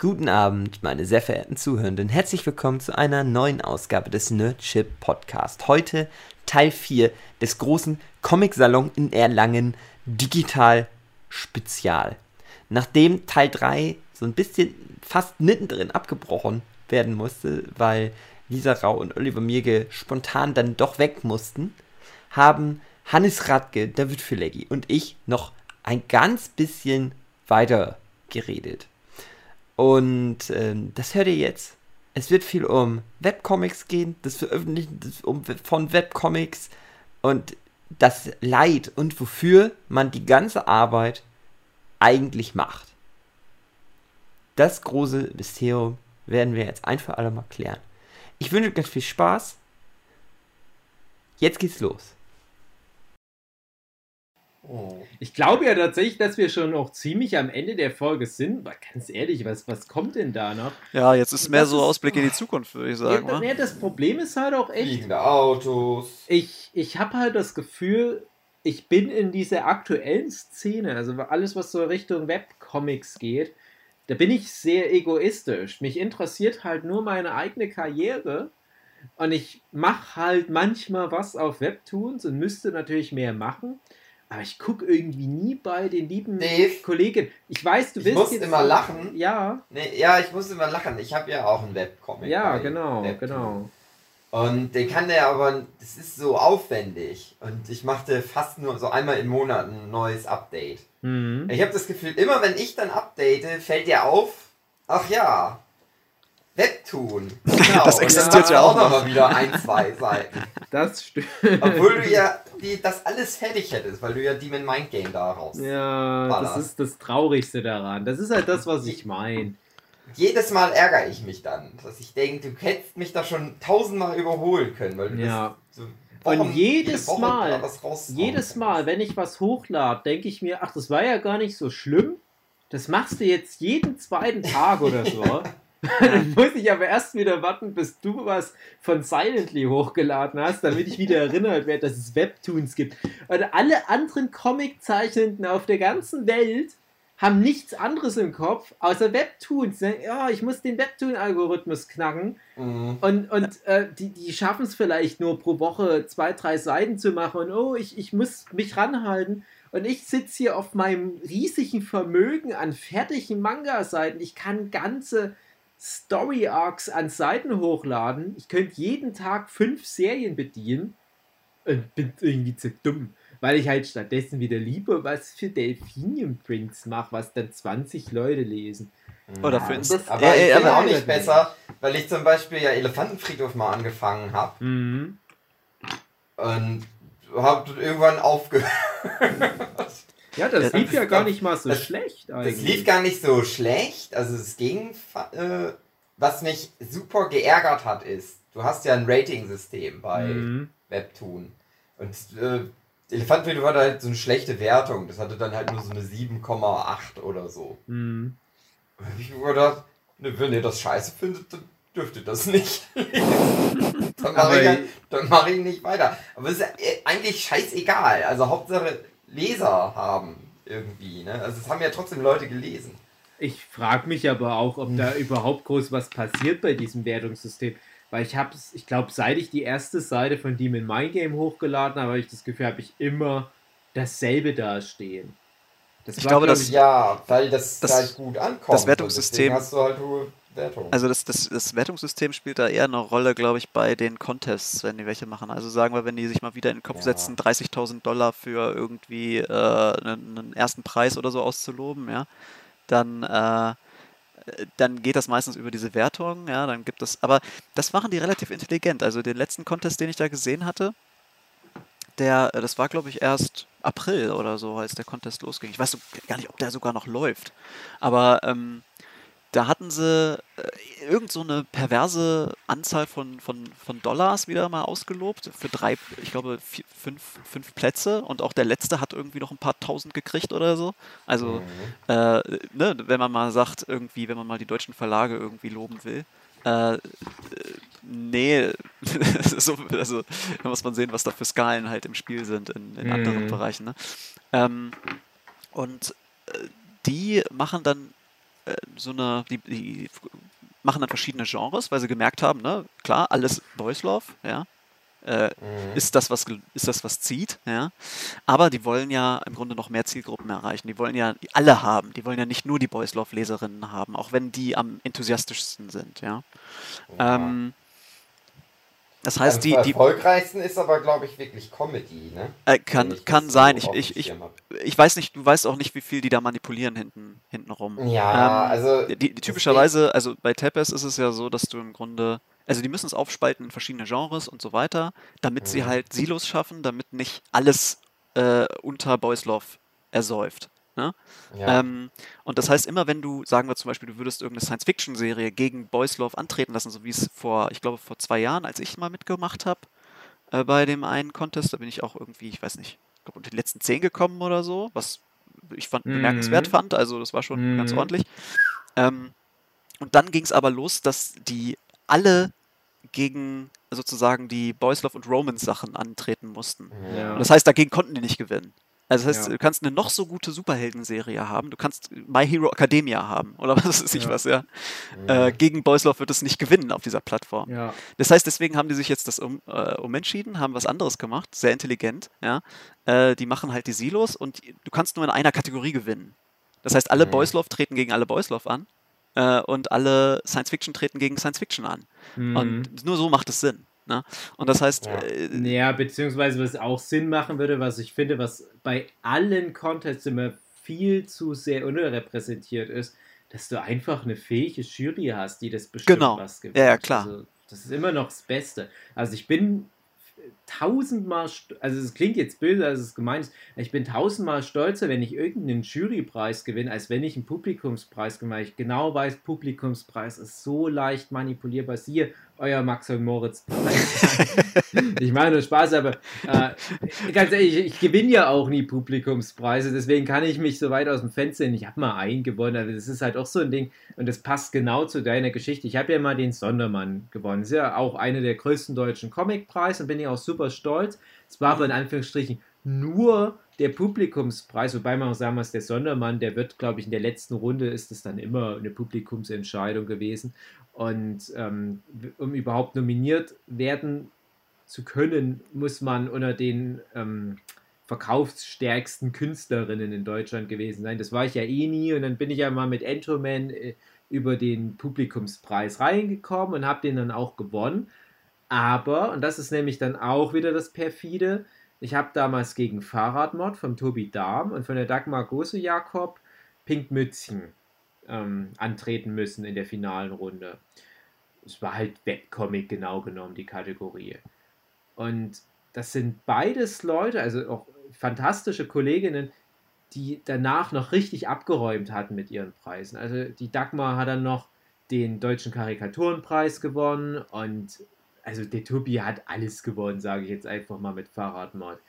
Guten Abend, meine sehr verehrten Zuhörenden. Herzlich willkommen zu einer neuen Ausgabe des Nerdship Podcast. Heute Teil 4 des großen Comic-Salon in Erlangen Digital Spezial. Nachdem Teil 3 so ein bisschen fast mittendrin abgebrochen werden musste, weil Lisa Rau und Oliver Mirge spontan dann doch weg mussten, haben Hannes Radke, David Fileggi und ich noch ein ganz bisschen weiter geredet. Und ähm, das hört ihr jetzt. Es wird viel um Webcomics gehen, das Veröffentlichen um, von Webcomics und das Leid und wofür man die ganze Arbeit eigentlich macht. Das große Mysterium werden wir jetzt ein für alle mal klären. Ich wünsche euch ganz viel Spaß. Jetzt geht's los. Oh. Ich glaube ja tatsächlich, dass wir schon noch ziemlich am Ende der Folge sind. Aber ganz ehrlich, was, was kommt denn da noch? Ja, jetzt ist mehr das so ist, Ausblick in die Zukunft, würde ich sagen. Ja, ja, das Problem ist halt auch echt. Fliegende Autos. Ich, ich habe halt das Gefühl, ich bin in dieser aktuellen Szene, also alles, was so Richtung Webcomics geht, da bin ich sehr egoistisch. Mich interessiert halt nur meine eigene Karriere. Und ich mache halt manchmal was auf Webtoons und müsste natürlich mehr machen. Aber ich gucke irgendwie nie bei den lieben Dave, Kollegen. Ich weiß, du willst. Ich muss immer lachen. Ja. Nee, ja, ich muss immer lachen. Ich habe ja auch einen Webcomic. Ja, genau, Webtoon. genau. Und den kann der aber, das ist so aufwendig. Und ich machte fast nur so einmal im Monat ein neues Update. Mhm. Ich habe das Gefühl, immer wenn ich dann update, fällt dir auf, ach ja, Webtoon. Genau. Das existiert ja auch noch. mal wieder ein, zwei Seiten. Das stimmt. Obwohl du ja die, das alles fertig hättest, weil du ja Demon Mind Game da raus. Ja, ballerst. das ist das Traurigste daran. Das ist halt das, was ich meine. Jedes Mal ärgere ich mich dann, dass ich denke, du hättest mich da schon tausendmal überholen können, weil du ja. so Wochen, Und jedes Mal, jedes Mal, wenn ich was hochlade, denke ich mir, ach, das war ja gar nicht so schlimm. Das machst du jetzt jeden zweiten Tag oder so. Dann muss ich aber erst wieder warten, bis du was von Silently hochgeladen hast, damit ich wieder erinnert werde, dass es Webtoons gibt. Und alle anderen Comiczeichnenden auf der ganzen Welt haben nichts anderes im Kopf, außer Webtoons. Ne? Ja, ich muss den Webtoon-Algorithmus knacken. Mhm. Und, und äh, die, die schaffen es vielleicht nur pro Woche zwei, drei Seiten zu machen. Und oh, ich, ich muss mich ranhalten. Und ich sitze hier auf meinem riesigen Vermögen an fertigen Manga-Seiten. Ich kann ganze Story-Arcs an Seiten hochladen. Ich könnte jeden Tag fünf Serien bedienen. Und bin irgendwie zu dumm weil ich halt stattdessen wieder lieber was für Delphinium Prints mache, was dann 20 Leute lesen. Oder für das, Aber ich bin auch nicht besser, weil ich zum Beispiel ja Elefantenfriedhof mal angefangen habe. Mhm. Und habe irgendwann aufgehört. Ja, das, das lief ja gar nicht mal so das, schlecht eigentlich. Das lief gar nicht so schlecht. Also es ging. Äh, was mich super geärgert hat, ist, du hast ja ein Rating-System bei mhm. Webtoon. Und äh, Elefantenfriedhof hatte halt so eine schlechte Wertung. Das hatte dann halt nur so eine 7,8 oder so. Mhm. Und ich mir gedacht, ne, wenn ihr das scheiße findet, dann dürft ihr das nicht. dann mache ich, mach ich nicht weiter. Aber es ist äh, eigentlich scheißegal. Also Hauptsache Leser haben irgendwie. Ne? Also es haben ja trotzdem Leute gelesen. Ich frage mich aber auch, ob da überhaupt groß was passiert bei diesem Wertungssystem. Weil ich habe ich glaube, seit ich die erste Seite von Demon My Game hochgeladen habe, habe ich das Gefühl, habe ich immer dasselbe dastehen. Das ich war, glaube, das, ja, weil das, das halt gut ankommt. Das Wertungssystem. Hast du halt Wertung. Also das, das, das Wertungssystem spielt da eher eine Rolle, glaube ich, bei den Contests, wenn die welche machen. Also sagen wir, wenn die sich mal wieder in den Kopf ja. setzen, 30.000 Dollar für irgendwie äh, einen, einen, ersten Preis oder so auszuloben, ja, dann äh, dann geht das meistens über diese Wertung, ja, dann gibt es, aber das machen die relativ intelligent. Also den letzten Contest, den ich da gesehen hatte, der, das war glaube ich erst April oder so, als der Contest losging. Ich weiß gar nicht, ob der sogar noch läuft. Aber ähm, da hatten sie äh, irgend so eine perverse Anzahl von, von, von Dollars wieder mal ausgelobt für drei, ich glaube, vier, fünf, fünf Plätze und auch der letzte hat irgendwie noch ein paar tausend gekriegt oder so. Also, mhm. äh, ne, wenn man mal sagt, irgendwie, wenn man mal die deutschen Verlage irgendwie loben will. Äh, nee, so, also da muss man sehen, was da für Skalen halt im Spiel sind in, in mhm. anderen Bereichen. Ne? Ähm, und äh, die machen dann äh, so eine, die, die machen dann verschiedene Genres, weil sie gemerkt haben, ne, klar, alles Boys Love, ja, äh, mhm. ist, das, was, ist das, was zieht, ja. Aber die wollen ja im Grunde noch mehr Zielgruppen erreichen. Die wollen ja alle haben. Die wollen ja nicht nur die Boys Love-Leserinnen haben, auch wenn die am enthusiastischsten sind, ja. ja. Ähm, das heißt, die, die erfolgreichsten ist aber, glaube ich, wirklich Comedy, ne? Äh, kann kann sein. Ich, ich, ich, ich weiß nicht, du weißt auch nicht, wie viel die da manipulieren hinten, hinten rum. Ja, ähm, also. Die, die typischerweise, also bei Tapas ist es ja so, dass du im Grunde also die müssen es aufspalten in verschiedene Genres und so weiter, damit mhm. sie halt Silos schaffen, damit nicht alles äh, unter Boys Love ersäuft. Ne? Ja. Ähm, und das heißt, immer wenn du, sagen wir zum Beispiel, du würdest irgendeine Science-Fiction-Serie gegen Boys Love antreten lassen, so wie es vor, ich glaube, vor zwei Jahren, als ich mal mitgemacht habe, äh, bei dem einen Contest, da bin ich auch irgendwie, ich weiß nicht, ich glaube, unter die letzten zehn gekommen oder so, was ich fand, mhm. bemerkenswert fand, also das war schon mhm. ganz ordentlich. Ähm, und dann ging es aber los, dass die alle gegen sozusagen die Boys Love und Romans Sachen antreten mussten. Ja. Das heißt, dagegen konnten die nicht gewinnen. Also das heißt, ja. du kannst eine noch so gute Superhelden-Serie haben, du kannst My Hero Academia haben oder was weiß ich ja. was, ja. Äh, gegen Boys Love wird es nicht gewinnen auf dieser Plattform. Ja. Das heißt, deswegen haben die sich jetzt das um, äh, umentschieden, haben was anderes gemacht, sehr intelligent, ja. Äh, die machen halt die Silos und du kannst nur in einer Kategorie gewinnen. Das heißt, alle mhm. Boys Love treten gegen alle Boys Love an äh, und alle Science Fiction treten gegen Science Fiction an. Mhm. Und nur so macht es Sinn. Ne? Und das heißt. Ja. Äh, ja, beziehungsweise was auch Sinn machen würde, was ich finde, was bei allen Contests immer viel zu sehr unterrepräsentiert ist, dass du einfach eine fähige Jury hast, die das bestimmt genau. was gewinnt. Ja, ja, klar. Also, das ist immer noch das Beste. Also ich bin tausendmal, also es klingt jetzt böse, als es gemeint ist, ich bin tausendmal stolzer, wenn ich irgendeinen Jurypreis gewinne, als wenn ich einen Publikumspreis gewinne. Ich genau weiß, Publikumspreis ist so leicht manipulierbar. Siehe euer Max und Moritz ich meine nur Spaß, aber äh, ganz ehrlich, ich, ich gewinne ja auch nie Publikumspreise, deswegen kann ich mich so weit aus dem Fenster sehen. Ich habe mal einen gewonnen, aber das ist halt auch so ein Ding und das passt genau zu deiner Geschichte. Ich habe ja mal den Sondermann gewonnen. Das ist ja auch einer der größten deutschen Comicpreise und bin ich auch super stolz. Es war aber in Anführungsstrichen nur der Publikumspreis, wobei man auch sagen muss, der Sondermann, der wird, glaube ich, in der letzten Runde ist es dann immer eine Publikumsentscheidung gewesen. Und ähm, um überhaupt nominiert werden zu können, muss man unter den ähm, verkaufsstärksten Künstlerinnen in Deutschland gewesen sein. Das war ich ja eh nie und dann bin ich ja mal mit Entroman äh, über den Publikumspreis reingekommen und habe den dann auch gewonnen. Aber, und das ist nämlich dann auch wieder das perfide, ich habe damals gegen Fahrradmod vom Tobi Dahm und von der Dagmar Gose Jakob Pink Mützchen ähm, antreten müssen in der finalen Runde. Es war halt Webcomic genau genommen, die Kategorie. Und das sind beides Leute, also auch fantastische Kolleginnen, die danach noch richtig abgeräumt hatten mit ihren Preisen. Also die Dagmar hat dann noch den Deutschen Karikaturenpreis gewonnen und also der Tobi hat alles gewonnen, sage ich jetzt einfach mal mit Fahrradmord.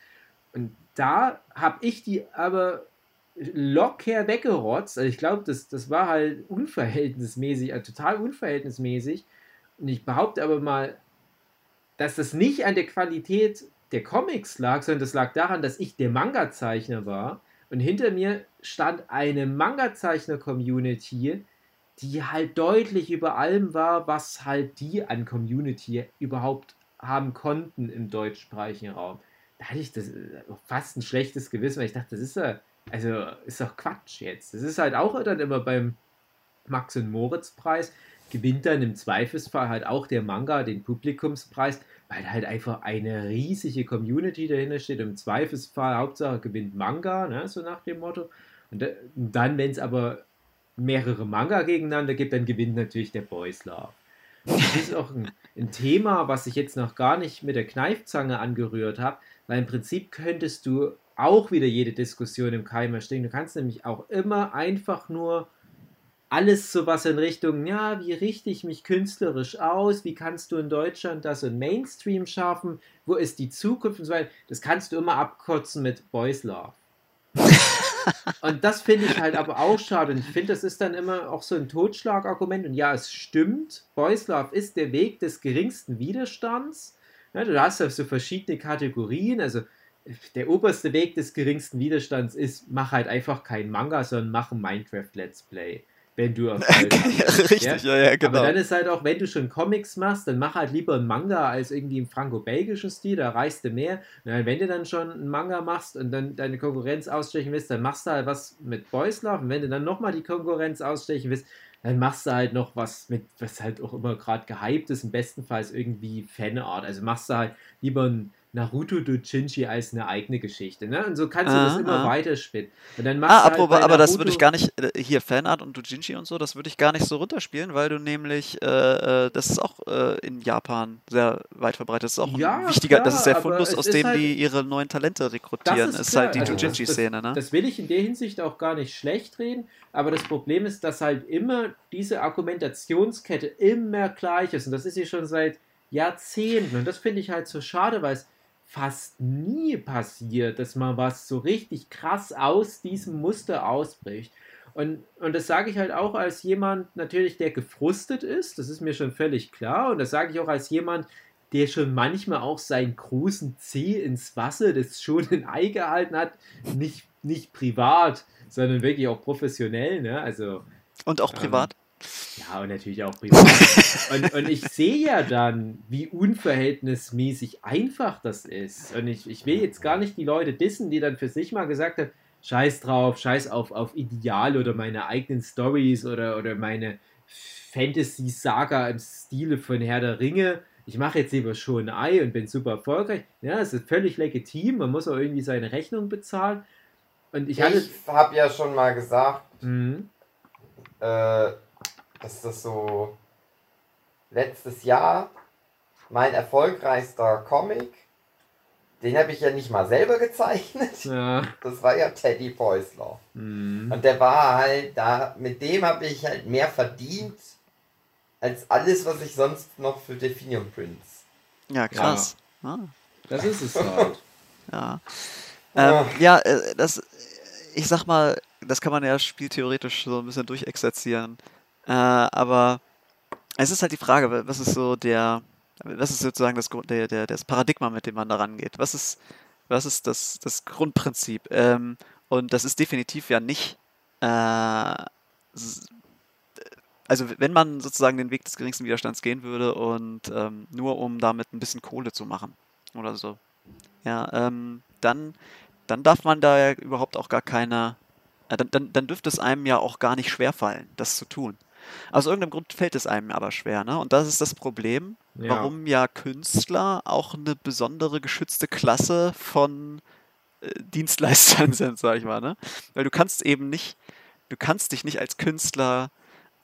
Und da habe ich die aber locker weggerotzt. Also ich glaube, das, das war halt unverhältnismäßig, also total unverhältnismäßig. Und ich behaupte aber mal, dass das nicht an der Qualität der Comics lag, sondern das lag daran, dass ich der Manga-Zeichner war und hinter mir stand eine Manga-Zeichner-Community, die halt deutlich über allem war, was halt die an Community überhaupt haben konnten im deutschsprachigen Raum. Da hatte ich das äh, fast ein schlechtes Gewissen, weil ich dachte, das ist ja, also ist doch Quatsch jetzt. Das ist halt auch dann immer beim Max und Moritz Preis, gewinnt dann im Zweifelsfall halt auch der Manga den Publikumspreis, weil halt einfach eine riesige Community dahinter steht. Im Zweifelsfall Hauptsache gewinnt Manga, ne, so nach dem Motto. Und dann, wenn es aber mehrere Manga gegeneinander gibt, dann gewinnt natürlich der Boys Love. Das ist auch ein, ein, Thema, was ich jetzt noch gar nicht mit der Kneifzange angerührt habe, weil im Prinzip könntest du auch wieder jede Diskussion im Keim ersticken. Du kannst nämlich auch immer einfach nur alles so was in Richtung, ja, wie richte ich mich künstlerisch aus? Wie kannst du in Deutschland das in Mainstream schaffen? Wo ist die Zukunft und so weiter? Das kannst du immer abkürzen mit Boys Love. und das finde ich halt aber auch schade. Und ich finde, das ist dann immer auch so ein Totschlagargument. Und ja, es stimmt. Boys Love ist der Weg des geringsten Widerstands. Ja, du hast ja so verschiedene Kategorien. Also der oberste Weg des geringsten Widerstands ist, mach halt einfach kein Manga, sondern mach ein Minecraft Let's Play. Wenn du auf Richtig, ja? ja, genau. Aber dann ist halt auch, wenn du schon Comics machst, dann mach halt lieber einen Manga als irgendwie im franco-belgischen Stil, da reichst du mehr. Und wenn du dann schon einen Manga machst und dann deine Konkurrenz ausstechen willst, dann machst du halt was mit Boys Love. Und wenn du dann nochmal die Konkurrenz ausstechen willst, dann machst du halt noch was mit, was halt auch immer gerade gehypt ist, im besten Fall irgendwie Fanart. Also machst du halt lieber ein Naruto Dojinshi als eine eigene Geschichte. Ne? Und so kannst du ah, das immer ah. weiterspinnen. Und dann machst ah, du halt aber das würde ich gar nicht, äh, hier Fanart und Dojinshi und so, das würde ich gar nicht so runterspielen, weil du nämlich, äh, äh, das ist auch äh, in Japan sehr weit verbreitet. Das ist auch ja, ein wichtiger, klar, das ist der Fundus, aus dem halt, die ihre neuen Talente rekrutieren. Das ist, ist halt die also Dojinshi-Szene. Ne? Das will ich in der Hinsicht auch gar nicht schlecht reden, aber das Problem ist, dass halt immer diese Argumentationskette immer gleich ist. Und das ist ja schon seit Jahrzehnten. Und das finde ich halt so schade, weil es fast nie passiert, dass man was so richtig krass aus diesem Muster ausbricht. Und, und das sage ich halt auch als jemand natürlich, der gefrustet ist, das ist mir schon völlig klar. Und das sage ich auch als jemand, der schon manchmal auch seinen großen Zeh ins Wasser des schonen Ei gehalten hat, nicht, nicht privat, sondern wirklich auch professionell. Ne? Also, und auch privat? Ja, und natürlich auch privat. und, und ich sehe ja dann, wie unverhältnismäßig einfach das ist. Und ich, ich will jetzt gar nicht die Leute dissen, die dann für sich mal gesagt haben, scheiß drauf, scheiß auf, auf Ideal oder meine eigenen Stories oder, oder meine Fantasy-Saga im Stile von Herr der Ringe. Ich mache jetzt lieber schon ein Ei und bin super erfolgreich. Ja, das ist völlig legitim. Man muss auch irgendwie seine Rechnung bezahlen. Und ich, ich habe ja schon mal gesagt, mhm. äh, dass das so letztes Jahr mein erfolgreichster Comic, den habe ich ja nicht mal selber gezeichnet. Ja. Das war ja Teddy Poisler. Mhm. Und der war halt da, mit dem habe ich halt mehr verdient als alles, was ich sonst noch für Definium Prince. Ja, krass. Ja. Ah. Das ist es halt. ja. Ähm, ja, äh, das, ich sag mal, das kann man ja spieltheoretisch so ein bisschen durchexerzieren. Äh, aber es ist halt die Frage, was ist so der, was ist sozusagen das, der, der, das Paradigma, mit dem man da rangeht? Was ist, was ist das, das Grundprinzip? Ähm, und das ist definitiv ja nicht, äh, also wenn man sozusagen den Weg des geringsten Widerstands gehen würde und ähm, nur um damit ein bisschen Kohle zu machen oder so, ja, ähm, dann, dann darf man da ja überhaupt auch gar keine, äh, dann, dann, dann dürfte es einem ja auch gar nicht schwerfallen, das zu tun. Aus irgendeinem Grund fällt es einem aber schwer, ne? Und das ist das Problem, ja. warum ja Künstler auch eine besondere geschützte Klasse von äh, Dienstleistern sind, sag ich mal, ne? Weil du kannst eben nicht, du kannst dich nicht als Künstler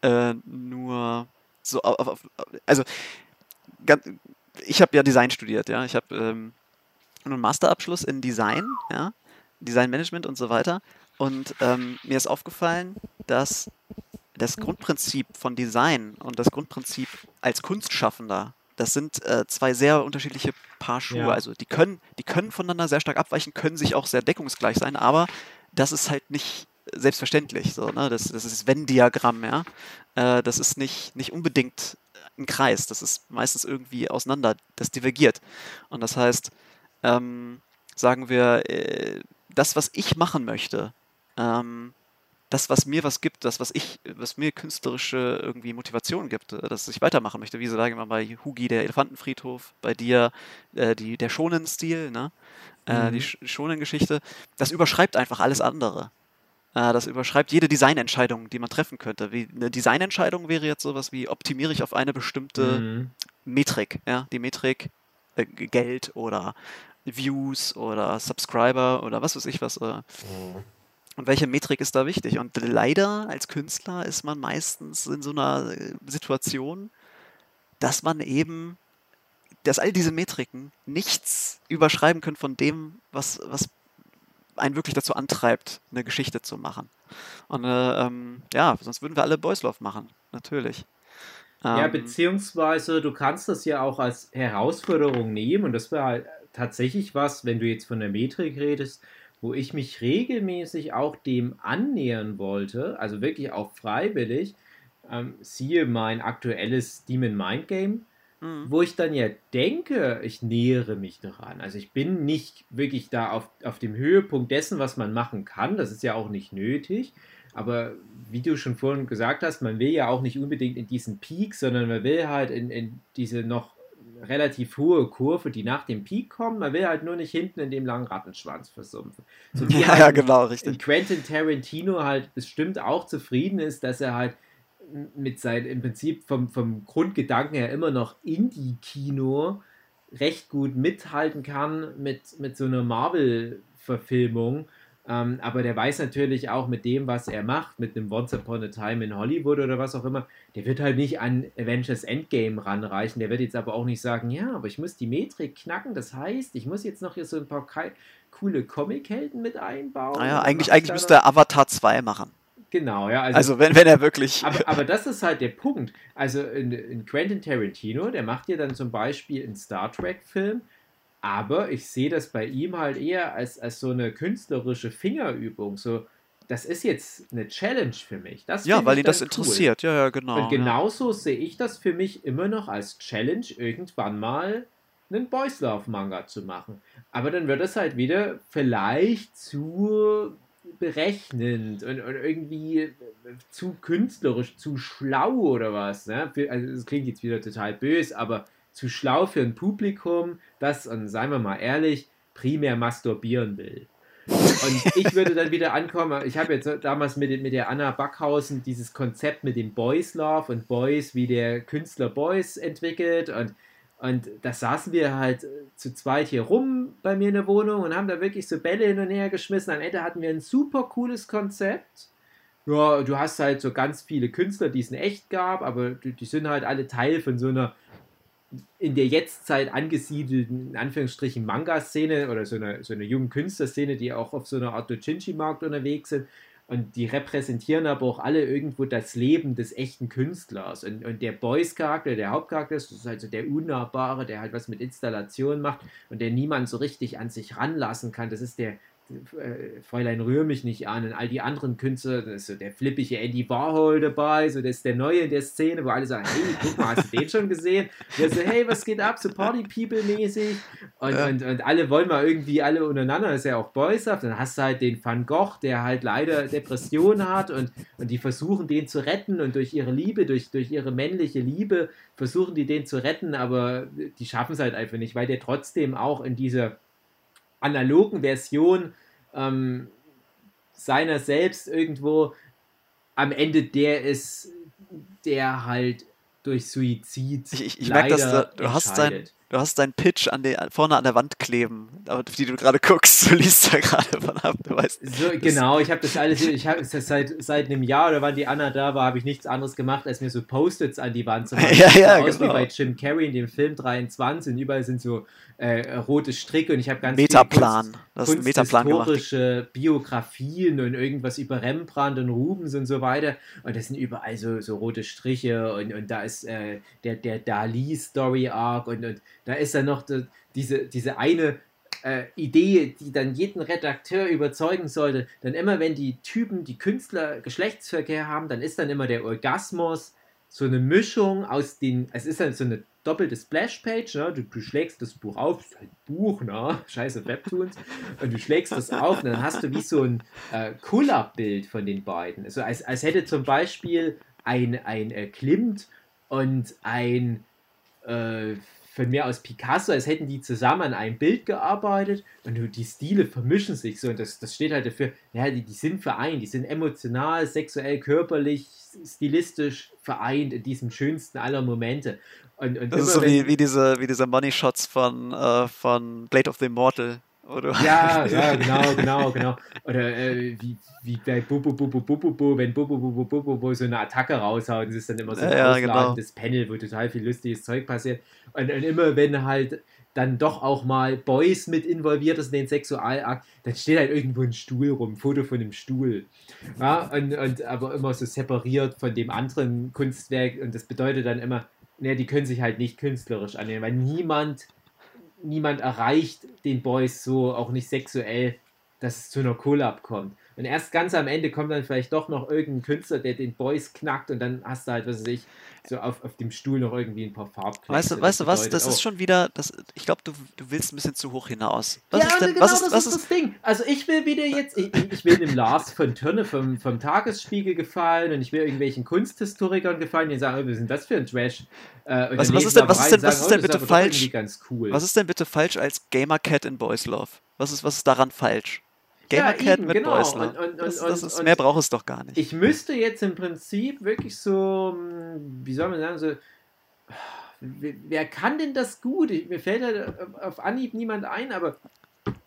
äh, nur so auf, auf, also ganz, ich habe ja Design studiert, ja. Ich habe ähm, einen Masterabschluss in Design, ja, Designmanagement und so weiter. Und ähm, mir ist aufgefallen, dass das Grundprinzip von Design und das Grundprinzip als Kunstschaffender, das sind äh, zwei sehr unterschiedliche Paar Schuhe. Ja. Also die können, die können voneinander sehr stark abweichen, können sich auch sehr deckungsgleich sein, aber das ist halt nicht selbstverständlich. So, ne? das, das ist Venn-Diagramm, ja. Äh, das ist nicht, nicht unbedingt ein Kreis, das ist meistens irgendwie auseinander, das divergiert. Und das heißt, ähm, sagen wir, äh, das, was ich machen möchte, ähm, das, was mir was gibt, das, was ich, was mir künstlerische irgendwie Motivation gibt, äh, dass ich weitermachen möchte. Wie sagen wir bei Hugi der Elefantenfriedhof, bei dir äh, die, der Schonen-Stil, ne? Äh, die mhm. Schonen-Geschichte, das überschreibt einfach alles andere. Äh, das überschreibt jede Designentscheidung, die man treffen könnte. Wie eine Designentscheidung wäre jetzt sowas wie, optimiere ich auf eine bestimmte mhm. Metrik, ja, die Metrik äh, Geld oder Views oder Subscriber oder was weiß ich was. Mhm und welche Metrik ist da wichtig? Und leider als Künstler ist man meistens in so einer äh, Situation, dass man eben, dass all diese Metriken nichts überschreiben können von dem, was, was einen wirklich dazu antreibt, eine Geschichte zu machen. Und äh, ähm, ja, sonst würden wir alle Boys Love machen, natürlich. Ja, ähm, beziehungsweise du kannst das ja auch als Herausforderung nehmen und das wäre halt tatsächlich was, wenn du jetzt von der Metrik redest, wo ich mich regelmäßig auch dem annähern wollte, also wirklich auch freiwillig, ähm, siehe mein aktuelles Demon Mind Game, mhm. wo ich dann ja denke, ich nähere mich daran. Also ich bin nicht wirklich da auf, auf dem Höhepunkt dessen, was man machen kann, das ist ja auch nicht nötig, Aber wie du schon vorhin gesagt hast, man will ja auch nicht unbedingt in diesen Peak, sondern man will halt in, in diese noch relativ hohe Kurve, die nach dem Peak kommt. Man will halt nur nicht hinten in dem langen Rattenschwanz versumpfen. So ja, halt ja, genau, richtig. Quentin Tarantino halt bestimmt auch zufrieden ist, dass er halt mit seinem, im Prinzip vom, vom Grundgedanken her immer noch Indie-Kino recht gut mithalten kann mit, mit so einer Marvel-Verfilmung ähm, aber der weiß natürlich auch mit dem, was er macht, mit dem Once Upon a Time in Hollywood oder was auch immer, der wird halt nicht an Avengers Endgame ranreichen. Der wird jetzt aber auch nicht sagen, ja, aber ich muss die Metrik knacken. Das heißt, ich muss jetzt noch hier so ein paar coole Comic-Helden mit einbauen. Naja, eigentlich, eigentlich müsste er Avatar 2 machen. Genau, ja. Also, also, wenn, wenn er wirklich. Aber, aber das ist halt der Punkt. Also in, in Quentin Tarantino, der macht ja dann zum Beispiel einen Star Trek-Film aber ich sehe das bei ihm halt eher als, als so eine künstlerische Fingerübung. So, das ist jetzt eine Challenge für mich. Das ja, weil ihn das cool. interessiert. Ja, ja, genau. Und genauso ja. sehe ich das für mich immer noch als Challenge, irgendwann mal einen Boys Love Manga zu machen. Aber dann wird es halt wieder vielleicht zu berechnend und, und irgendwie zu künstlerisch, zu schlau oder was. Ne? Also, es klingt jetzt wieder total böse, aber zu schlau für ein Publikum, das, und seien wir mal ehrlich, primär masturbieren will. Und ich würde dann wieder ankommen, ich habe jetzt damals mit, mit der Anna Backhausen dieses Konzept mit dem Boys Love und Boys, wie der Künstler Boys entwickelt und, und da saßen wir halt zu zweit hier rum bei mir in der Wohnung und haben da wirklich so Bälle hin und her geschmissen. Am Ende hatten wir ein super cooles Konzept. Ja, du hast halt so ganz viele Künstler, die es in echt gab, aber die, die sind halt alle Teil von so einer in der Jetztzeit angesiedelten, in Anführungsstrichen, Manga-Szene oder so eine, so eine jungen Künstlerszene, die auch auf so einer Art Dojinshi-Markt unterwegs sind. Und die repräsentieren aber auch alle irgendwo das Leben des echten Künstlers. Und, und der Boys-Charakter, der Hauptcharakter, das ist also der Unnahbare, der halt was mit Installation macht und der niemand so richtig an sich ranlassen kann. Das ist der, äh, Fräulein rühr mich nicht an und all die anderen Künstler, da ist so der flippige Andy Warhol dabei, so das ist der Neue in der Szene, wo alle sagen, hey, guck mal, hast du den schon gesehen? Der so, hey, was geht ab, so Party-People-mäßig und, ja. und, und alle wollen mal irgendwie alle untereinander, das ist ja auch boyshaft, dann hast du halt den Van Gogh, der halt leider Depressionen hat und, und die versuchen den zu retten und durch ihre Liebe, durch, durch ihre männliche Liebe versuchen die den zu retten, aber die schaffen es halt einfach nicht, weil der trotzdem auch in dieser analogen Version ähm, seiner selbst irgendwo am Ende der ist, der halt durch Suizid. Ich, ich, ich merke, dass du, du hast dein, Du hast deinen Pitch an die, vorne an der Wand kleben, auf die du gerade guckst. Du liest da gerade von ab. Du weißt, so, genau, ich habe das alles, ich habe seit, seit einem Jahr oder wann die Anna da war, habe ich nichts anderes gemacht, als mir so Post-its an die Wand zu machen. ja, ja, aus genau. wie bei Jim Carrey in dem Film 23 und überall sind so äh, rote Stricke und ich habe ganz Metaplan. Kunst, das ist ein Metaplan historische Biografien und irgendwas über Rembrandt und Rubens und so weiter. Und das sind überall so, so rote Striche und, und da ist äh, der, der Dali-Story-Arc und, und da ist dann noch die, diese, diese eine äh, Idee, die dann jeden Redakteur überzeugen sollte. Dann immer, wenn die Typen, die Künstler Geschlechtsverkehr haben, dann ist dann immer der Orgasmus so eine Mischung aus den, es ist dann so eine doppelte Splashpage, ne? du, du schlägst das Buch auf, das ist halt Buch, ne? scheiße Webtoons, und du schlägst das auf und dann hast du wie so ein äh, Kuller-Bild von den beiden. Also als, als hätte zum Beispiel ein, ein äh, Klimt und ein äh, von mir aus Picasso, als hätten die zusammen an einem Bild gearbeitet und die Stile vermischen sich so und das, das steht halt dafür, ja, die, die sind vereint, die sind emotional, sexuell, körperlich, stilistisch vereint in diesem schönsten aller Momente. Und, und das ist so wie, wie, diese, wie diese Money Shots von, äh, von Blade of the Immortal. Oder? Ja, ja, genau, genau, genau. Oder äh, wie, wie bei Bubu Bubu Bubu Bu, wenn Bubu Bubu Bubu Bu so eine Attacke raushaut, das ist dann immer so ein ja, ja, genau. Panel, wo total viel lustiges Zeug passiert. Und, und immer wenn halt dann doch auch mal Boys mit involviert ist in den Sexualakt, dann steht halt irgendwo ein Stuhl rum, ein Foto von einem Stuhl. Ja, und, und aber immer so separiert von dem anderen Kunstwerk und das bedeutet dann immer, ne, die können sich halt nicht künstlerisch annehmen, weil niemand, niemand erreicht den Boys so, auch nicht sexuell, dass es zu einer Collab kommt. Und erst ganz am Ende kommt dann vielleicht doch noch irgendein Künstler, der den Boys knackt und dann hast du halt, was weiß ich, so auf, auf dem Stuhl noch irgendwie ein paar Farbknöpfe. Weißt du, weißt du was, das ist schon wieder, das, ich glaube, du, du willst ein bisschen zu hoch hinaus. Was ja, ist denn, genau was ist, das was ist das Ding. Also ich will wieder jetzt, ich, ich will dem Lars von Törne vom, vom Tagesspiegel gefallen und ich will irgendwelchen Kunsthistorikern gefallen, die sagen, oh, ist denn das für ein Trash? Äh, was, was, ist denn, was ist denn, was ist denn bitte falsch? Cool. Was ist denn bitte falsch als Gamer Cat in Boys Love? Was ist, was ist daran falsch? Gamercat ja, mit genau. Love. Und, und, das, das ist, mehr braucht es doch gar nicht. Ich müsste jetzt im Prinzip wirklich so, hm, wie soll man sagen, so wer kann denn das gut? mir fällt halt auf Anhieb niemand ein, aber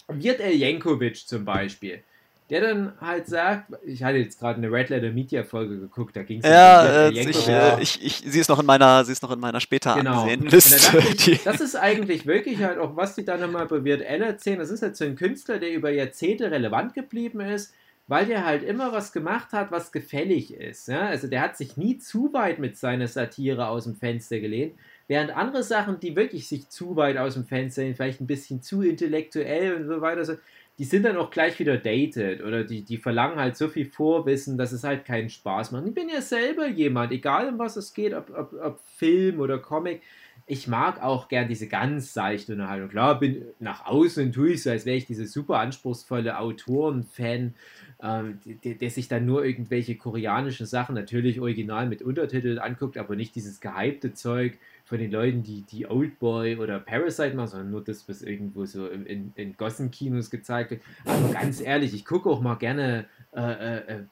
Wirt Jankovic zum Beispiel der dann halt sagt, ich hatte jetzt gerade eine Red Letter Media Folge geguckt, da ging es ja, äh, ich, äh, ich, ich, sie ist noch in meiner, sie ist noch in meiner später genau. Liste. Ich, das ist eigentlich wirklich halt auch, was die dann nochmal bei Weird Al erzählen. Das ist halt so ein Künstler, der über Jahrzehnte relevant geblieben ist, weil der halt immer was gemacht hat, was gefällig ist. Ja? Also der hat sich nie zu weit mit seiner Satire aus dem Fenster gelehnt, während andere Sachen, die wirklich sich zu weit aus dem Fenster lehnen, vielleicht ein bisschen zu intellektuell und so weiter, so, die sind dann auch gleich wieder dated oder die, die verlangen halt so viel Vorwissen, dass es halt keinen Spaß macht. Ich bin ja selber jemand, egal um was es geht, ob, ob, ob Film oder Comic. Ich mag auch gern diese ganz seichte Unterhaltung. Klar, bin nach außen tue ich so, als wäre ich diese super anspruchsvolle Autoren-Fan, ähm, der, der, sich dann nur irgendwelche koreanischen Sachen natürlich original mit Untertiteln anguckt, aber nicht dieses gehypte Zeug von den Leuten, die, die Oldboy oder Parasite machen, sondern nur das, was irgendwo so in, in, in Gossenkinos gezeigt wird. Aber ganz ehrlich, ich gucke auch mal gerne äh, äh, äh,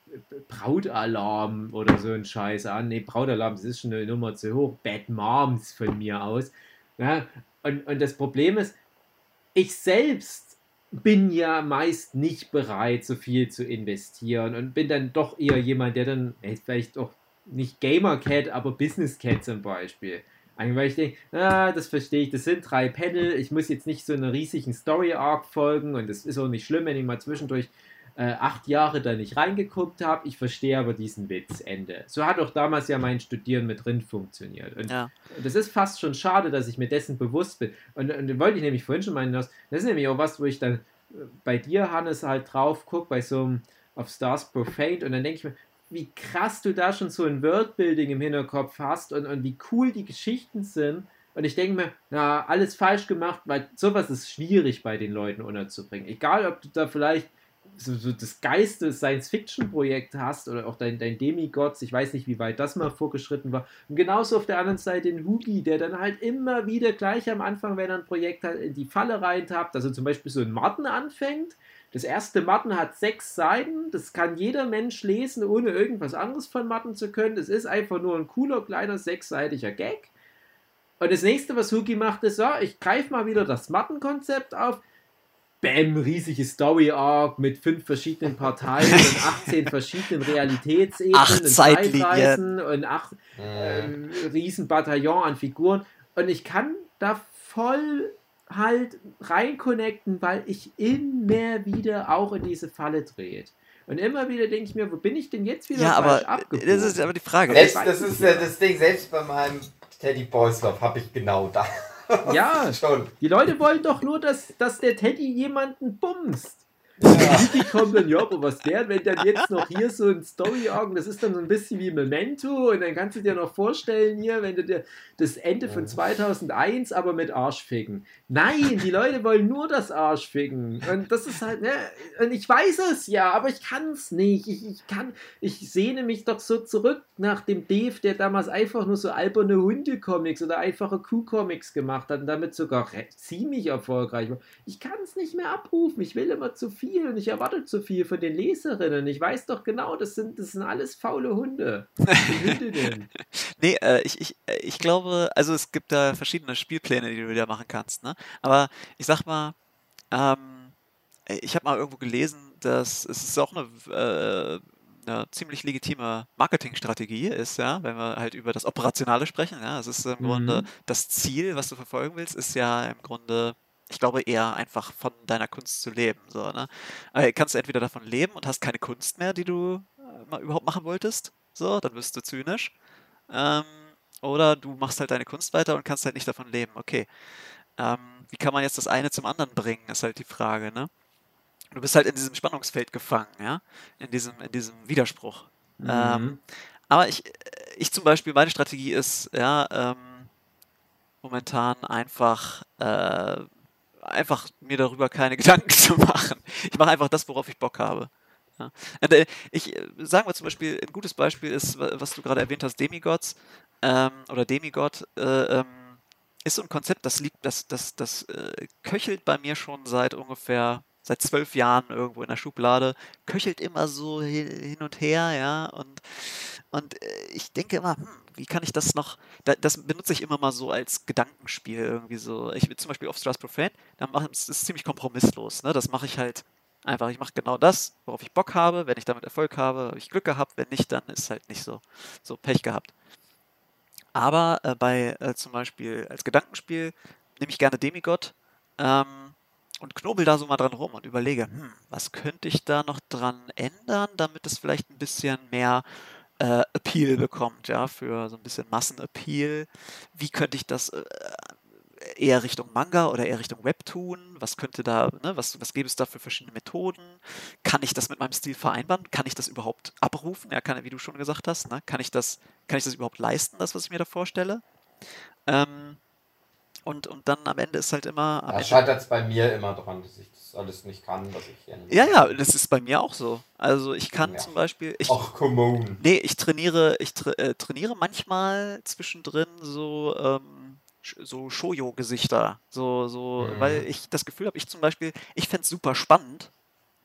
Brautalarm oder so ein Scheiß an. Ne, Brautalarm, das ist schon eine Nummer zu hoch. Bad Moms von mir aus. Ja? Und, und das Problem ist, ich selbst bin ja meist nicht bereit, so viel zu investieren und bin dann doch eher jemand, der dann, vielleicht auch nicht Gamer Cat, aber Business Cat zum Beispiel weil ich denke, ah, das verstehe ich, das sind drei Panel, ich muss jetzt nicht so einer riesigen Story-Arc folgen und das ist auch nicht schlimm, wenn ich mal zwischendurch äh, acht Jahre da nicht reingeguckt habe. Ich verstehe aber diesen Witz, Ende. So hat auch damals ja mein Studieren mit drin funktioniert. Und ja. das ist fast schon schade, dass ich mir dessen bewusst bin. Und, und wollte ich nämlich vorhin schon meinen, das ist nämlich auch was, wo ich dann äh, bei dir, Hannes, halt drauf gucke, bei so einem auf Stars Profaned und dann denke ich mir, wie krass du da schon so ein Worldbuilding im Hinterkopf hast und, und wie cool die Geschichten sind. Und ich denke mir, na, alles falsch gemacht, weil sowas ist schwierig bei den Leuten unterzubringen. Egal, ob du da vielleicht so, so das geiste Science-Fiction-Projekt hast oder auch dein, dein Demigods, ich weiß nicht, wie weit das mal vorgeschritten war. Und genauso auf der anderen Seite den Hugi, der dann halt immer wieder gleich am Anfang, wenn er ein Projekt hat, in die Falle reintappt, also zum Beispiel so ein Martin anfängt das erste Matten hat sechs Seiten. Das kann jeder Mensch lesen, ohne irgendwas anderes von Matten zu können. Das ist einfach nur ein cooler, kleiner, sechsseitiger Gag. Und das nächste, was Huki macht, ist, ja, ich greife mal wieder das Mattenkonzept auf. Bäm, riesige Story-Arc mit fünf verschiedenen Parteien und 18 verschiedenen Realitätsebenen acht und Zeitreisen und acht äh, riesen Bataillon an Figuren. Und ich kann da voll halt reinconnecten, weil ich immer wieder auch in diese Falle dreht. Und immer wieder denke ich mir, wo bin ich denn jetzt wieder ja, aber abgebogen? Das ist aber die Frage. Selbst, das ist ja das Ding, selbst bei meinem Teddy Boys Love habe ich genau da. ja, schon. Die Leute wollen doch nur, dass, dass der Teddy jemanden bumst. Die kommen dann, ja, aber was wäre, wenn dann jetzt noch hier so ein Story-Arc, das ist dann so ein bisschen wie Memento und dann kannst du dir noch vorstellen hier, wenn du dir das Ende von 2001 aber mit Arschficken. Nein, die Leute wollen nur das Arschficken und das ist halt, ne, und ich weiß es ja, aber ich kann es nicht. Ich, ich kann, ich sehne mich doch so zurück nach dem Dave, der damals einfach nur so alberne Hunde-Comics oder einfache Kuh-Comics gemacht hat und damit sogar ziemlich erfolgreich war. Ich kann es nicht mehr abrufen, ich will immer zu viel viel und ich erwarte zu viel von den Leserinnen. Ich weiß doch genau, das sind, das sind alles faule Hunde. Hündinnen. nee, äh, ich, ich, äh, ich glaube, also es gibt da verschiedene Spielpläne, die du wieder machen kannst. Ne? Aber ich sag mal, ähm, ich habe mal irgendwo gelesen, dass es ist auch eine, äh, eine ziemlich legitime Marketingstrategie ist, ja, wenn wir halt über das Operationale sprechen. Ja, es ist im mhm. Grunde das Ziel, was du verfolgen willst, ist ja im Grunde ich glaube eher einfach von deiner Kunst zu leben. So, ne? Aber kannst du entweder davon leben und hast keine Kunst mehr, die du äh, mal überhaupt machen wolltest, so, dann wirst du zynisch. Ähm, oder du machst halt deine Kunst weiter und kannst halt nicht davon leben. Okay. Ähm, wie kann man jetzt das eine zum anderen bringen, ist halt die Frage, ne? Du bist halt in diesem Spannungsfeld gefangen, ja, in diesem, in diesem Widerspruch. Mhm. Ähm, aber ich, ich zum Beispiel, meine Strategie ist, ja, ähm, momentan einfach, äh, einfach mir darüber keine Gedanken zu machen. Ich mache einfach das, worauf ich Bock habe. Ja. Äh, ich äh, sagen wir zum Beispiel, ein gutes Beispiel ist, was du gerade erwähnt hast, Demigods ähm, oder Demigod. Äh, ähm, ist so ein Konzept, das liegt, das, das, das äh, köchelt bei mir schon seit ungefähr seit zwölf Jahren irgendwo in der Schublade, köchelt immer so hin und her, ja, und, und äh, ich denke immer, hm, wie kann ich das noch, das benutze ich immer mal so als Gedankenspiel irgendwie so. Ich bin zum Beispiel auf Strauss Profane, da mache es ist ziemlich kompromisslos, ne, das mache ich halt einfach, ich mache genau das, worauf ich Bock habe, wenn ich damit Erfolg habe, habe ich Glück gehabt, wenn nicht, dann ist halt nicht so, so Pech gehabt. Aber äh, bei äh, zum Beispiel als Gedankenspiel nehme ich gerne Demigod, ähm, und knobel da so mal dran rum und überlege, hm, was könnte ich da noch dran ändern, damit es vielleicht ein bisschen mehr äh, Appeal bekommt, ja, für so ein bisschen Massenappeal. Wie könnte ich das äh, eher Richtung Manga oder eher Richtung Webtoon? Was könnte da, ne, was, was gäbe es da für verschiedene Methoden? Kann ich das mit meinem Stil vereinbaren? Kann ich das überhaupt abrufen? Ja, kann, wie du schon gesagt hast, ne? kann, ich das, kann ich das überhaupt leisten, das, was ich mir da vorstelle? Ähm, und, und dann am Ende ist halt immer. Da scheitert es bei mir immer dran, dass ich das alles nicht kann, was ich gerne. Ja, ja, das ist bei mir auch so. Also ich kann ja. zum Beispiel. Ich, Ach, come on. Nee, ich trainiere, ich tra äh, trainiere manchmal zwischendrin so. Ähm, so Shoujo-Gesichter. So, so, mhm. weil ich das Gefühl habe, ich zum Beispiel, ich fände es super spannend,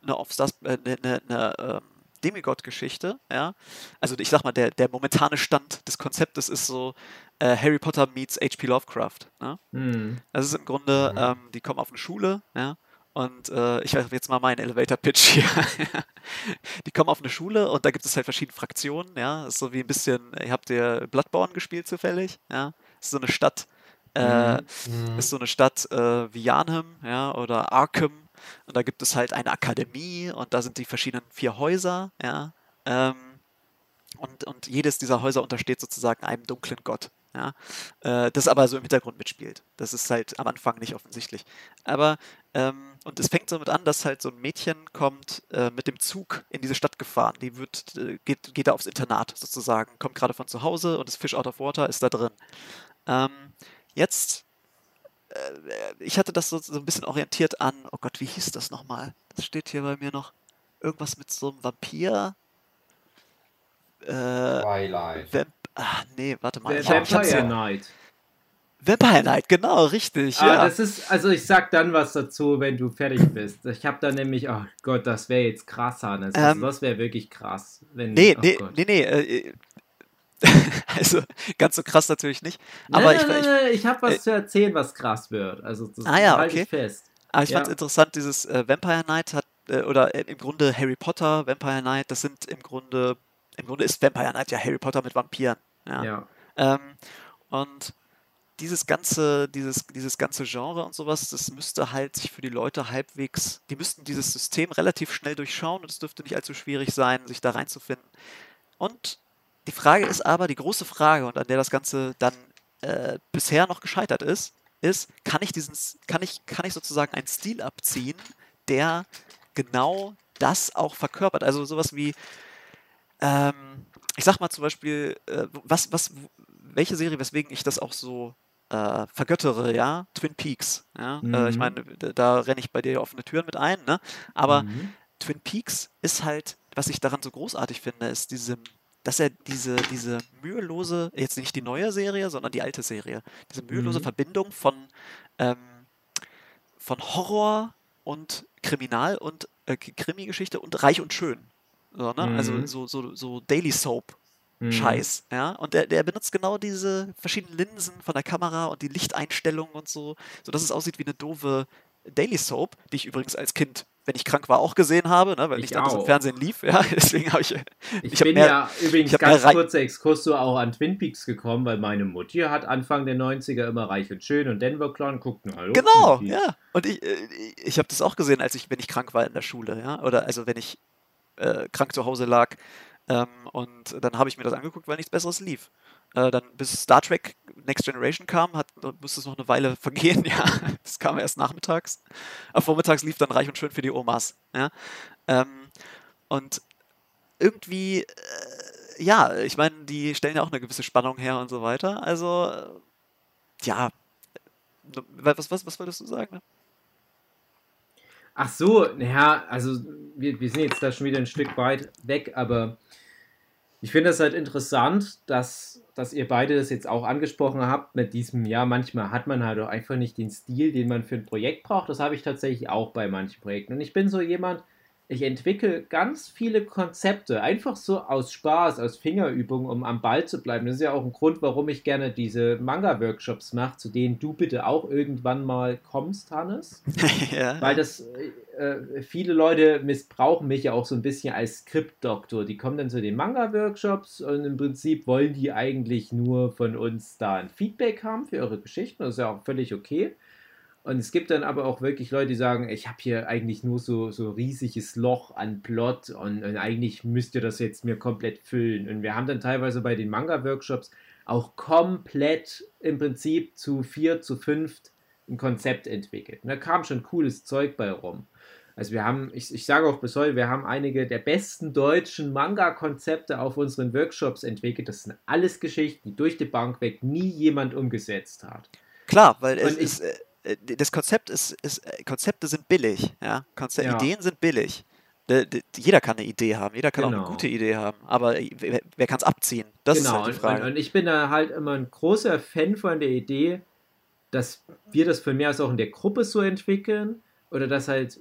eine, Offstars, äh, eine, eine, eine ähm, Demigod-Geschichte, ja. Also ich sag mal, der, der momentane Stand des Konzeptes ist so äh, Harry Potter meets H.P. Lovecraft. Ne? Mhm. Das ist im Grunde, mhm. ähm, die kommen auf eine Schule, ja. Und äh, ich habe jetzt mal meinen Elevator-Pitch hier. die kommen auf eine Schule und da gibt es halt verschiedene Fraktionen, ja. Das ist so wie ein bisschen, ihr habt ihr Bloodborne gespielt zufällig, ja. Das ist so eine Stadt, äh, mhm. ist so eine Stadt äh, wie Janhem, ja, oder Arkham und da gibt es halt eine Akademie und da sind die verschiedenen vier Häuser, ja. Ähm, und, und jedes dieser Häuser untersteht sozusagen einem dunklen Gott. Ja, äh, das aber so im Hintergrund mitspielt. Das ist halt am Anfang nicht offensichtlich. Aber, ähm, und es fängt somit an, dass halt so ein Mädchen kommt äh, mit dem Zug in diese Stadt gefahren. Die wird, äh, geht, geht da aufs Internat sozusagen, kommt gerade von zu Hause und das Fish Out of Water ist da drin. Ähm, jetzt äh, ich hatte das so, so ein bisschen orientiert an, oh Gott, wie hieß das nochmal? Das steht hier bei mir noch. Irgendwas mit so einem Vampir. Äh, Twilight. Vamp ah, nee, warte mal. V Vampire ja, Night. Vampire Night, genau, richtig. Ah, ja. das ist, also ich sag dann was dazu, wenn du fertig bist. Ich habe da nämlich, oh Gott, das wäre jetzt krass, Hannes. Ähm, das wäre wirklich krass. Wenn, nee, oh nee, nee, nee, äh, also ganz so krass natürlich nicht. Aber nein, ich, nein, ich, ich habe was äh, zu erzählen, was krass wird. Also das ah, ja, halte okay. ich fest. Aber ich ja. fand es interessant, dieses äh, Vampire Knight hat, äh, oder äh, im Grunde Harry Potter, Vampire Knight, das sind im Grunde, im Grunde ist Vampire Knight ja Harry Potter mit Vampiren. Ja. ja. Ähm, und dieses ganze, dieses, dieses ganze Genre und sowas, das müsste halt sich für die Leute halbwegs, die müssten dieses System relativ schnell durchschauen und es dürfte nicht allzu schwierig sein, sich da reinzufinden. Und die Frage ist aber, die große Frage, und an der das Ganze dann äh, bisher noch gescheitert ist, ist, kann ich diesen, kann ich, kann ich sozusagen einen Stil abziehen, der genau das auch verkörpert? Also sowas wie, ähm, ich sag mal zum Beispiel, äh, was, was, welche Serie, weswegen ich das auch so äh, vergöttere, ja, Twin Peaks. Ja? Mhm. Äh, ich mhm. meine, da renne ich bei dir offene Türen mit ein, ne? Aber mhm. Twin Peaks ist halt, was ich daran so großartig finde, ist diese dass er diese, diese mühelose, jetzt nicht die neue Serie, sondern die alte Serie, diese mühelose mhm. Verbindung von, ähm, von Horror und Kriminal und äh, Krimi-Geschichte und Reich und Schön. So, ne? Also mhm. Also so, so, so Daily Soap. Mhm. Scheiß, ja. Und der, der benutzt genau diese verschiedenen Linsen von der Kamera und die Lichteinstellungen und so, sodass es aussieht wie eine doofe Daily Soap, die ich übrigens als Kind wenn ich krank war, auch gesehen habe, ne, weil ich, ich dann im Fernsehen lief. Ja, deswegen habe ich. Ich, ich bin mehr, ja übrigens ganz kurzer Exkurs so auch an Twin Peaks gekommen, weil meine Mutti hat Anfang der 90er immer Reich und Schön und Denver Clown guckten. Hallo. Genau, ja. Und ich, äh, ich habe das auch gesehen, als ich, wenn ich krank war in der Schule, ja. Oder also wenn ich äh, krank zu Hause lag. Ähm, und dann habe ich mir das angeguckt, weil nichts Besseres lief. Äh, dann bis Star Trek Next Generation kam, hat, musste es noch eine Weile vergehen, ja. Das kam erst nachmittags. Aber vormittags lief dann reich und schön für die Omas. Ja. Ähm, und irgendwie, äh, ja, ich meine, die stellen ja auch eine gewisse Spannung her und so weiter. Also, äh, ja. Was, was, was wolltest du sagen? Ach so, naja, also wir, wir sind jetzt da schon wieder ein Stück weit weg, aber ich finde es halt interessant, dass, dass ihr beide das jetzt auch angesprochen habt mit diesem, ja, manchmal hat man halt auch einfach nicht den Stil, den man für ein Projekt braucht. Das habe ich tatsächlich auch bei manchen Projekten. Und ich bin so jemand, ich entwickle ganz viele Konzepte, einfach so aus Spaß, aus Fingerübung, um am Ball zu bleiben. Das ist ja auch ein Grund, warum ich gerne diese Manga-Workshops mache, zu denen du bitte auch irgendwann mal kommst, Hannes. ja. Weil das äh, viele Leute missbrauchen mich ja auch so ein bisschen als Skriptdoktor. Die kommen dann zu den Manga-Workshops und im Prinzip wollen die eigentlich nur von uns da ein Feedback haben für ihre Geschichten. Das ist ja auch völlig okay. Und es gibt dann aber auch wirklich Leute, die sagen, ich habe hier eigentlich nur so, so riesiges Loch an Plot und, und, eigentlich müsst ihr das jetzt mir komplett füllen. Und wir haben dann teilweise bei den Manga-Workshops auch komplett im Prinzip zu vier, zu fünft ein Konzept entwickelt. Und da kam schon cooles Zeug bei rum. Also wir haben, ich, ich sage auch bis heute, wir haben einige der besten deutschen Manga-Konzepte auf unseren Workshops entwickelt. Das sind alles Geschichten, die durch die Bank weg nie jemand umgesetzt hat. Klar, weil es ich, ist äh, das Konzept ist, ist äh, Konzepte sind billig, ja. Konze ja. Ideen sind billig. De, de, jeder kann eine Idee haben, jeder kann genau. auch eine genau. gute Idee haben, aber wer, wer kann es abziehen? Das genau. ist halt die Frage. Und, und, ich bin da halt immer ein großer Fan von der Idee, dass wir das von mir aus auch in der Gruppe so entwickeln oder dass halt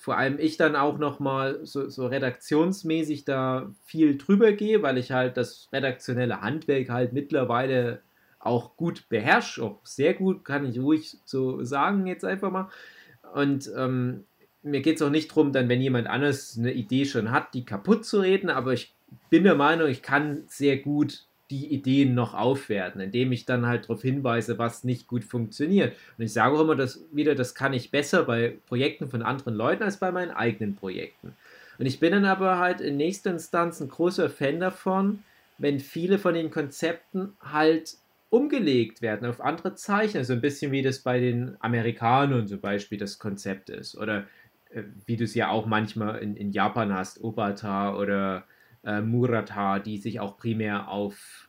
vor allem ich dann auch nochmal so, so redaktionsmäßig da viel drüber gehe, weil ich halt das redaktionelle Handwerk halt mittlerweile auch gut beherrscht, auch sehr gut, kann ich ruhig so sagen jetzt einfach mal. Und ähm, mir geht es auch nicht darum, dann, wenn jemand anders eine Idee schon hat, die kaputt zu reden, aber ich bin der Meinung, ich kann sehr gut die Ideen noch aufwerten, indem ich dann halt darauf hinweise, was nicht gut funktioniert. Und ich sage auch immer dass wieder, das kann ich besser bei Projekten von anderen Leuten als bei meinen eigenen Projekten. Und ich bin dann aber halt in nächster Instanz ein großer Fan davon, wenn viele von den Konzepten halt umgelegt werden auf andere Zeichen. So ein bisschen wie das bei den Amerikanern zum Beispiel das Konzept ist. Oder äh, wie du es ja auch manchmal in, in Japan hast, Obata oder äh, Murata, die sich auch primär auf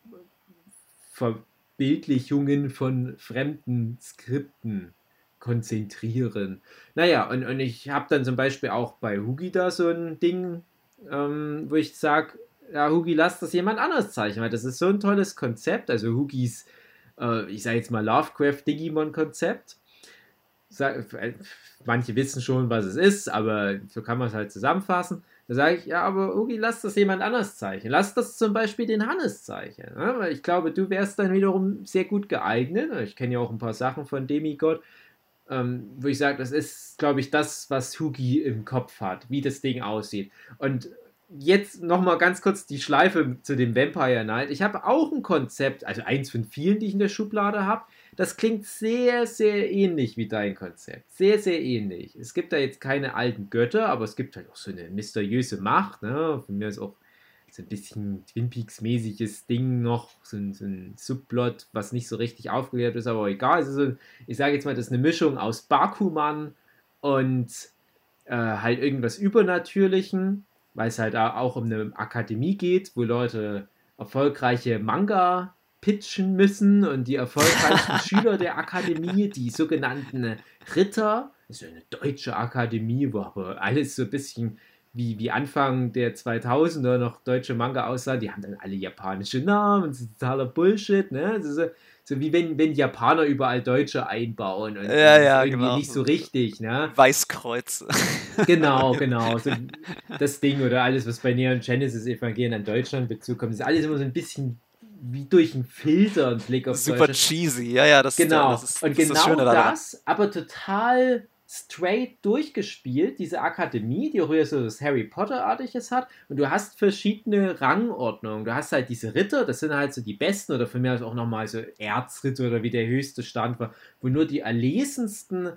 Verbildlichungen von fremden Skripten konzentrieren. Naja, und, und ich habe dann zum Beispiel auch bei Hugi da so ein Ding, ähm, wo ich sage, ja, Hugi, lass das jemand anders zeichnen, weil das ist so ein tolles Konzept. Also Hugis, äh, ich sage jetzt mal Lovecraft-Digimon-Konzept. Äh, manche wissen schon, was es ist, aber so kann man es halt zusammenfassen. Da sage ich, ja, aber Hugi, lass das jemand anders zeichnen. Lass das zum Beispiel den Hannes zeichnen. Ne? Weil ich glaube, du wärst dann wiederum sehr gut geeignet. Ich kenne ja auch ein paar Sachen von Demigod. Ähm, wo ich sage, das ist, glaube ich, das, was Hugi im Kopf hat, wie das Ding aussieht. Und jetzt nochmal ganz kurz die Schleife zu dem Vampire Night. Ich habe auch ein Konzept, also eins von vielen, die ich in der Schublade habe. Das klingt sehr, sehr ähnlich wie dein Konzept. Sehr, sehr ähnlich. Es gibt da jetzt keine alten Götter, aber es gibt halt auch so eine mysteriöse Macht. Ne? Von mir ist auch so ein bisschen Twin Peaks-mäßiges Ding noch, so ein, so ein, Subplot, was nicht so richtig aufgeklärt ist, aber egal. Also ich sage jetzt mal, das ist eine Mischung aus Bakuman und äh, halt irgendwas Übernatürlichen weil es halt auch um eine Akademie geht, wo Leute erfolgreiche Manga pitchen müssen und die erfolgreichsten Schüler der Akademie, die sogenannten Ritter, das ist eine deutsche Akademie, wo aber alles so ein bisschen wie, wie Anfang der 2000er noch deutsche Manga aussah, die haben dann alle japanische Namen, das ist totaler Bullshit, ne? Das ist so wie wenn, wenn Japaner überall Deutsche einbauen und ja, ja, irgendwie genau. nicht so richtig, ne? Weißkreuz. Genau, genau. So das Ding oder alles, was bei Neon Genesis Evangelien an Deutschland Bezug kommt, ist alles immer so ein bisschen wie durch einen Filter ein Blick auf Super cheesy, ja, ja, das, genau. das ist, und das genau das, das aber total straight durchgespielt, diese Akademie, die auch wieder so was Harry Potter-artiges hat. Und du hast verschiedene Rangordnungen. Du hast halt diese Ritter, das sind halt so die besten, oder für mich auch nochmal so Erzritter oder wie der höchste Stand war, wo nur die erlesensten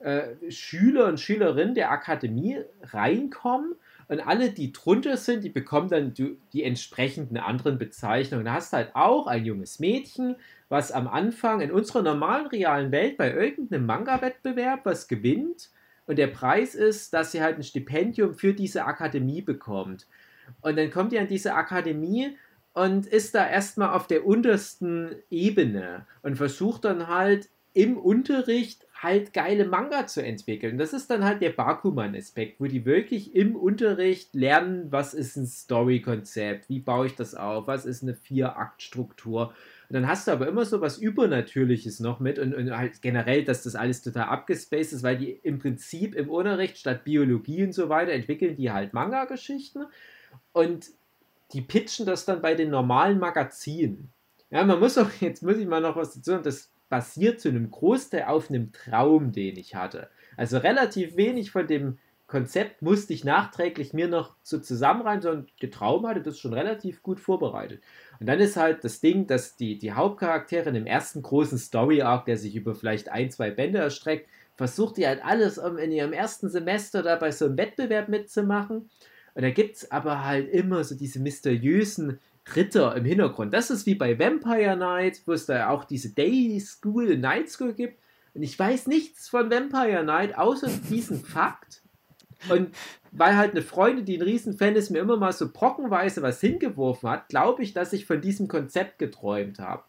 äh, Schüler und Schülerinnen der Akademie reinkommen. Und alle, die drunter sind, die bekommen dann die, die entsprechenden anderen Bezeichnungen. Da hast du halt auch ein junges Mädchen, was am Anfang in unserer normalen realen Welt bei irgendeinem Manga-Wettbewerb was gewinnt. Und der Preis ist, dass sie halt ein Stipendium für diese Akademie bekommt. Und dann kommt die an diese Akademie und ist da erstmal auf der untersten Ebene und versucht dann halt im Unterricht halt geile Manga zu entwickeln. Das ist dann halt der Bakuman-Aspekt, wo die wirklich im Unterricht lernen, was ist ein Story-Konzept, wie baue ich das auf, was ist eine Vier-Akt-Struktur. Und dann hast du aber immer so was Übernatürliches noch mit und, und, halt generell, dass das alles total abgespaced ist, weil die im Prinzip im Unterricht statt Biologie und so weiter entwickeln die halt Manga-Geschichten und die pitchen das dann bei den normalen Magazinen. Ja, man muss auch, jetzt muss ich mal noch was dazu sagen, das basiert zu einem Großteil auf einem Traum, den ich hatte. Also relativ wenig von dem Konzept musste ich nachträglich mir noch so zusammenreimen, sondern der Traum hatte das schon relativ gut vorbereitet. Und dann ist halt das Ding, dass die, die Hauptcharaktere in dem ersten großen Story-Arc, der sich über vielleicht ein, zwei Bände erstreckt, versucht die halt alles, um in ihrem ersten Semester da bei so einem Wettbewerb mitzumachen. Und da gibt es aber halt immer so diese mysteriösen Ritter im Hintergrund. Das ist wie bei Vampire Night, wo es da auch diese Day School Night School gibt. Und ich weiß nichts von Vampire Night, außer diesen Fakt. Und weil halt eine Freundin, die ein Riesenfan ist, mir immer mal so brockenweise was hingeworfen hat, glaube ich, dass ich von diesem Konzept geträumt habe.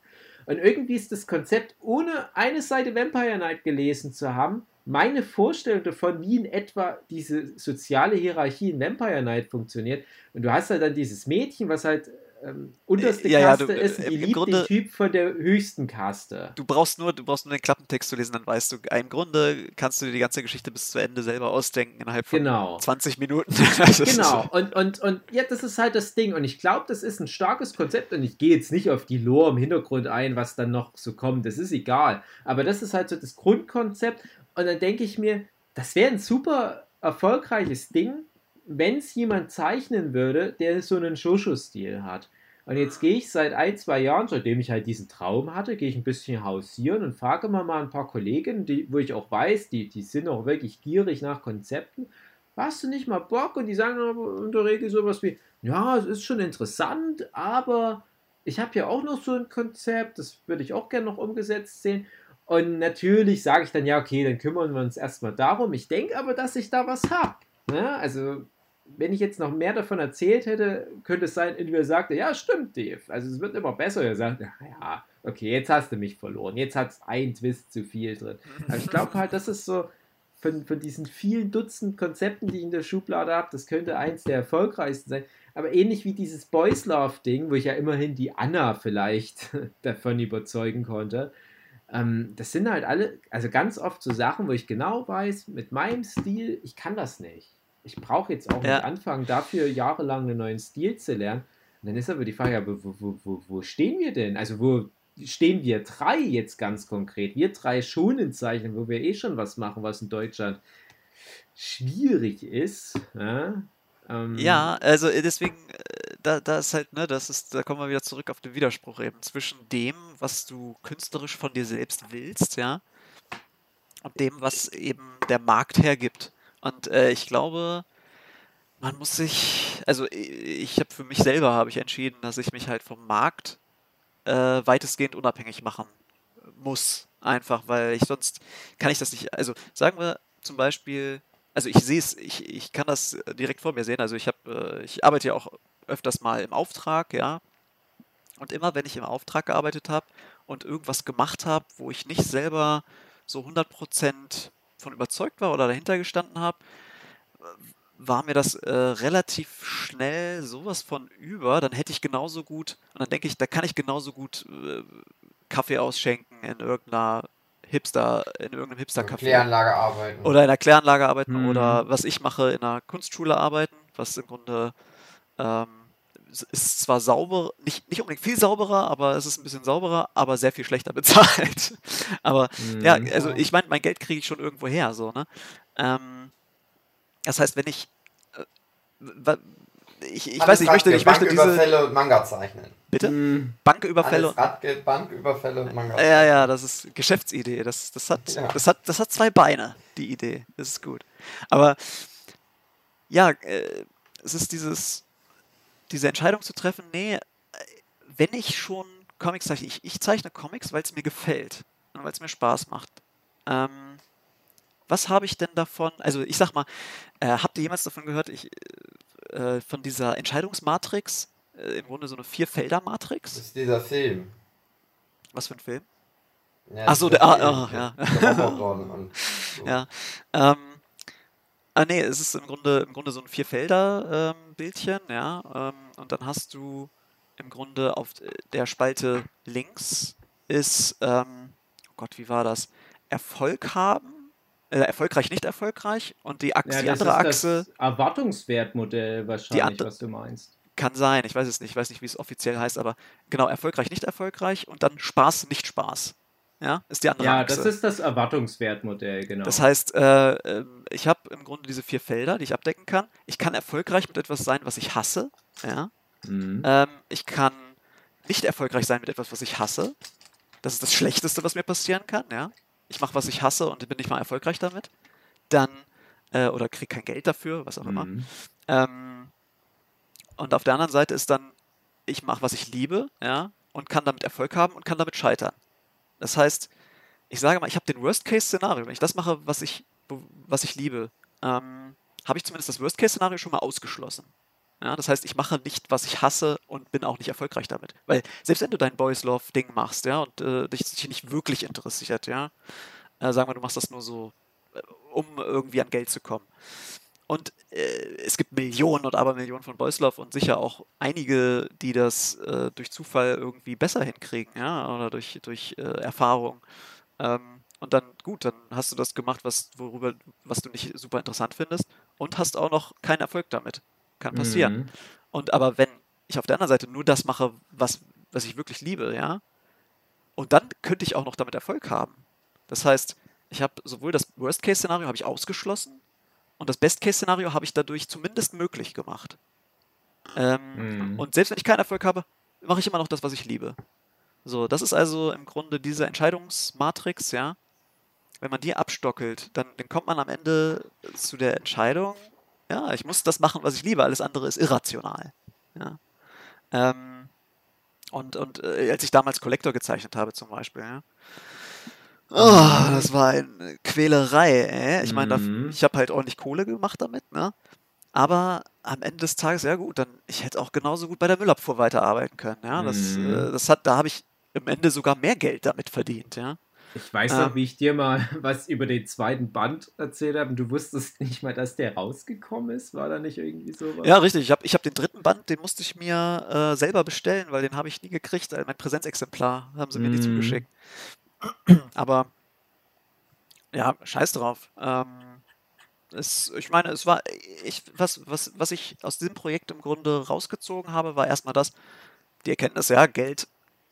Und irgendwie ist das Konzept, ohne eine Seite Vampire Night gelesen zu haben, meine Vorstellung davon, wie in etwa diese soziale Hierarchie in Vampire Night funktioniert. Und du hast halt dann dieses Mädchen, was halt ähm, unterste ja, Kaste ja, du, ist, die liebt Grunde, den Typ von der höchsten Kaste. Du brauchst nur, du brauchst nur den Klappentext zu lesen, dann weißt du, im Grunde kannst du dir die ganze Geschichte bis zu Ende selber ausdenken innerhalb von genau. 20 Minuten. genau, und, und, und ja, das ist halt das Ding. Und ich glaube, das ist ein starkes Konzept und ich gehe jetzt nicht auf die Lore im Hintergrund ein, was dann noch so kommt. Das ist egal. Aber das ist halt so das Grundkonzept. Und dann denke ich mir, das wäre ein super erfolgreiches Ding, wenn es jemand zeichnen würde, der so einen Shoshu-Stil hat. Und jetzt gehe ich seit ein, zwei Jahren, seitdem ich halt diesen Traum hatte, gehe ich ein bisschen hausieren und frage mal, mal ein paar Kolleginnen, die, wo ich auch weiß, die, die sind auch wirklich gierig nach Konzepten. Hast du nicht mal Bock? Und die sagen in der Regel sowas wie, ja, es ist schon interessant, aber ich habe ja auch noch so ein Konzept, das würde ich auch gerne noch umgesetzt sehen. Und natürlich sage ich dann, ja, okay, dann kümmern wir uns erstmal darum. Ich denke aber, dass ich da was habe. Ja, ne? also wenn ich jetzt noch mehr davon erzählt hätte, könnte es sein, entweder sagte, ja, stimmt, Dave. Also es wird immer besser. Er sagt, ja, okay, jetzt hast du mich verloren. Jetzt hat es ein Twist zu viel drin. Aber ich glaube halt, das ist so von, von diesen vielen Dutzend Konzepten, die ich in der Schublade habe, das könnte eins der erfolgreichsten sein. Aber ähnlich wie dieses Boys Love-Ding, wo ich ja immerhin die Anna vielleicht davon überzeugen konnte. Ähm, das sind halt alle, also ganz oft so Sachen, wo ich genau weiß, mit meinem Stil, ich kann das nicht ich brauche jetzt auch ja. nicht anfangen, dafür jahrelang einen neuen Stil zu lernen. Und dann ist aber die Frage, wo, wo, wo, wo stehen wir denn? Also wo stehen wir drei jetzt ganz konkret? Wir drei schonen Zeichnen, wo wir eh schon was machen, was in Deutschland schwierig ist. Ja, ähm, ja also äh, deswegen, äh, da, da ist halt, ne, das ist, da kommen wir wieder zurück auf den Widerspruch eben zwischen dem, was du künstlerisch von dir selbst willst, ja, und dem, was eben der Markt hergibt. Und äh, ich glaube, man muss sich, also ich habe für mich selber habe ich entschieden, dass ich mich halt vom Markt äh, weitestgehend unabhängig machen muss. Einfach, weil ich sonst kann ich das nicht. Also sagen wir zum Beispiel, also ich sehe es, ich, ich kann das direkt vor mir sehen. Also ich habe, äh, ich arbeite ja auch öfters mal im Auftrag, ja. Und immer wenn ich im Auftrag gearbeitet habe und irgendwas gemacht habe, wo ich nicht selber so 100% von überzeugt war oder dahinter gestanden habe, war mir das äh, relativ schnell sowas von über, dann hätte ich genauso gut, und dann denke ich, da kann ich genauso gut äh, Kaffee ausschenken in irgendeiner Hipster, in irgendeinem Hipster-Café. Kläranlage arbeiten. Oder in einer Kläranlage arbeiten mhm. oder was ich mache, in einer Kunstschule arbeiten, was im Grunde ähm, ist zwar sauber, nicht, nicht unbedingt viel sauberer, aber es ist ein bisschen sauberer, aber sehr viel schlechter bezahlt. aber mhm. ja, also ich meine, mein Geld kriege ich schon irgendwo her, so, ne? Ähm, das heißt, wenn ich äh, ich, ich weiß nicht, ich möchte, ich möchte diese... Banküberfälle und Manga zeichnen. Bitte? Mhm. Banküberfälle. Alles Banküberfälle und Manga. Ja, ja, das ist Geschäftsidee. Das, das, hat, ja. das, hat, das hat zwei Beine, die Idee. Das ist gut. Aber ja, äh, es ist dieses, diese Entscheidung zu treffen, nee, wenn ich schon Comics zeichne, ich, ich zeichne Comics, weil es mir gefällt und weil es mir Spaß macht. Ähm, was habe ich denn davon? Also ich sag mal, äh, habt ihr jemals davon gehört, ich, äh, von dieser Entscheidungsmatrix? Äh, Im Grunde so eine Vierfelder-Matrix? Das ist dieser Film. Was für ein Film? Ja, Achso, der, ah, oh, ja. ja. Ähm, ah, nee, es ist im Grunde, im Grunde so ein Vierfelder-Bildchen, ähm, ja. Ähm, und dann hast du im Grunde auf der Spalte links ist, ähm, oh Gott, wie war das? Erfolg haben, äh, erfolgreich, nicht erfolgreich und die, Achse, ja, die andere Achse. Das Erwartungswertmodell wahrscheinlich, was du meinst. Kann sein, ich weiß es nicht, ich weiß nicht, wie es offiziell heißt, aber genau, erfolgreich, nicht erfolgreich und dann Spaß, nicht Spaß. Ja, ist die andere ja, Achse. Das ist das Erwartungswertmodell, genau. Das heißt, äh, ähm, ich habe im Grunde diese vier Felder, die ich abdecken kann. Ich kann erfolgreich mit etwas sein, was ich hasse. Ja. Mhm. Ähm, ich kann nicht erfolgreich sein mit etwas, was ich hasse. Das ist das Schlechteste, was mir passieren kann. Ja. Ich mache, was ich hasse und bin nicht mal erfolgreich damit. Dann, äh, oder kriege kein Geld dafür, was auch immer. Mhm. Ähm, und auf der anderen Seite ist dann, ich mache, was ich liebe, ja, und kann damit Erfolg haben und kann damit scheitern. Das heißt, ich sage mal, ich habe den Worst-Case-Szenario. Wenn ich das mache, was ich, was ich liebe, ähm, habe ich zumindest das Worst-Case-Szenario schon mal ausgeschlossen. Ja, das heißt, ich mache nicht, was ich hasse und bin auch nicht erfolgreich damit. Weil selbst wenn du dein Boys Love-Ding machst, ja, und äh, dich, nicht wirklich interessiert, ja, äh, sagen wir, du machst das nur so, äh, um irgendwie an Geld zu kommen. Und äh, es gibt Millionen und Abermillionen von Love und sicher auch einige, die das äh, durch Zufall irgendwie besser hinkriegen, ja, oder durch, durch äh, Erfahrung. Ähm, und dann, gut, dann hast du das gemacht, was, worüber, was du nicht super interessant findest und hast auch noch keinen Erfolg damit. Kann passieren. Mhm. Und aber wenn ich auf der anderen Seite nur das mache, was, was ich wirklich liebe, ja, und dann könnte ich auch noch damit Erfolg haben. Das heißt, ich habe sowohl das Worst-Case-Szenario habe ich ausgeschlossen und das Best-Case-Szenario habe ich dadurch zumindest möglich gemacht. Ähm, mhm. Und selbst wenn ich keinen Erfolg habe, mache ich immer noch das, was ich liebe. So, das ist also im Grunde diese Entscheidungsmatrix, ja. Wenn man die abstockelt, dann, dann kommt man am Ende zu der Entscheidung, ja, ich muss das machen, was ich liebe, alles andere ist irrational. Ja. Ähm, und und äh, als ich damals Collector gezeichnet habe zum Beispiel, ja, Oh, das war eine Quälerei, ey. Ich meine, mhm. ich habe halt ordentlich Kohle gemacht damit, ne? Aber am Ende des Tages, ja gut, dann ich hätte auch genauso gut bei der Müllabfuhr weiterarbeiten können, ja. Das, mhm. äh, das hat, da habe ich im Ende sogar mehr Geld damit verdient, ja. Ich weiß noch, ähm, wie ich dir mal was über den zweiten Band erzählt habe und du wusstest nicht mal, dass der rausgekommen ist. War da nicht irgendwie sowas? Ja, richtig. Ich habe ich hab den dritten Band, den musste ich mir äh, selber bestellen, weil den habe ich nie gekriegt. Also mein Präsenzexemplar haben sie mir mm. nicht zugeschickt. Aber ja, scheiß drauf. Ähm, es, ich meine, es war, ich, was, was, was ich aus diesem Projekt im Grunde rausgezogen habe, war erstmal das, die Erkenntnis, ja, Geld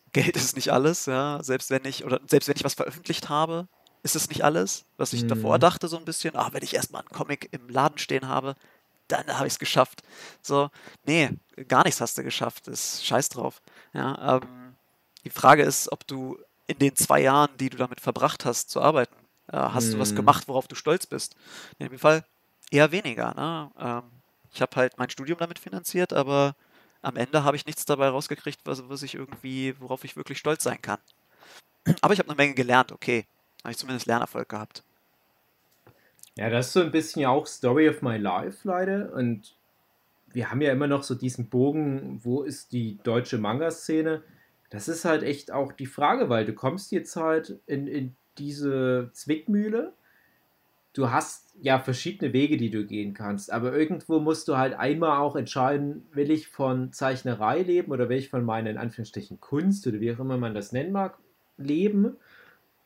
Geld ist nicht alles, ja. Selbst wenn ich, oder selbst wenn ich was veröffentlicht habe, ist es nicht alles. Was ich mhm. davor dachte, so ein bisschen, ah, wenn ich erstmal einen Comic im Laden stehen habe, dann habe ich es geschafft. So, nee, gar nichts hast du geschafft. Ist scheiß drauf. Ja, ähm, die Frage ist, ob du in den zwei Jahren, die du damit verbracht hast, zu arbeiten, äh, hast mhm. du was mhm. gemacht, worauf du stolz bist. In dem Fall eher weniger. Ne? Ähm, ich habe halt mein Studium damit finanziert, aber am Ende habe ich nichts dabei rausgekriegt, was, was ich irgendwie, worauf ich wirklich stolz sein kann. Aber ich habe eine Menge gelernt, okay. Habe ich zumindest Lernerfolg gehabt. Ja, das ist so ein bisschen ja auch Story of my life, leider. Und wir haben ja immer noch so diesen Bogen, wo ist die deutsche Manga-Szene? Das ist halt echt auch die Frage, weil du kommst jetzt halt in, in diese Zwickmühle du hast ja verschiedene Wege, die du gehen kannst, aber irgendwo musst du halt einmal auch entscheiden, will ich von Zeichnerei leben oder will ich von meiner in Anführungsstrichen Kunst oder wie auch immer man das nennen mag, leben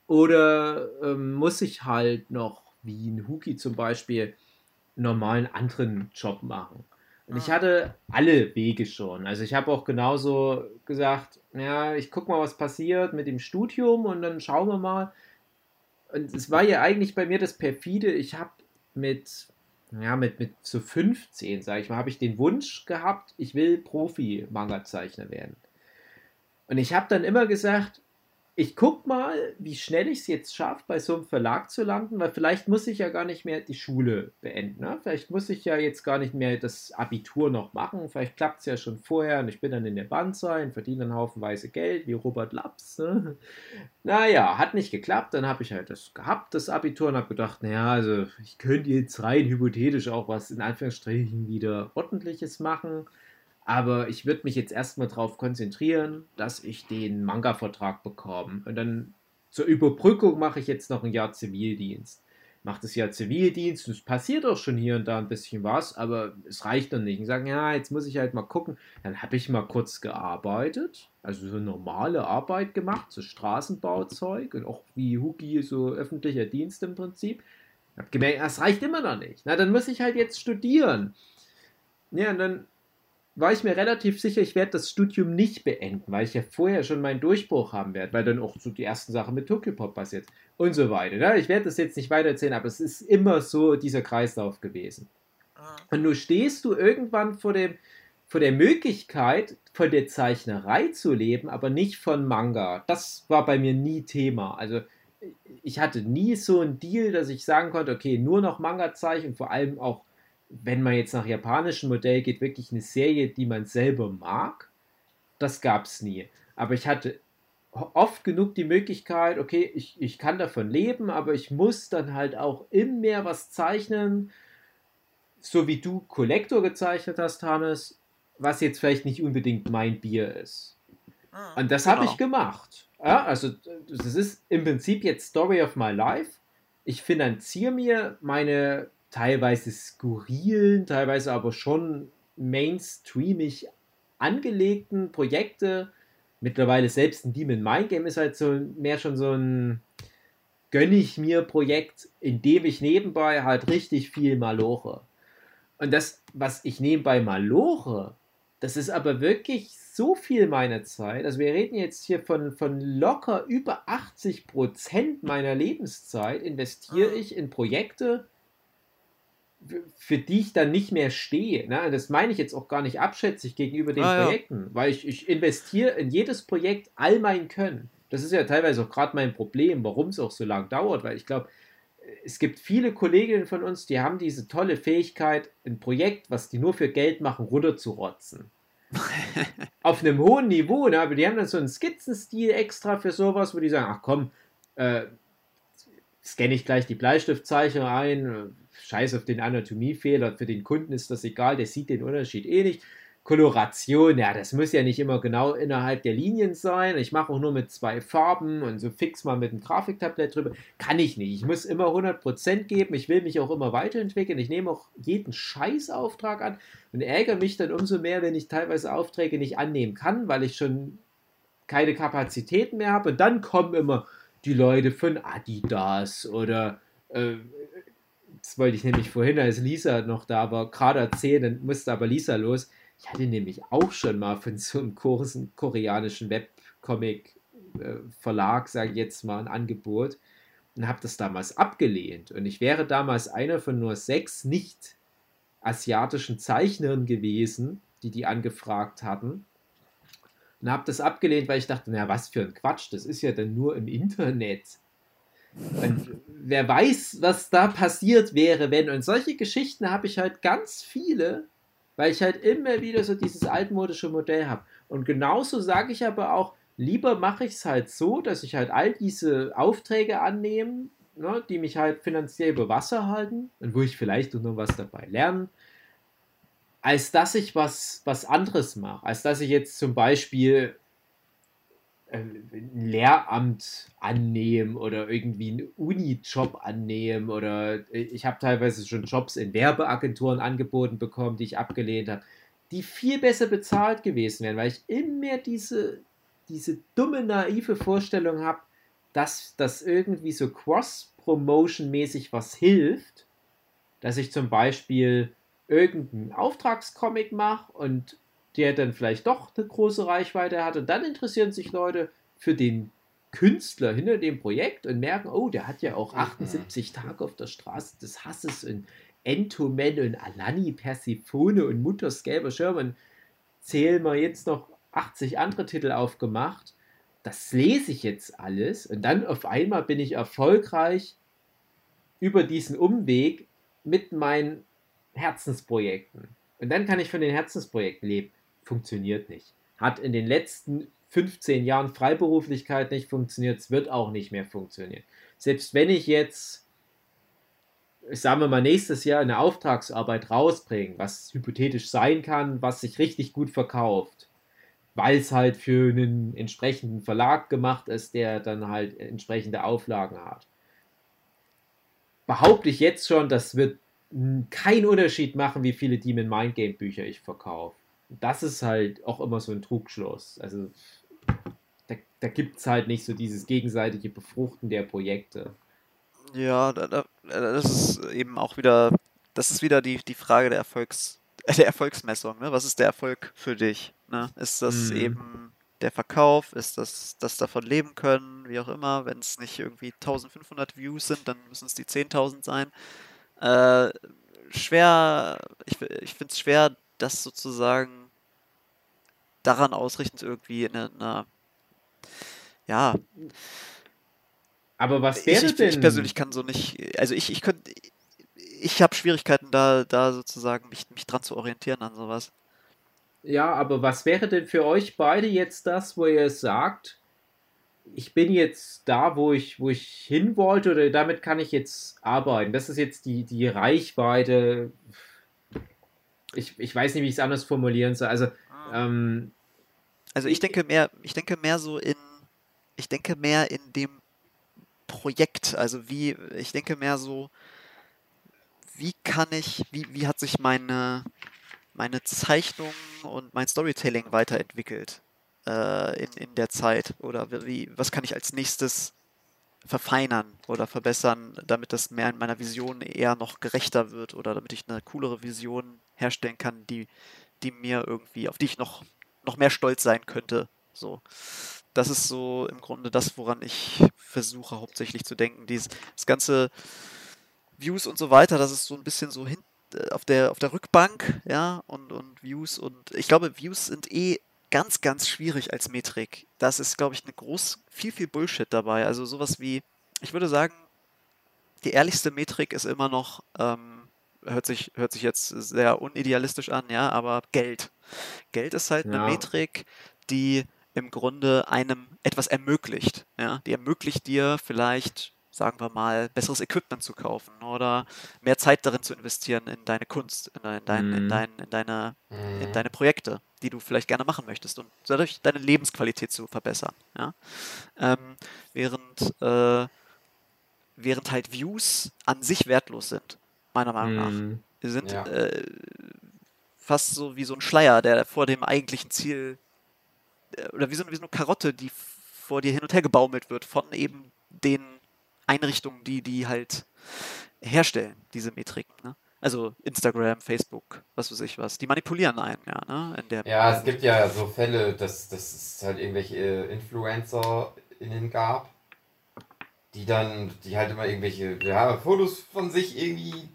oder ähm, muss ich halt noch, wie ein Huki zum Beispiel, normalen anderen Job machen. Und ich ah. hatte alle Wege schon. Also ich habe auch genauso gesagt, ja, ich gucke mal, was passiert mit dem Studium und dann schauen wir mal und es war ja eigentlich bei mir das perfide. Ich habe mit, ja, mit, mit so 15, sage ich mal, habe ich den Wunsch gehabt, ich will Profi-Manga-Zeichner werden. Und ich habe dann immer gesagt, ich guck mal, wie schnell ich es jetzt schaffe, bei so einem Verlag zu landen, weil vielleicht muss ich ja gar nicht mehr die Schule beenden. Ne? Vielleicht muss ich ja jetzt gar nicht mehr das Abitur noch machen. Vielleicht klappt es ja schon vorher und ich bin dann in der Bandzeit und verdiene dann haufenweise Geld, wie Robert Laps. Ne? Naja, hat nicht geklappt. Dann habe ich halt das gehabt, das Abitur, und habe gedacht, naja, also ich könnte jetzt rein hypothetisch auch was in Anführungsstrichen wieder Ordentliches machen. Aber ich würde mich jetzt erstmal darauf konzentrieren, dass ich den Manga-Vertrag bekomme. Und dann zur Überbrückung mache ich jetzt noch ein Jahr Zivildienst. Mache das Jahr Zivildienst es passiert auch schon hier und da ein bisschen was, aber es reicht dann nicht. Und sagen, ja, jetzt muss ich halt mal gucken. Dann habe ich mal kurz gearbeitet, also so normale Arbeit gemacht, so Straßenbauzeug und auch wie Huki, so öffentlicher Dienst im Prinzip. Habe gemerkt, das reicht immer noch nicht. Na, dann muss ich halt jetzt studieren. Ja, und dann war ich mir relativ sicher, ich werde das Studium nicht beenden, weil ich ja vorher schon meinen Durchbruch haben werde, weil dann auch so die ersten Sachen mit Tokyo Pop passiert und so weiter. Ne? Ich werde das jetzt nicht weiter erzählen, aber es ist immer so dieser Kreislauf gewesen. Ah. Und nun stehst du irgendwann vor dem vor der Möglichkeit, von der Zeichnerei zu leben, aber nicht von Manga. Das war bei mir nie Thema. Also ich hatte nie so einen Deal, dass ich sagen konnte, okay, nur noch Manga zeichnen, vor allem auch wenn man jetzt nach japanischem Modell geht, wirklich eine Serie, die man selber mag. Das gab es nie. Aber ich hatte oft genug die Möglichkeit, okay, ich, ich kann davon leben, aber ich muss dann halt auch immer mehr was zeichnen, so wie du Kollektor gezeichnet hast, Hannes, was jetzt vielleicht nicht unbedingt mein Bier ist. Ah, Und das genau. habe ich gemacht. Ja, also das ist im Prinzip jetzt Story of my life. Ich finanziere mir meine teilweise skurrilen, teilweise aber schon mainstreamig angelegten Projekte. Mittlerweile selbst ein Demon Mind Game ist halt so mehr schon so ein gönne ich mir Projekt, in dem ich nebenbei halt richtig viel maloche. Und das, was ich nebenbei maloche, das ist aber wirklich so viel meiner Zeit. Also wir reden jetzt hier von, von locker über 80 Prozent meiner Lebenszeit investiere ah. ich in Projekte, für die ich dann nicht mehr stehe. Ne? Das meine ich jetzt auch gar nicht abschätzig gegenüber den ah, Projekten, ja. weil ich, ich investiere in jedes Projekt all mein Können. Das ist ja teilweise auch gerade mein Problem, warum es auch so lange dauert, weil ich glaube, es gibt viele Kolleginnen von uns, die haben diese tolle Fähigkeit, ein Projekt, was die nur für Geld machen, runterzurotzen. Auf einem hohen Niveau, ne? aber die haben dann so einen Skizzenstil extra für sowas, wo die sagen, ach komm, äh, scanne ich gleich die Bleistiftzeichnung ein, scheiß auf den Anatomiefehler, für den Kunden ist das egal, der sieht den Unterschied eh nicht. Koloration, ja, das muss ja nicht immer genau innerhalb der Linien sein. Ich mache auch nur mit zwei Farben und so fix mal mit einem Grafiktablett drüber. Kann ich nicht. Ich muss immer 100% geben. Ich will mich auch immer weiterentwickeln. Ich nehme auch jeden Scheißauftrag an und ärgere mich dann umso mehr, wenn ich teilweise Aufträge nicht annehmen kann, weil ich schon keine Kapazitäten mehr habe. Und dann kommen immer die Leute von Adidas oder äh, das wollte ich nämlich vorhin, als Lisa noch da war, gerade erzählen, dann musste aber Lisa los. Ich hatte nämlich auch schon mal von so einem großen koreanischen Webcomic-Verlag, sage ich jetzt mal, ein Angebot und habe das damals abgelehnt. Und ich wäre damals einer von nur sechs nicht asiatischen Zeichnern gewesen, die die angefragt hatten. Und habe das abgelehnt, weil ich dachte, na was für ein Quatsch, das ist ja dann nur im Internet. Und wer weiß, was da passiert wäre, wenn. Und solche Geschichten habe ich halt ganz viele, weil ich halt immer wieder so dieses altmodische Modell habe. Und genauso sage ich aber auch, lieber mache ich es halt so, dass ich halt all diese Aufträge annehme, ne, die mich halt finanziell über Wasser halten und wo ich vielleicht noch was dabei lerne, als dass ich was, was anderes mache. Als dass ich jetzt zum Beispiel ein Lehramt annehmen oder irgendwie einen Uni-Job annehmen oder ich habe teilweise schon Jobs in Werbeagenturen angeboten bekommen, die ich abgelehnt habe, die viel besser bezahlt gewesen wären, weil ich immer diese, diese dumme, naive Vorstellung habe, dass das irgendwie so Cross-Promotion-mäßig was hilft, dass ich zum Beispiel irgendeinen Auftragscomic mache und der dann vielleicht doch eine große Reichweite hat und dann interessieren sich Leute für den Künstler hinter dem Projekt und merken, oh, der hat ja auch 78 Tage auf der Straße des Hasses und Entomen und Alani, Persephone und Mutters gelber Schirm zählen wir jetzt noch 80 andere Titel aufgemacht. das lese ich jetzt alles und dann auf einmal bin ich erfolgreich über diesen Umweg mit meinen Herzensprojekten. Und dann kann ich von den Herzensprojekten leben. Funktioniert nicht. Hat in den letzten 15 Jahren Freiberuflichkeit nicht funktioniert, es wird auch nicht mehr funktionieren. Selbst wenn ich jetzt, sagen wir mal, nächstes Jahr eine Auftragsarbeit rausbringe, was hypothetisch sein kann, was sich richtig gut verkauft, weil es halt für einen entsprechenden Verlag gemacht ist, der dann halt entsprechende Auflagen hat. Behaupte ich jetzt schon, das wird keinen Unterschied machen, wie viele Demon Mind Game Bücher ich verkaufe. Das ist halt auch immer so ein Trugschluss. Also da, da gibt es halt nicht so dieses gegenseitige Befruchten der Projekte. Ja, da, da, das ist eben auch wieder, das ist wieder die, die Frage der Erfolgs, der Erfolgsmessung. Ne? Was ist der Erfolg für dich? Ne? Ist das mhm. eben der Verkauf? Ist das das davon leben können? Wie auch immer. Wenn es nicht irgendwie 1500 Views sind, dann müssen es die 10.000 sein. Äh, schwer, ich, ich finde es schwer, das sozusagen daran ausrichtend irgendwie in einer, ja. Aber was wäre ich, denn? Ich persönlich kann so nicht, also ich, ich könnte, ich habe Schwierigkeiten da, da sozusagen mich, mich dran zu orientieren an sowas. Ja, aber was wäre denn für euch beide jetzt das, wo ihr sagt, ich bin jetzt da, wo ich, wo ich hin wollte oder damit kann ich jetzt arbeiten. Das ist jetzt die, die Reichweite. Ich, ich weiß nicht, wie ich es anders formulieren soll. Also, ah. ähm, also ich denke mehr, ich denke mehr so in, ich denke mehr in dem Projekt. Also wie, ich denke mehr so, wie kann ich, wie, wie hat sich meine, meine Zeichnung und mein Storytelling weiterentwickelt? äh, in, in der Zeit? Oder wie, was kann ich als nächstes verfeinern oder verbessern, damit das mehr in meiner Vision eher noch gerechter wird oder damit ich eine coolere Vision herstellen kann, die, die mir irgendwie, auf die ich noch, noch mehr stolz sein könnte. So. Das ist so im Grunde das, woran ich versuche hauptsächlich zu denken. Dies, das ganze Views und so weiter, das ist so ein bisschen so hin, äh, auf der, auf der Rückbank, ja, und, und Views und ich glaube, Views sind eh ganz, ganz schwierig als Metrik. Das ist, glaube ich, eine groß, viel, viel Bullshit dabei. Also sowas wie, ich würde sagen, die ehrlichste Metrik ist immer noch, ähm, hört, sich, hört sich jetzt sehr unidealistisch an, ja, aber Geld. Geld ist halt ja. eine Metrik, die im Grunde einem etwas ermöglicht. Ja? Die ermöglicht dir vielleicht sagen wir mal, besseres Equipment zu kaufen oder mehr Zeit darin zu investieren in deine Kunst, in, dein, in, dein, mhm. in, dein, in, deine, in mhm. deine Projekte, die du vielleicht gerne machen möchtest und dadurch deine Lebensqualität zu verbessern. Ja? Ähm, während, äh, während halt Views an sich wertlos sind, meiner Meinung nach. Mhm. Sie sind ja. äh, fast so wie so ein Schleier, der vor dem eigentlichen Ziel äh, oder wie so, wie so eine Karotte, die vor dir hin und her gebaumelt wird von eben den Einrichtungen, die die halt herstellen, diese Metriken. Ne? Also Instagram, Facebook, was weiß ich was. Die manipulieren einen, ja, ne? In der ja, es gibt ja so Fälle, dass, dass es halt irgendwelche äh, InfluencerInnen gab, die dann, die halt immer irgendwelche, ja, Fotos von sich irgendwie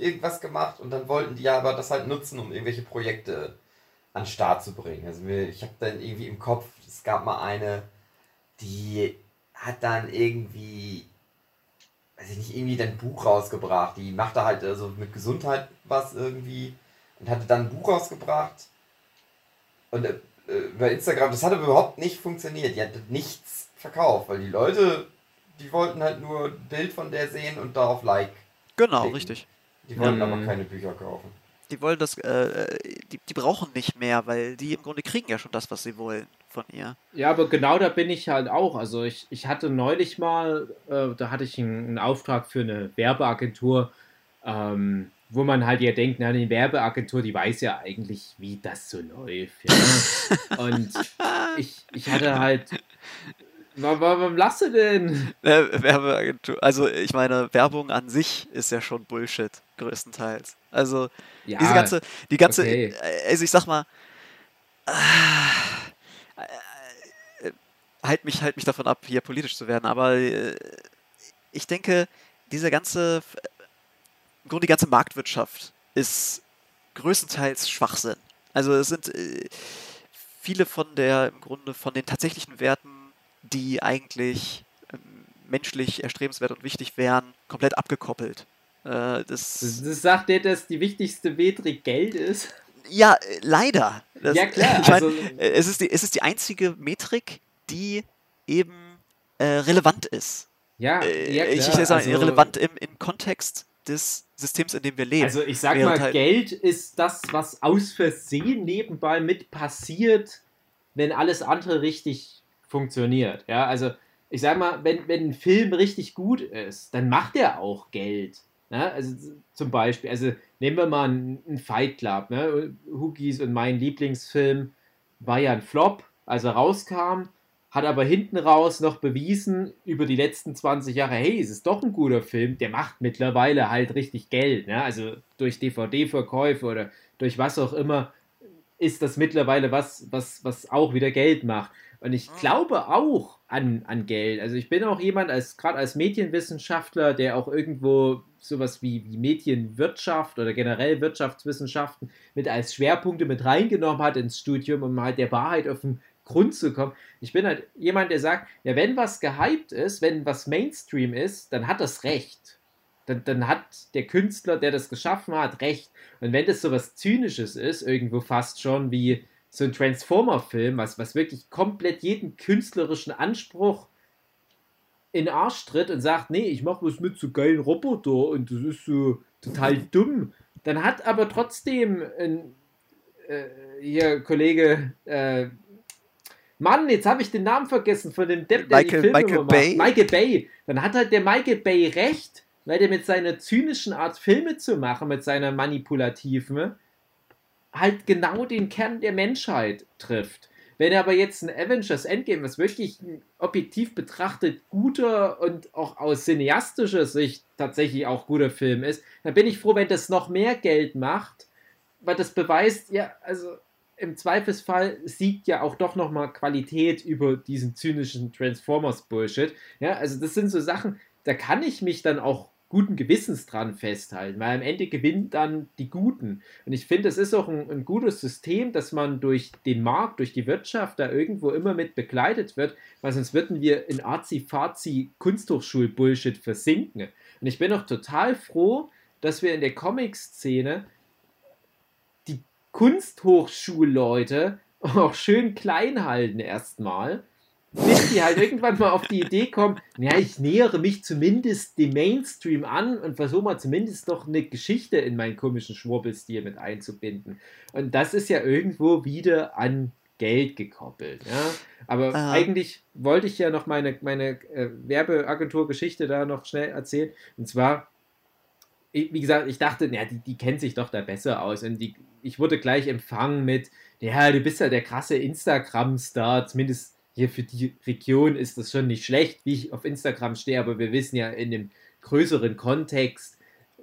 irgendwas gemacht und dann wollten die aber das halt nutzen, um irgendwelche Projekte an den Start zu bringen. Also ich habe dann irgendwie im Kopf, es gab mal eine, die hat dann irgendwie weiß ich nicht, irgendwie dein Buch rausgebracht. Die machte halt also mit Gesundheit was irgendwie und hatte dann ein Buch rausgebracht. Und äh, über Instagram, das hat aber überhaupt nicht funktioniert. Die hatte nichts verkauft, weil die Leute, die wollten halt nur ein Bild von der sehen und darauf Like. Genau, klicken. richtig. Die wollten aber keine Bücher kaufen. Die wollen das, äh, die, die brauchen nicht mehr, weil die im Grunde kriegen ja schon das, was sie wollen von ihr. Ja, aber genau da bin ich halt auch. Also ich, ich hatte neulich mal, äh, da hatte ich einen, einen, Auftrag für eine Werbeagentur, ähm, wo man halt ja denkt, na, die Werbeagentur, die weiß ja eigentlich, wie das so läuft. Ja? Und ich, ich hatte halt. Warum, du denn? Werbeagentur. Also ich meine, Werbung an sich ist ja schon Bullshit, größtenteils. Also ja, diese ganze, die ganze, okay. also ich sag mal, halt mich, halt mich davon ab, hier politisch zu werden, aber äh, ich denke, diese ganze, im Grunde die ganze Marktwirtschaft ist größtenteils Schwachsinn. Also es sind äh, viele von der, im Grunde von den tatsächlichen Werten die eigentlich ähm, menschlich erstrebenswert und wichtig wären, komplett abgekoppelt. Äh, das, das, sagt dir, dass die wichtigste Metrik Geld ist? Ja, äh, leider. Das, ja, klar. Ich mein, also, äh, es, ist die, es ist die einzige Metrik, die eben äh, relevant ist. Ja, äh, ja klar. Ich, ich sagen, also, relevant im, im Kontext des Systems, in dem wir leben. Also ich sag Während mal, halt Geld ist das, was aus Versehen nebenbei mit passiert, wenn alles andere richtig funktioniert. Ja, also ich sag mal, wenn, wenn ein Film richtig gut ist, dann macht er auch Geld. Ne? Also zum Beispiel, also nehmen wir mal einen, Fight Club. Ne? Hookies und mein Lieblingsfilm war ja ein Flop, als er rauskam, hat aber hinten raus noch bewiesen über die letzten 20 Jahre, hey, es ist doch ein guter Film, der macht mittlerweile halt richtig Geld. Ne? Also durch DVD-Verkäufe oder durch was auch immer ist das mittlerweile was, was, was auch wieder Geld macht. Und ich glaube auch an, an Geld. Also ich bin auch jemand, als gerade als Medienwissenschaftler, der auch irgendwo sowas wie, wie Medienwirtschaft oder generell Wirtschaftswissenschaften mit als Schwerpunkte mit reingenommen hat ins Studium, um halt der Wahrheit auf den Grund zu kommen. Ich bin halt jemand, der sagt, ja, wenn was gehypt ist, wenn was Mainstream ist, dann hat das Recht. Dann, dann hat der Künstler, der das geschaffen hat, Recht. Und wenn das sowas Zynisches ist, irgendwo fast schon wie so ein Transformer-Film, was, was wirklich komplett jeden künstlerischen Anspruch in den Arsch tritt und sagt, nee, ich mache was mit so geilen Roboter und das ist so total dumm. Dann hat aber trotzdem ein, äh, hier Kollege, äh, Mann, jetzt habe ich den Namen vergessen von dem Depp, der Michael, die Filme Michael Bay. Michael Bay. Dann hat halt der Michael Bay recht, weil der mit seiner zynischen Art Filme zu machen, mit seiner manipulativen, halt genau den Kern der Menschheit trifft. Wenn er aber jetzt ein Avengers Endgame, was wirklich objektiv betrachtet guter und auch aus cineastischer Sicht tatsächlich auch guter Film ist, dann bin ich froh, wenn das noch mehr Geld macht, weil das beweist, ja, also im Zweifelsfall siegt ja auch doch nochmal Qualität über diesen zynischen Transformers-Bullshit. Ja, also das sind so Sachen, da kann ich mich dann auch guten Gewissens dran festhalten, weil am Ende gewinnen dann die Guten. Und ich finde, es ist auch ein, ein, gutes System, dass man durch den Markt, durch die Wirtschaft da irgendwo immer mit begleitet wird, weil sonst würden wir in Arzi-Fazi Kunsthochschul-Bullshit versinken. Und ich bin auch total froh, dass wir in der Comic-Szene die Kunsthochschulleute auch schön klein halten erstmal bis die halt irgendwann mal auf die Idee kommen, ja, ich nähere mich zumindest dem Mainstream an und versuche mal zumindest doch eine Geschichte in meinen komischen Schwurbelstil mit einzubinden. Und das ist ja irgendwo wieder an Geld gekoppelt. Ja? Aber Aha. eigentlich wollte ich ja noch meine, meine äh, Werbeagentur-Geschichte da noch schnell erzählen. Und zwar, ich, wie gesagt, ich dachte, ja, die, die kennt sich doch da besser aus. Und die, ich wurde gleich empfangen mit, ja, du bist ja der krasse Instagram-Star, zumindest hier für die Region ist das schon nicht schlecht, wie ich auf Instagram stehe, aber wir wissen ja in dem größeren Kontext,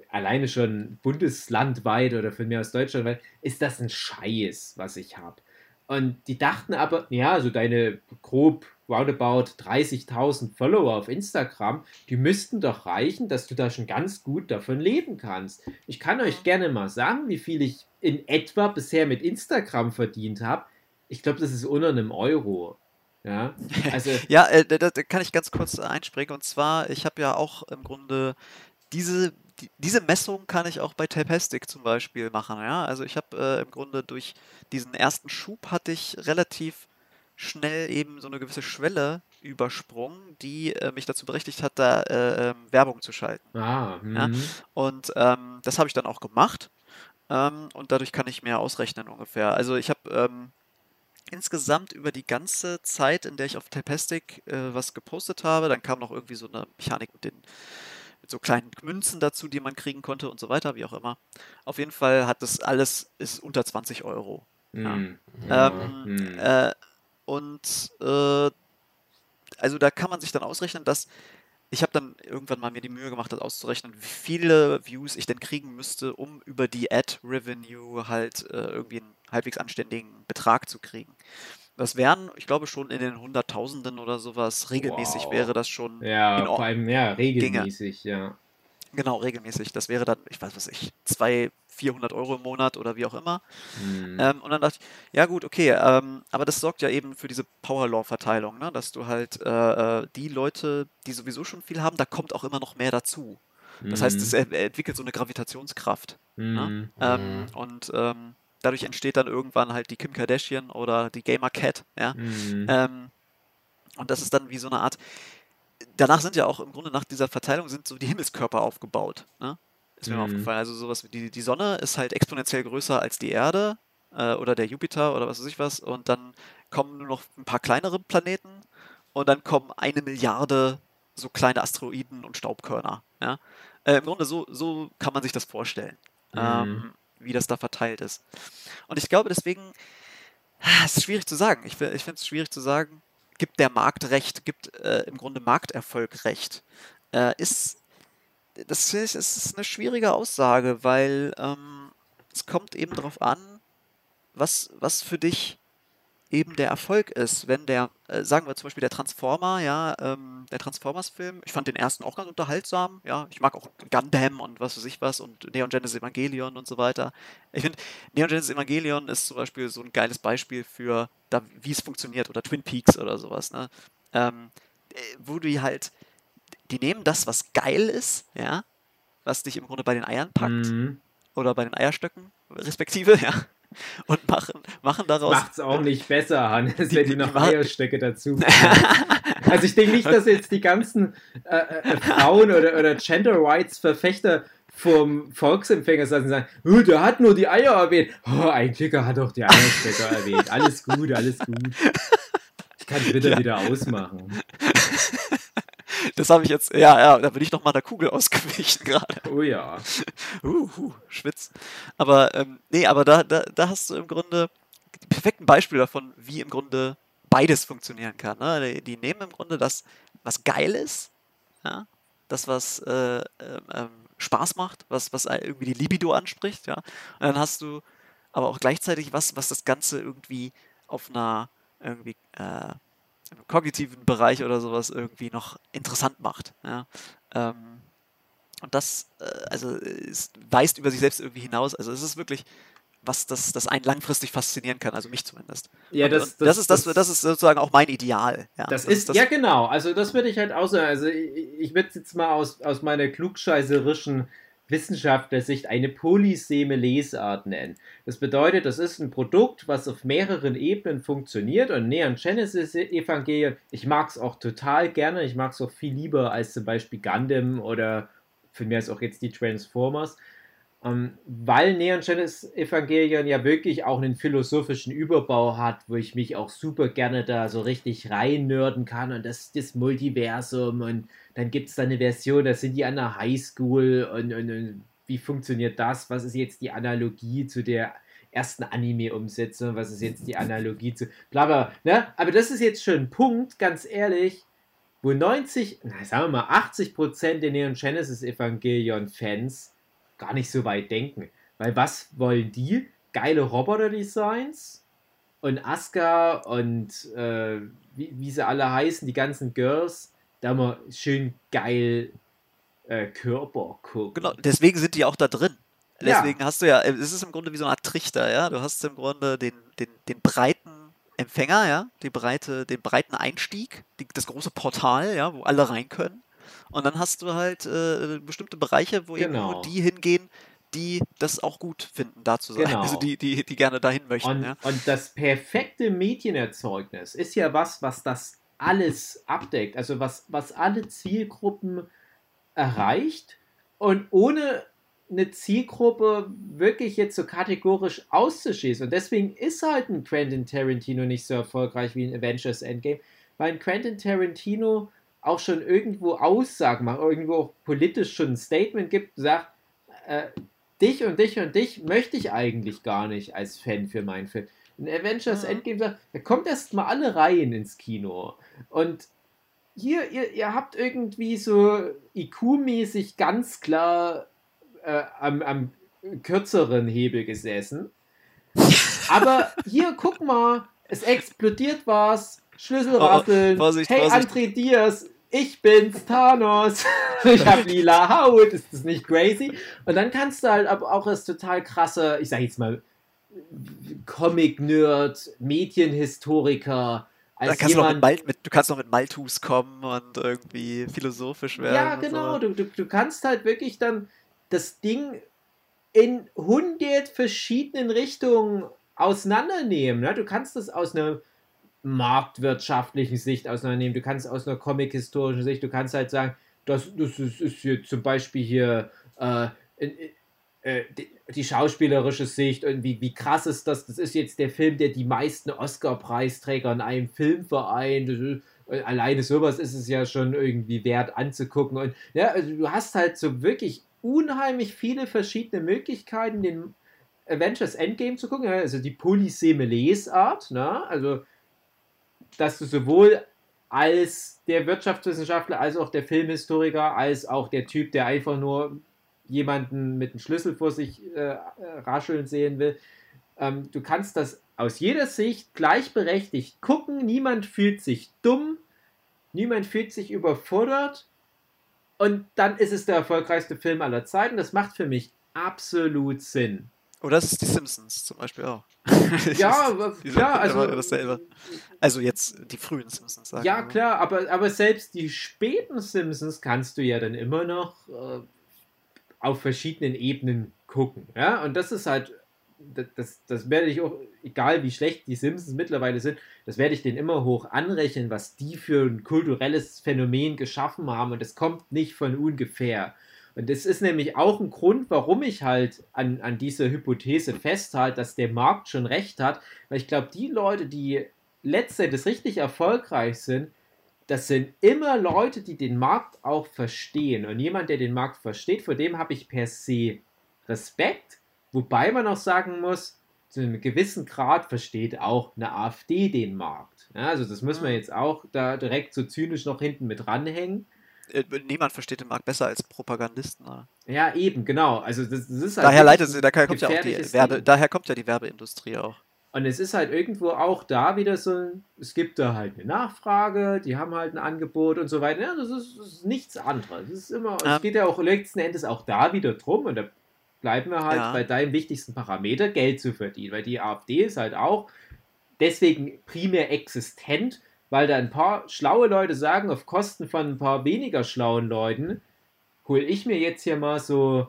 alleine schon bundeslandweit oder von mir aus deutschlandweit, ist das ein Scheiß, was ich habe. Und die dachten aber, ja, also deine grob roundabout 30.000 Follower auf Instagram, die müssten doch reichen, dass du da schon ganz gut davon leben kannst. Ich kann euch gerne mal sagen, wie viel ich in etwa bisher mit Instagram verdient habe. Ich glaube, das ist unter einem Euro. Ja, also ja äh, da, da, kann ich ganz kurz einspringen. Und zwar, ich habe ja auch im Grunde diese, die, diese Messung kann ich auch bei Tapastic zum Beispiel machen. Ja, also ich habe äh, im Grunde durch diesen ersten Schub hatte ich relativ schnell eben so eine gewisse Schwelle übersprungen, die äh, mich dazu berechtigt hat, da äh, ähm, Werbung zu schalten. Ah, ja? Mhm. Und ähm, das habe ich dann auch gemacht. Ähm, und dadurch kann ich mehr ausrechnen ungefähr. Also ich habe ähm, insgesamt über die ganze Zeit, in der ich auf Tapastic äh, was gepostet habe, dann kam noch irgendwie so eine Mechanik mit den mit so kleinen Münzen dazu, die man kriegen konnte und so weiter, wie auch immer. Auf jeden Fall hat das alles ist unter 20 Euro. Mm. Ja. Ähm, mm. äh, und äh, also da kann man sich dann ausrechnen, dass ich habe dann irgendwann mal mir die Mühe gemacht, das auszurechnen, wie viele Views ich denn kriegen müsste, um über die Ad-Revenue halt äh, irgendwie einen halbwegs anständigen Betrag zu kriegen. Das wären, ich glaube, schon in den Hunderttausenden oder sowas. Regelmäßig wow. wäre das schon. Ja, vor allem, ja, regelmäßig, ginge. ja. Genau, regelmäßig. Das wäre dann, ich weiß was ich, 200, 400 Euro im Monat oder wie auch immer. Mhm. Ähm, und dann dachte ich, ja gut, okay, ähm, aber das sorgt ja eben für diese Power-Law-Verteilung, ne? dass du halt äh, äh, die Leute, die sowieso schon viel haben, da kommt auch immer noch mehr dazu. Das mhm. heißt, es entwickelt so eine Gravitationskraft. Mhm. Ne? Ähm, und ähm, dadurch entsteht dann irgendwann halt die Kim Kardashian oder die Gamer Cat, ja. Mhm. Ähm, und das ist dann wie so eine Art. Danach sind ja auch im Grunde nach dieser Verteilung sind so die Himmelskörper aufgebaut. Ne? Ist mir mhm. mal aufgefallen. Also sowas wie die, die Sonne ist halt exponentiell größer als die Erde äh, oder der Jupiter oder was weiß ich was. Und dann kommen nur noch ein paar kleinere Planeten und dann kommen eine Milliarde so kleine Asteroiden und Staubkörner. Ja? Äh, Im Grunde so, so kann man sich das vorstellen. Mhm. Ähm, wie das da verteilt ist. Und ich glaube deswegen, ah, es ist schwierig zu sagen. Ich, ich finde es schwierig zu sagen, gibt der Markt recht, gibt äh, im Grunde Markterfolg recht. Äh, ist, das ist, ist eine schwierige Aussage, weil ähm, es kommt eben darauf an, was, was für dich eben der Erfolg ist, wenn der, äh, sagen wir zum Beispiel der Transformer, ja, ähm, der Transformers-Film, ich fand den ersten auch ganz unterhaltsam, ja, ich mag auch Gundam und was weiß ich was und Neon Genesis Evangelion und so weiter. Ich finde, Neon Genesis Evangelion ist zum Beispiel so ein geiles Beispiel für, da, wie es funktioniert oder Twin Peaks oder sowas, ne, ähm, äh, wo die halt, die nehmen das, was geil ist, ja, was dich im Grunde bei den Eiern packt mhm. oder bei den Eierstöcken, respektive, ja, und machen, machen daraus. Macht's auch nicht besser, Hannes, die, wenn die, noch Eierstöcke dazu. also ich denke nicht, dass jetzt die ganzen äh, äh, Frauen oder, oder Gender Rights Verfechter vom Volksempfänger saßen und sagen, oh, der hat nur die Eier erwähnt. Oh, ein Kicker hat doch die Eierstöcke erwähnt. Alles gut, alles gut. Ich kann Twitter ja. wieder ausmachen. Das habe ich jetzt, ja, ja, da bin ich noch mal der Kugel ausgewichen gerade. Oh ja. Uh, uh, Schwitz. Aber, ähm, nee, aber da, da, da hast du im Grunde die perfekten Beispiele davon, wie im Grunde beides funktionieren kann. Ne? Die, die, nehmen im Grunde das, was geil ist, ja? das, was äh, äh, Spaß macht, was, was irgendwie die Libido anspricht, ja. Und dann hast du aber auch gleichzeitig was, was das Ganze irgendwie auf einer irgendwie äh, im kognitiven Bereich oder sowas irgendwie noch interessant macht. Ja? Ähm, und das, äh, also, es weist über sich selbst irgendwie hinaus. Also, es ist wirklich was das, das einen langfristig faszinieren kann, also mich zumindest. Ja, das, das, das, ist, das, das ist sozusagen auch mein Ideal. Ja, das, ist, das, ja genau, also das würde ich halt auch sagen. Also ich, ich würde jetzt mal aus, aus meiner klugscheißerischen Wissenschaftlersicht eine polyseme Lesart nennen. Das bedeutet, das ist ein Produkt, was auf mehreren Ebenen funktioniert und Neon Genesis Evangelion, ich mag es auch total gerne, ich mag es auch viel lieber als zum Beispiel Gundam oder für mich ist auch jetzt die Transformers, ähm, weil Neon Genesis Evangelion ja wirklich auch einen philosophischen Überbau hat, wo ich mich auch super gerne da so richtig reinnörden kann und das, das Multiversum und dann gibt es da eine Version, da sind die an der Highschool und, und, und wie funktioniert das? Was ist jetzt die Analogie zu der ersten Anime-Umsetzung? Was ist jetzt die Analogie zu bla bla, ne? Aber das ist jetzt schon ein Punkt, ganz ehrlich, wo 90, na, sagen wir mal 80 Prozent der Neon Genesis Evangelion-Fans gar nicht so weit denken. Weil was wollen die? Geile Roboter-Designs und Asuka und äh, wie, wie sie alle heißen, die ganzen Girls da mal schön geil äh, Körper gucken. Genau, deswegen sind die auch da drin. Deswegen ja. hast du ja, es ist im Grunde wie so eine Art Trichter, ja. Du hast im Grunde den, den, den breiten Empfänger, ja, die breite, den breiten Einstieg, die, das große Portal, ja, wo alle rein können. Und dann hast du halt äh, bestimmte Bereiche, wo genau. eben nur die hingehen, die das auch gut finden, da zu sein. Genau. Also die, die, die gerne dahin möchten. Und, ja. und das perfekte Medienerzeugnis ist ja was, was das alles abdeckt, also was, was alle Zielgruppen erreicht und ohne eine Zielgruppe wirklich jetzt so kategorisch auszuschließen. Und deswegen ist halt ein Quentin Tarantino nicht so erfolgreich wie ein Avengers Endgame, weil ein Quentin Tarantino auch schon irgendwo Aussagen macht, irgendwo auch politisch schon ein Statement gibt, sagt, äh, dich und dich und dich möchte ich eigentlich gar nicht als Fan für meinen Film in Avengers mhm. Endgame sagt, da kommt erst mal alle Reihen ins Kino. Und hier, ihr, ihr habt irgendwie so IQ-mäßig ganz klar äh, am, am kürzeren Hebel gesessen. Aber hier, guck mal, es explodiert was, Schlüssel rasseln. Oh, Vorsicht, hey, Vorsicht. André Diaz, ich bin's, Thanos. ich habe lila Haut, ist das nicht crazy? Und dann kannst du halt aber auch das total krasse, ich sag jetzt mal, Comic-Nerd, Medienhistoriker, als kannst jemand, du, Mal, mit, du kannst noch mit Malthus kommen und irgendwie philosophisch werden. Ja, genau. So. Du, du, du kannst halt wirklich dann das Ding in hundert verschiedenen Richtungen auseinandernehmen. Ne? Du kannst das aus einer marktwirtschaftlichen Sicht auseinandernehmen, du kannst aus einer comic-historischen Sicht, du kannst halt sagen, das, das ist, ist hier zum Beispiel hier äh, äh, die, die, schauspielerische Sicht und wie, wie krass ist das? Das ist jetzt der Film, der die meisten Oscar-Preisträger in einem Film vereint. Ist, alleine sowas ist es ja schon irgendwie wert anzugucken. Und ja, also du hast halt so wirklich unheimlich viele verschiedene Möglichkeiten, den Avengers Endgame zu gucken. Also die polyseme Lesart, ne? also dass du sowohl als der Wirtschaftswissenschaftler, als auch der Filmhistoriker, als auch der Typ, der einfach nur jemanden mit einem Schlüssel vor sich äh, rascheln sehen will. Ähm, du kannst das aus jeder Sicht gleichberechtigt gucken. Niemand fühlt sich dumm, niemand fühlt sich überfordert. Und dann ist es der erfolgreichste Film aller Zeiten. Das macht für mich absolut Sinn. Oder es ist die Simpsons zum Beispiel auch. ja, klar, also. Dasselbe. Also jetzt die frühen Simpsons sagen. Ja, klar, aber, aber selbst die späten Simpsons kannst du ja dann immer noch äh, auf verschiedenen Ebenen gucken. Ja, und das ist halt, das, das, das werde ich auch, egal wie schlecht die Simpsons mittlerweile sind, das werde ich denen immer hoch anrechnen, was die für ein kulturelles Phänomen geschaffen haben. Und das kommt nicht von ungefähr. Und das ist nämlich auch ein Grund, warum ich halt an, an dieser Hypothese festhalte, dass der Markt schon recht hat. Weil ich glaube, die Leute, die letztendlich richtig erfolgreich sind, das sind immer Leute, die den Markt auch verstehen. Und jemand, der den Markt versteht, vor dem habe ich per se Respekt. Wobei man auch sagen muss, zu einem gewissen Grad versteht auch eine AfD den Markt. Ja, also das muss man jetzt auch da direkt so zynisch noch hinten mit ranhängen. Äh, niemand versteht den Markt besser als Propagandisten. Oder? Ja, eben, genau. Also das, das ist halt daher leitet sie, daher kommt ja auch die Werbe, daher kommt ja die Werbeindustrie auch. Und es ist halt irgendwo auch da wieder so es gibt da halt eine Nachfrage, die haben halt ein Angebot und so weiter. Ja, das ist, das ist nichts anderes. Es ist immer, ja. es geht ja auch letzten Endes auch da wieder drum und da bleiben wir halt ja. bei deinem wichtigsten Parameter, Geld zu verdienen, weil die AfD ist halt auch deswegen primär existent, weil da ein paar schlaue Leute sagen, auf Kosten von ein paar weniger schlauen Leuten, hole ich mir jetzt hier mal so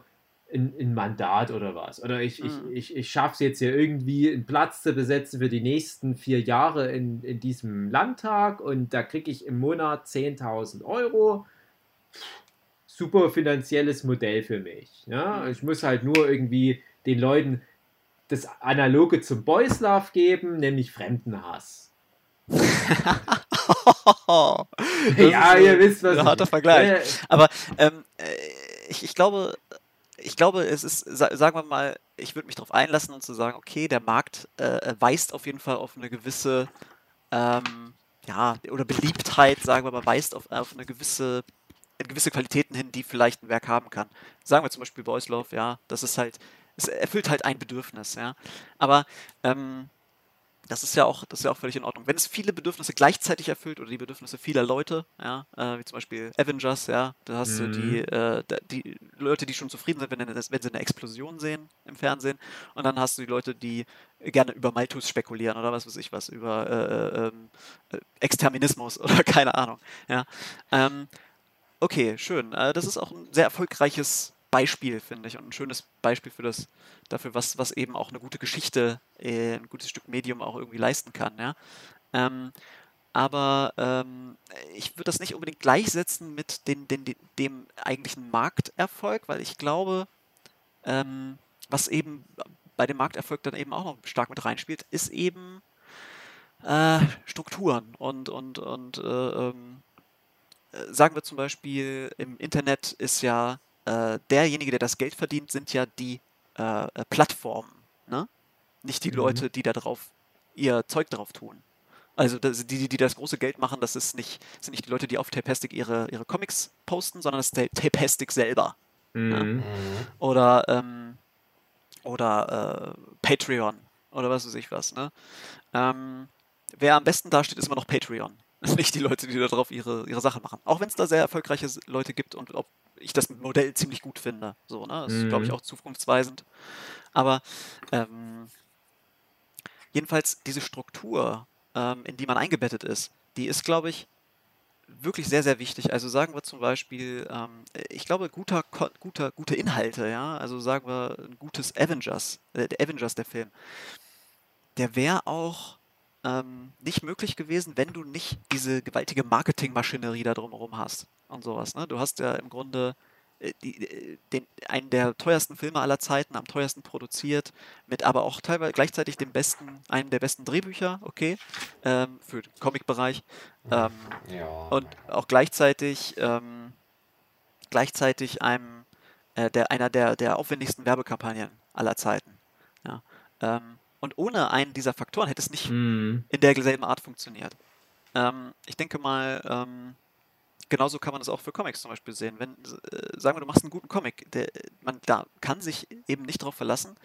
ein, ein Mandat oder was. Oder ich, mhm. ich, ich, ich schaffe es jetzt hier irgendwie, einen Platz zu besetzen für die nächsten vier Jahre in, in diesem Landtag und da kriege ich im Monat 10.000 Euro. Super finanzielles Modell für mich. Ja? Mhm. Ich muss halt nur irgendwie den Leuten das Analoge zum Boys Love geben, nämlich Fremdenhass. Ja, ihr wisst was. Ein harter Vergleich. Aber ähm, äh, ich, ich glaube, ich glaube, es ist, sagen wir mal, ich würde mich darauf einlassen und zu sagen, okay, der Markt äh, weist auf jeden Fall auf eine gewisse, ähm, ja, oder Beliebtheit, sagen wir mal, weist auf, auf eine gewisse, gewisse Qualitäten hin, die vielleicht ein Werk haben kann. Sagen wir zum Beispiel Boys Love, ja, das ist halt, es erfüllt halt ein Bedürfnis, ja. Aber ähm, das ist ja auch, das ist ja auch völlig in Ordnung. Wenn es viele Bedürfnisse gleichzeitig erfüllt oder die Bedürfnisse vieler Leute, ja, äh, wie zum Beispiel Avengers, ja, da hast mhm. du die, äh, die Leute, die schon zufrieden sind, wenn, wenn, sie eine Explosion sehen im Fernsehen, und dann hast du die Leute, die gerne über Malthus spekulieren oder was weiß ich was, über äh, ähm, äh Exterminismus oder keine Ahnung, ja. Ähm, okay, schön. Äh, das ist auch ein sehr erfolgreiches Beispiel, finde ich, und ein schönes Beispiel für das, dafür, was, was eben auch eine gute Geschichte, äh, ein gutes Stück Medium auch irgendwie leisten kann. Ja? Ähm, aber ähm, ich würde das nicht unbedingt gleichsetzen mit den, den, dem eigentlichen Markterfolg, weil ich glaube, ähm, was eben bei dem Markterfolg dann eben auch noch stark mit reinspielt, ist eben äh, Strukturen und, und, und äh, ähm, äh, sagen wir zum Beispiel, im Internet ist ja äh, derjenige, der das Geld verdient, sind ja die äh, äh, Plattformen, ne? Nicht die mhm. Leute, die da drauf ihr Zeug drauf tun. Also das, die, die das große Geld machen, das ist nicht, sind nicht die Leute, die auf Tapastic ihre, ihre Comics posten, sondern das ist Tapastic selber. Mhm. Ja? Mhm. Oder, ähm, oder äh, Patreon oder was weiß ich was. Ne? Ähm, wer am besten dasteht, ist immer noch Patreon. Nicht die Leute, die darauf ihre, ihre Sache machen. Auch wenn es da sehr erfolgreiche Leute gibt und ob ich das Modell ziemlich gut finde. So, ne? Das ist, mhm. glaube ich, auch zukunftsweisend. Aber ähm, jedenfalls diese Struktur, ähm, in die man eingebettet ist, die ist, glaube ich, wirklich sehr, sehr wichtig. Also sagen wir zum Beispiel, ähm, ich glaube, guter, guter, gute Inhalte, ja, also sagen wir ein gutes Avengers, äh, der Avengers, der Film, der wäre auch ähm, nicht möglich gewesen, wenn du nicht diese gewaltige Marketingmaschinerie da drumherum hast und sowas. Ne? Du hast ja im Grunde äh, die, äh, den, einen der teuersten Filme aller Zeiten, am teuersten produziert, mit aber auch teilweise gleichzeitig dem besten, einem der besten Drehbücher, okay, ähm, für den Comic-Bereich. Ähm, ja. Und auch gleichzeitig, ähm, gleichzeitig einem, äh, der, einer der, der aufwendigsten Werbekampagnen aller Zeiten. Ja. Und ohne einen dieser Faktoren hätte es nicht mm. in derselben Art funktioniert. Ähm, ich denke mal, ähm, genauso kann man das auch für Comics zum Beispiel sehen. Wenn, äh, sagen wir, du machst einen guten Comic, der, man da kann sich eben nicht darauf verlassen.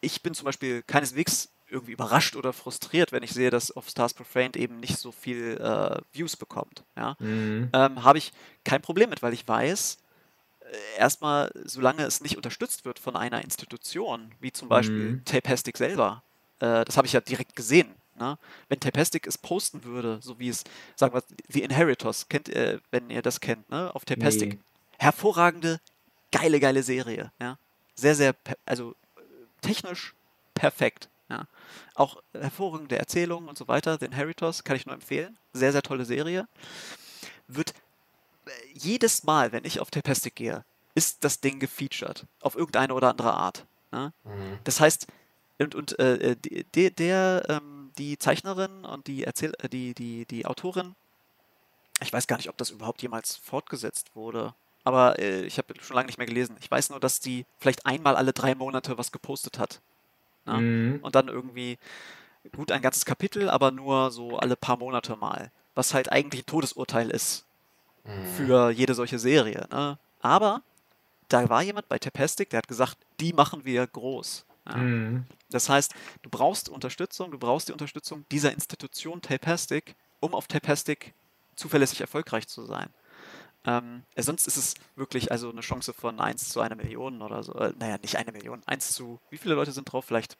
Ich bin zum Beispiel keineswegs irgendwie überrascht oder frustriert, wenn ich sehe, dass auf Stars Profaned eben nicht so viel äh, Views bekommt. Ja? Mhm. Ähm, Habe ich kein Problem mit, weil ich weiß, äh, erstmal, solange es nicht unterstützt wird von einer Institution, wie zum Beispiel mhm. Tapastic selber, äh, das habe ich ja direkt gesehen, Ne? Wenn Tapastic es posten würde, so wie es, sagen wir, The Inheritors, kennt ihr, wenn ihr das kennt, ne? auf Tapastic. Nee. Hervorragende, geile, geile Serie. Ja? Sehr, sehr, also technisch perfekt. Ja? Auch hervorragende Erzählungen und so weiter. The Inheritors kann ich nur empfehlen. Sehr, sehr tolle Serie. Wird äh, jedes Mal, wenn ich auf Tapastic gehe, ist das Ding gefeatured. Auf irgendeine oder andere Art. Ne? Mhm. Das heißt, und, und äh, äh der, der ähm, die Zeichnerin und die, Erzähl äh, die, die, die Autorin, ich weiß gar nicht, ob das überhaupt jemals fortgesetzt wurde. Aber äh, ich habe schon lange nicht mehr gelesen. Ich weiß nur, dass die vielleicht einmal alle drei Monate was gepostet hat. Ne? Mhm. Und dann irgendwie, gut, ein ganzes Kapitel, aber nur so alle paar Monate mal. Was halt eigentlich ein Todesurteil ist mhm. für jede solche Serie. Ne? Aber da war jemand bei Tapastic, der hat gesagt, die machen wir groß. Ja. Mhm. Das heißt, du brauchst Unterstützung, du brauchst die Unterstützung dieser Institution Tapastic, um auf Tapastic zuverlässig erfolgreich zu sein. Ähm, sonst ist es wirklich also eine Chance von 1 zu einer Million oder so. Äh, naja, nicht eine Million, 1 zu, wie viele Leute sind drauf? Vielleicht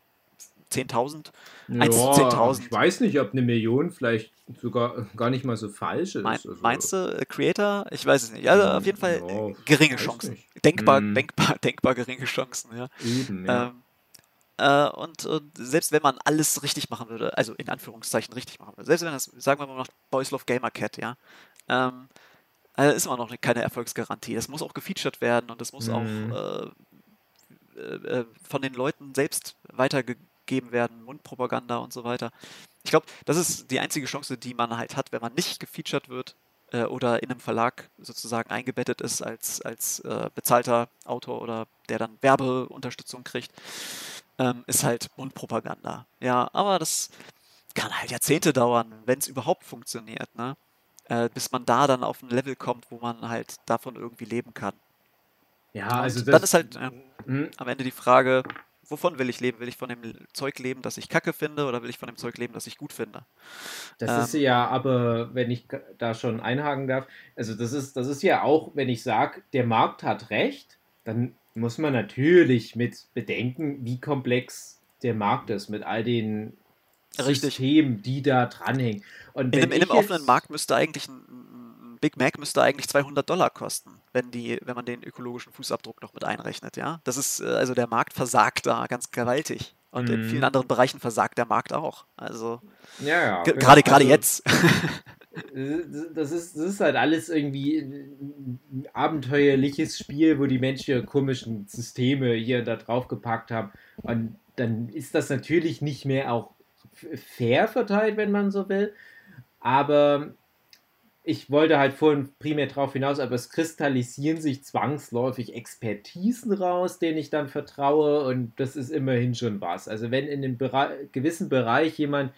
10.000? Ja, 1 zu 10.000. Ich weiß nicht, ob eine Million vielleicht sogar gar nicht mal so falsch ist. Mein, also. Meinst du, äh, Creator? Ich weiß es nicht. Also auf jeden Fall ja, geringe Chancen. Denkbar, hm. denkbar, denkbar geringe Chancen, ja. Eben, ja. Ähm, äh, und, und, selbst wenn man alles richtig machen würde, also in Anführungszeichen richtig machen würde, selbst wenn das, sagen wir mal noch Boys Love Gamer Cat, ja, ähm, äh, ist immer noch keine Erfolgsgarantie. Das muss auch gefeatured werden und das muss mhm. auch äh, äh, von den Leuten selbst weitergegeben werden, Mundpropaganda und so weiter. Ich glaube, das ist die einzige Chance, die man halt hat, wenn man nicht gefeatured wird äh, oder in einem Verlag sozusagen eingebettet ist als, als äh, bezahlter Autor oder der dann Werbeunterstützung kriegt ähm, ist halt Mundpropaganda. Ja, aber das kann halt Jahrzehnte dauern, wenn es überhaupt funktioniert, ne? Äh, bis man da dann auf ein Level kommt, wo man halt davon irgendwie leben kann. Ja, also dann ist halt äh, am Ende die Frage, wovon will ich leben? Will ich von dem Zeug leben, das ich kacke finde, oder will ich von dem Zeug leben, das ich gut finde? Das ähm, ist ja aber, wenn ich da schon einhaken darf, also das ist, das ist ja auch, wenn ich sage, der Markt hat recht, dann muss man natürlich mit bedenken, wie komplex der Markt ist, mit all den Richtig. Systemen, die da dranhängen. Und in einem, in einem offenen Markt müsste eigentlich ein, ein, Big Mac müsste eigentlich 200 Dollar kosten, wenn, die, wenn man den ökologischen Fußabdruck noch mit einrechnet. Ja? Das ist, äh, also der Markt versagt da ganz gewaltig. Und in vielen mhm. anderen Bereichen versagt der Markt auch. Also ja, ja. gerade gerade also, jetzt. das ist, das ist halt alles irgendwie ein abenteuerliches Spiel, wo die Menschen ihre komischen Systeme hier da drauf gepackt haben. Und dann ist das natürlich nicht mehr auch fair verteilt, wenn man so will. Aber ich wollte halt vorhin primär darauf hinaus, aber es kristallisieren sich zwangsläufig Expertisen raus, denen ich dann vertraue und das ist immerhin schon was. Also wenn in einem Bere gewissen Bereich jemand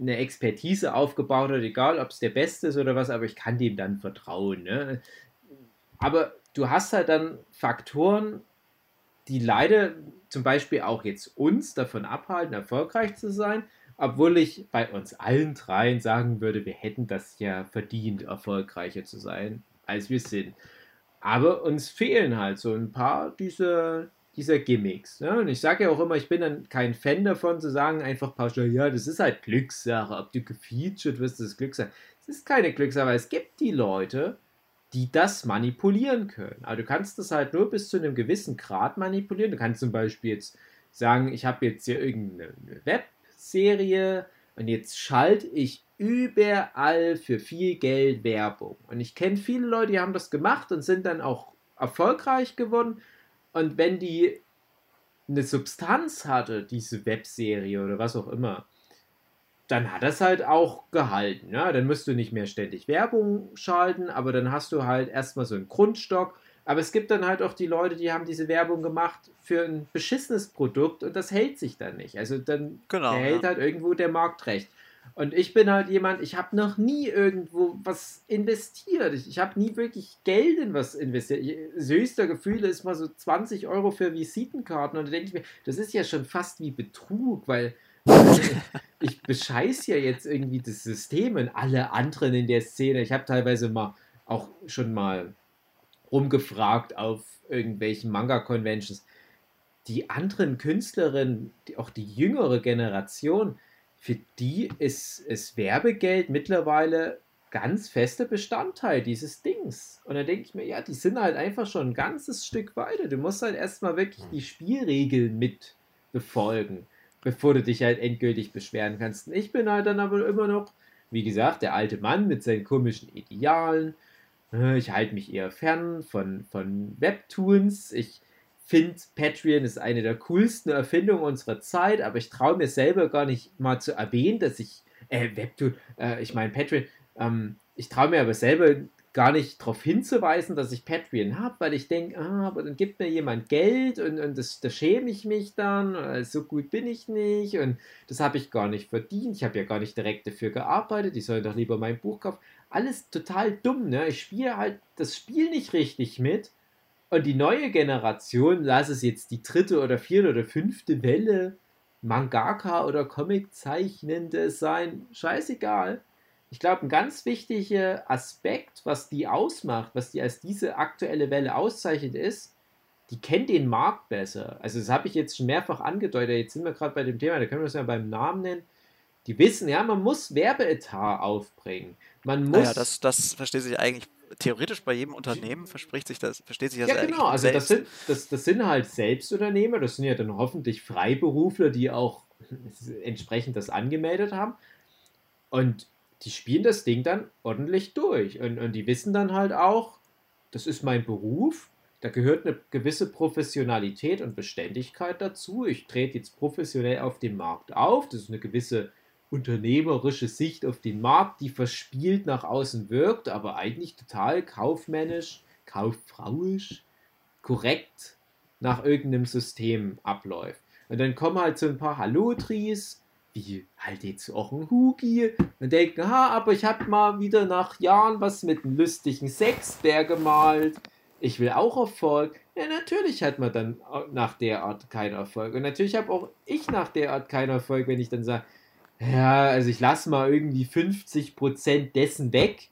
eine Expertise aufgebaut hat, egal ob es der Beste ist oder was, aber ich kann dem dann vertrauen. Ne? Aber du hast halt dann Faktoren, die leider zum Beispiel auch jetzt uns davon abhalten, erfolgreich zu sein, Obwohl ich bei uns allen dreien sagen würde, wir hätten das ja verdient, erfolgreicher zu sein, als wir sind. Aber uns fehlen halt so ein paar dieser, dieser Gimmicks. Ne? Und ich sage ja auch immer, ich bin dann kein Fan davon zu sagen, einfach pauschal, ja, das ist halt Glückssache. Ob du gefeatured wirst, das ist Glückssache. Es ist keine Glückssache, es gibt die Leute, die das manipulieren können. Aber du kannst das halt nur bis zu einem gewissen Grad manipulieren. Du kannst zum Beispiel jetzt sagen, ich habe jetzt hier irgendeine Webserie und jetzt schalte ich überall für viel Geld Werbung. Und ich kenne viele Leute, die haben das gemacht und sind dann auch erfolgreich geworden. Und wenn die eine Substanz hatte, diese Webserie oder was auch immer, dann hat das halt auch gehalten. Ja? Dann musst du nicht mehr ständig Werbung schalten, aber dann hast du halt erstmal so einen Grundstock. Aber es gibt dann halt auch die Leute, die haben diese Werbung gemacht für ein beschissenes Produkt und das hält sich dann nicht. Also dann genau, hält ja. halt irgendwo der Markt recht. Und ich bin halt jemand, ich habe noch nie irgendwo was investiert. Ich, ich habe nie wirklich Geld in was investiert. Das höchste Gefühl ist mal so 20 Euro für Visitenkarten. Und da denke ich mir, das ist ja schon fast wie Betrug, weil ich bescheiß ja jetzt irgendwie das System und alle anderen in der Szene. Ich habe teilweise mal auch schon mal rumgefragt auf irgendwelchen Manga-Conventions. Die anderen Künstlerinnen, auch die jüngere Generation, für die ist, ist Werbegeld mittlerweile ganz fester Bestandteil dieses Dings. Und da denke ich mir, ja, die sind halt einfach schon ein ganzes Stück weiter. Du musst halt erstmal wirklich die Spielregeln mit befolgen bevor du dich halt endgültig beschweren kannst. Ich bin halt dann aber immer noch, wie gesagt, der alte Mann mit seinen komischen Idealen. Äh, ich halte mich eher fern von, von Webtoons. Ich finde, Patreon ist eine der coolsten Erfindungen unserer Zeit, aber ich traue mir selber gar nicht mal zu erwähnen, dass ich, äh, Webtoon, äh, ich meine Patreon, ähm, ich traue mir aber selber gar nicht darauf hinzuweisen, dass ich Patreon habe, weil ich denke, ah, aber dann gibt mir jemand Geld und, und das, da schäme ich mich dann, so gut bin ich nicht und das habe ich gar nicht verdient, ich habe ja gar nicht direkt dafür gearbeitet, ich soll doch lieber mein Buch kaufen. Alles total dumm, ne? Ich spiele halt das Spiel nicht richtig mit und die neue Generation, lass es jetzt die dritte oder vierte oder fünfte Welle, Mangaka oder Comiczeichnende sein, scheißegal ich glaube, ein ganz wichtiger Aspekt, was die ausmacht, was die als diese aktuelle Welle auszeichnet, ist, die kennt den Markt besser. Also das habe ich jetzt schon mehrfach angedeutet. Jetzt sind wir gerade bei dem Thema, da können wir es ja beim Namen nennen. Die wissen, ja, man muss Werbeetat aufbringen. Man muss. Naja, das, das versteht sich eigentlich theoretisch bei jedem Unternehmen verspricht sich das, versteht sich das ja genau. Also das sind, das, das sind halt Selbstunternehmer. Das sind ja dann hoffentlich Freiberufler, die auch entsprechend das angemeldet haben. Und die spielen das Ding dann ordentlich durch. Und, und die wissen dann halt auch, das ist mein Beruf, da gehört eine gewisse Professionalität und Beständigkeit dazu. Ich trete jetzt professionell auf dem Markt auf. Das ist eine gewisse unternehmerische Sicht auf den Markt, die verspielt nach außen wirkt, aber eigentlich total kaufmännisch, kauffrauisch, korrekt nach irgendeinem System abläuft. Und dann kommen halt so ein paar Hallotris, wie halt jetzt auch ein Hugi und denken, ha, aber ich habe mal wieder nach Jahren was mit einem lustigen Sexbär gemalt. Ich will auch Erfolg. Ja, natürlich hat man dann nach der Art keinen Erfolg. Und natürlich habe auch ich nach der Art keinen Erfolg, wenn ich dann sage, ja, also ich lasse mal irgendwie 50% dessen weg,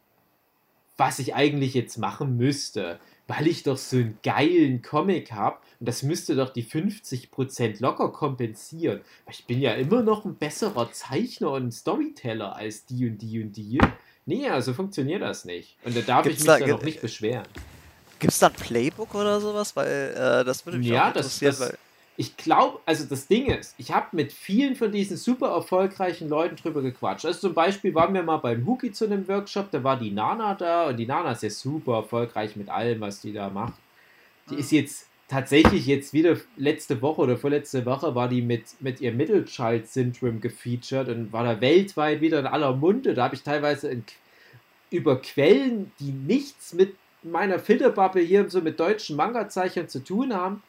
was ich eigentlich jetzt machen müsste weil ich doch so einen geilen Comic habe und das müsste doch die 50% locker kompensieren. Ich bin ja immer noch ein besserer Zeichner und Storyteller als die und die und die. Nee, also funktioniert das nicht. Und da darf Gibt's ich mich da, dann auch nicht beschweren. Gibt es da ein Playbook oder sowas? Weil äh, das würde mich ja, auch interessieren. Das, das, ich glaube, also das Ding ist, ich habe mit vielen von diesen super erfolgreichen Leuten drüber gequatscht. Also zum Beispiel waren wir mal beim Huki zu einem Workshop, da war die Nana da und die Nana ist ja super erfolgreich mit allem, was die da macht. Die ist jetzt tatsächlich jetzt wieder letzte Woche oder vorletzte Woche war die mit, mit Child Syndrome gefeatured und war da weltweit wieder in aller Munde. Da habe ich teilweise in, über Quellen, die nichts mit meiner Filterbubble hier so mit deutschen Manga-Zeichnern zu tun haben,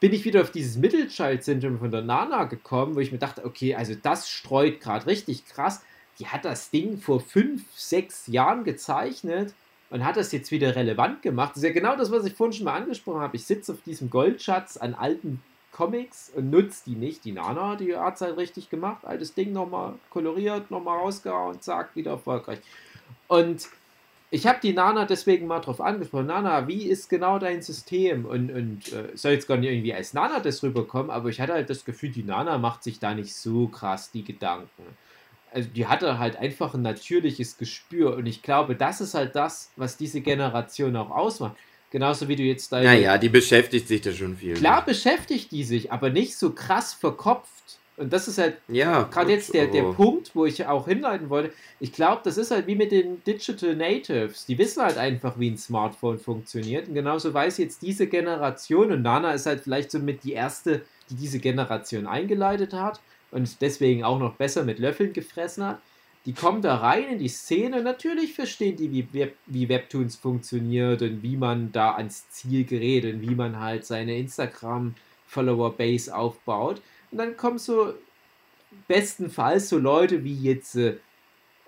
bin ich wieder auf dieses Mittelchild-Syndrom von der Nana gekommen, wo ich mir dachte, okay, also das streut gerade richtig krass. Die hat das Ding vor fünf, sechs Jahren gezeichnet und hat das jetzt wieder relevant gemacht. Das ist ja genau das, was ich vorhin schon mal angesprochen habe. Ich sitze auf diesem Goldschatz an alten Comics und nutzt die nicht. Die Nana, die hat es halt richtig gemacht. Altes Ding nochmal koloriert, nochmal rausgehauen, zack, wieder erfolgreich. Und ich habe die Nana deswegen mal drauf angesprochen. Nana, wie ist genau dein System? Und, und äh, soll jetzt gar nicht irgendwie als Nana das rüberkommen, aber ich hatte halt das Gefühl, die Nana macht sich da nicht so krass die Gedanken. Also die hatte halt einfach ein natürliches Gespür und ich glaube, das ist halt das, was diese Generation auch ausmacht. Genauso wie du jetzt da. Naja, die beschäftigt sich da schon viel. Klar beschäftigt die sich, aber nicht so krass verkopft. Und das ist halt ja, gerade jetzt der, der Punkt, wo ich auch hinleiten wollte. Ich glaube, das ist halt wie mit den Digital Natives. Die wissen halt einfach, wie ein Smartphone funktioniert. Und genauso weiß jetzt diese Generation, und Nana ist halt vielleicht so mit die erste, die diese Generation eingeleitet hat und deswegen auch noch besser mit Löffeln gefressen hat die kommen da rein in die Szene. Natürlich verstehen die, wie, Web, wie Webtoons funktioniert und wie man da ans Ziel gerät und wie man halt seine Instagram-Follower-Base aufbaut. Und dann kommen so bestenfalls so Leute wie jetzt äh,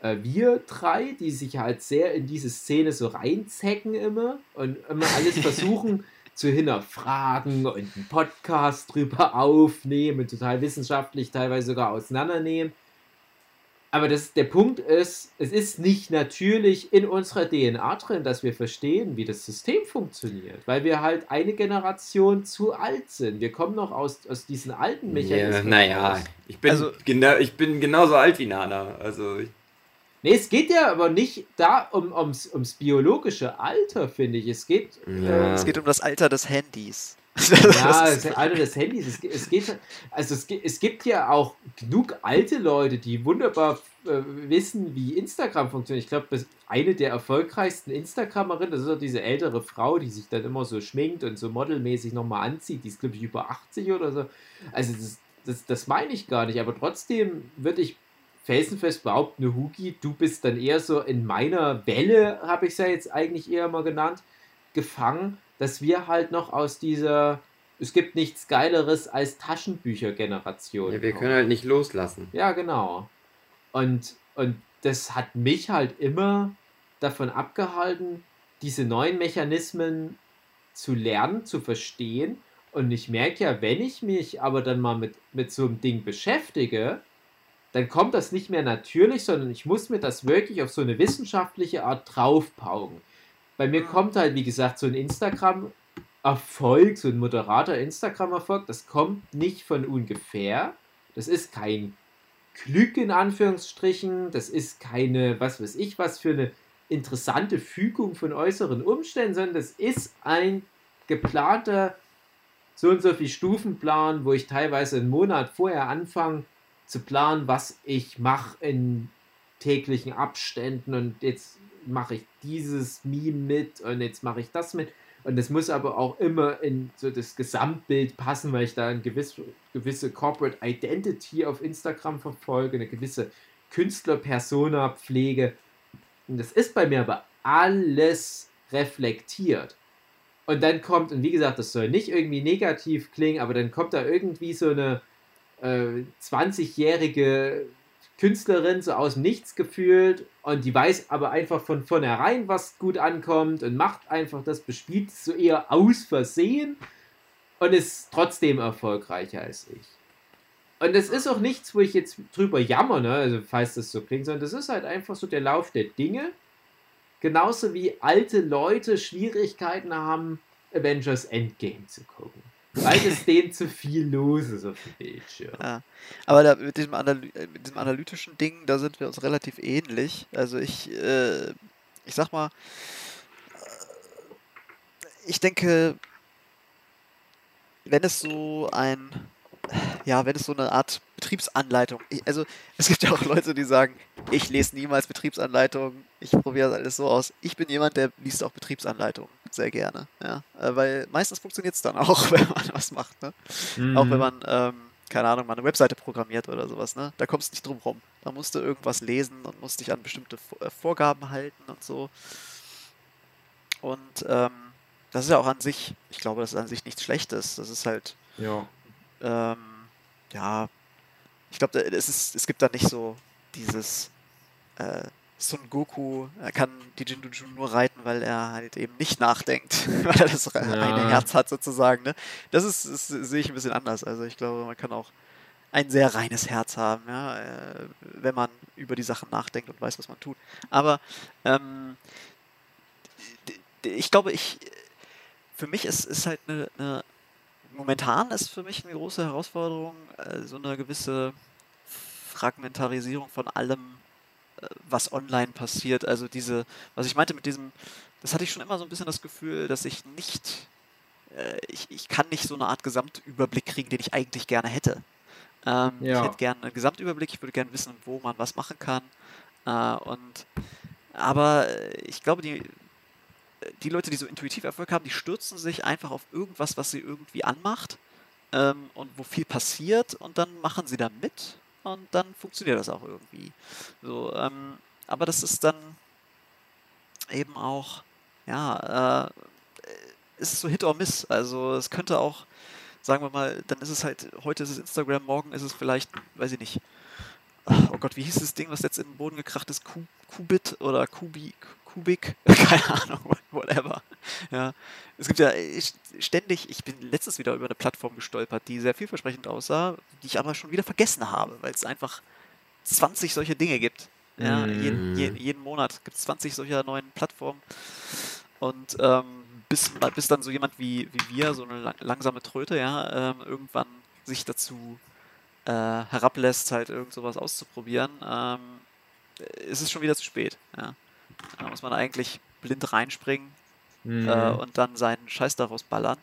wir drei, die sich halt sehr in diese Szene so reinzecken immer und immer alles versuchen zu hinterfragen und einen Podcast drüber aufnehmen, total wissenschaftlich teilweise sogar auseinandernehmen aber das, der Punkt ist, es ist nicht natürlich in unserer DNA drin, dass wir verstehen, wie das System funktioniert, weil wir halt eine Generation zu alt sind. Wir kommen noch aus, aus diesen alten Mechanismen. Ja, naja, ich bin, also, genau, ich bin genauso alt wie Nana. Also ich Nee, es geht ja aber nicht da um, ums, ums biologische Alter, finde ich. Es geht, ja. äh, es geht um das Alter des Handys. ja, das Alter des Handys. Es, es, geht, also es, es gibt ja auch genug alte Leute, die wunderbar äh, wissen, wie Instagram funktioniert. Ich glaube, eine der erfolgreichsten Instagramerinnen, das ist auch diese ältere Frau, die sich dann immer so schminkt und so modelmäßig nochmal anzieht. Die ist, glaube ich, über 80 oder so. Also das, das, das meine ich gar nicht. Aber trotzdem würde ich felsenfest behaupten, Hugi, du bist dann eher so in meiner Welle, habe ich es ja jetzt eigentlich eher mal genannt, gefangen dass wir halt noch aus dieser es gibt nichts Geileres als Taschenbücher-Generation. Ja, wir können halt nicht loslassen. Ja, genau. Und, und das hat mich halt immer davon abgehalten, diese neuen Mechanismen zu lernen, zu verstehen. Und ich merke ja, wenn ich mich aber dann mal mit, mit so einem Ding beschäftige, dann kommt das nicht mehr natürlich, sondern ich muss mir das wirklich auf so eine wissenschaftliche Art draufpauken. Bei mir kommt halt, wie gesagt, so ein Instagram-Erfolg, so ein moderater Instagram-Erfolg, das kommt nicht von ungefähr. Das ist kein Glück in Anführungsstrichen, das ist keine, was weiß ich, was für eine interessante Fügung von äußeren Umständen, sondern das ist ein geplanter so und so viel Stufenplan, wo ich teilweise einen Monat vorher anfange zu planen, was ich mache in täglichen Abständen und jetzt mache ich dieses Meme mit und jetzt mache ich das mit. Und das muss aber auch immer in so das Gesamtbild passen, weil ich da eine gewisse, gewisse Corporate Identity auf Instagram verfolge, eine gewisse Künstlerpersona pflege. Und das ist bei mir aber alles reflektiert. Und dann kommt, und wie gesagt, das soll nicht irgendwie negativ klingen, aber dann kommt da irgendwie so eine äh, 20-jährige Künstlerin so aus dem Nichts gefühlt und die weiß aber einfach von vornherein, was gut ankommt und macht einfach das, bespielt so eher aus Versehen und ist trotzdem erfolgreicher als ich. Und das ist auch nichts, wo ich jetzt drüber jammer, ne? also falls das so klingt, sondern das ist halt einfach so der Lauf der Dinge. Genauso wie alte Leute Schwierigkeiten haben, Avengers Endgame zu gucken. Weil es denen zu viel los ist auf dem Bildschirm. Ja. Aber da, mit, diesem äh, mit diesem analytischen Ding, da sind wir uns relativ ähnlich. Also ich, äh, ich sag mal, ich denke, wenn es so ein, ja, wenn es so eine Art Betriebsanleitung, also es gibt ja auch Leute, die sagen, ich lese niemals Betriebsanleitungen, ich probiere das alles so aus. Ich bin jemand, der liest auch Betriebsanleitungen sehr gerne, ja, äh, weil meistens funktioniert es dann auch, wenn man was macht, ne? Mhm. Auch wenn man, ähm, keine Ahnung, mal eine Webseite programmiert oder sowas, ne? Da kommst du nicht drum rum. Da musst du irgendwas lesen und musst dich an bestimmte äh, Vorgaben halten und so. Und ähm, das ist ja auch an sich, ich glaube, das ist an sich nichts Schlechtes. Das ist halt, ja, ähm, ja ich glaube, es, es gibt da nicht so dieses, äh, Son Goku er kann die Jinjuju nur reiten, weil er halt eben nicht nachdenkt, weil er das ja. eine Herz hat sozusagen. Ne? Das ist, ist sehe ich ein bisschen anders. Also ich glaube, man kann auch ein sehr reines Herz haben, ja, äh, wenn man über die Sachen nachdenkt und weiß, was man tut. Aber ähm, ich glaube, ich für mich ist, ist halt eine, eine momentan ist für mich eine große Herausforderung, äh, so eine gewisse Fragmentarisierung von allem, äh, was online passiert. Also diese, was ich meinte mit diesem, das hatte ich schon immer so ein bisschen das Gefühl, dass ich nicht, äh, ich, ich kann nicht so eine Art Gesamtüberblick kriegen, den ich eigentlich gerne hätte. Ähm, ja. Ich hätte gerne einen Gesamtüberblick, ich würde gerne wissen, wo man was machen kann. Äh, und aber ich glaube, die, die Leute, die so intuitiv Erfolg haben, die stürzen sich einfach auf irgendwas, was sie irgendwie anmacht ähm, und wo viel passiert und dann machen sie da mit und dann funktioniert das auch irgendwie. So, ähm, aber das ist dann eben auch, ja, äh, ist so Hit or Miss. Also es könnte auch, sagen wir mal, dann ist es halt, heute ist es Instagram, morgen ist es vielleicht, weiß ich nicht, oh Gott, wie hieß das Ding, was jetzt in den Boden gekracht ist? Qubit oder Kubi, Kubik? Keine Ahnung, whatever. Ja. Es gibt ja ständig, ich bin letztens wieder über eine Plattform gestolpert, die sehr vielversprechend aussah, die ich aber schon wieder vergessen habe, weil es einfach 20 solche Dinge gibt. Ja, mm. jeden, jeden, jeden, Monat gibt es 20 solcher neuen Plattformen. Und ähm, bis, bis dann so jemand wie, wie wir, so eine langsame Tröte, ja, ähm, irgendwann sich dazu äh, herablässt, halt irgend sowas auszuprobieren, ähm, ist es schon wieder zu spät. Ja. Da muss man eigentlich blind reinspringen mhm. äh, und dann seinen Scheiß daraus ballern.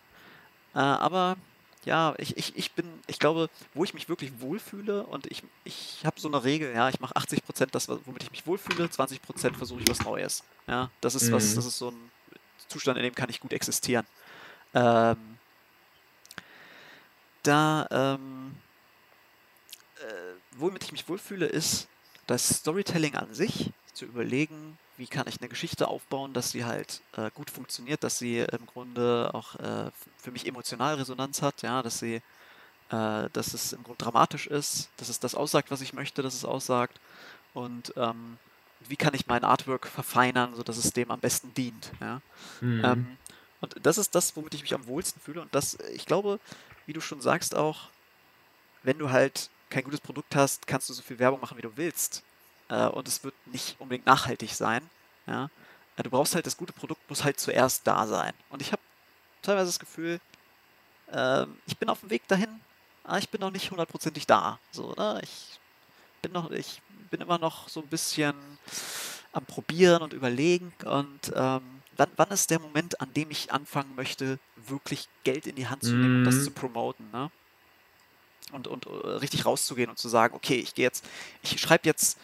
Äh, aber ja, ich, ich, ich bin, ich glaube, wo ich mich wirklich wohlfühle und ich, ich habe so eine Regel, ja, ich mache 80% das, womit ich mich wohlfühle, 20% versuche ich was Neues. Ja, das ist mhm. was, das ist so ein Zustand, in dem kann ich gut existieren. Ähm, da, ähm, äh, womit ich mich wohlfühle, ist das Storytelling an sich, zu überlegen, wie kann ich eine Geschichte aufbauen, dass sie halt äh, gut funktioniert, dass sie im Grunde auch äh, für mich emotional Resonanz hat, ja, dass sie, äh, dass es im Grunde dramatisch ist, dass es das aussagt, was ich möchte, dass es aussagt und ähm, wie kann ich mein Artwork verfeinern, sodass es dem am besten dient, ja. Mhm. Ähm, und das ist das, womit ich mich am wohlsten fühle und das, ich glaube, wie du schon sagst auch, wenn du halt kein gutes Produkt hast, kannst du so viel Werbung machen, wie du willst äh, und es wird nicht unbedingt nachhaltig sein. Ja? Äh, du brauchst halt, das gute Produkt muss halt zuerst da sein. Und ich habe teilweise das Gefühl, äh, ich bin auf dem Weg dahin, aber ich bin noch nicht hundertprozentig da. So, ne? Ich bin noch, ich bin immer noch so ein bisschen am Probieren und Überlegen und ähm, wann, wann ist der Moment, an dem ich anfangen möchte, wirklich Geld in die Hand zu nehmen mm. und das mhm. zu promoten, ne? Und, und uh, richtig rauszugehen und zu sagen, okay, ich gehe jetzt, ich schreibe jetzt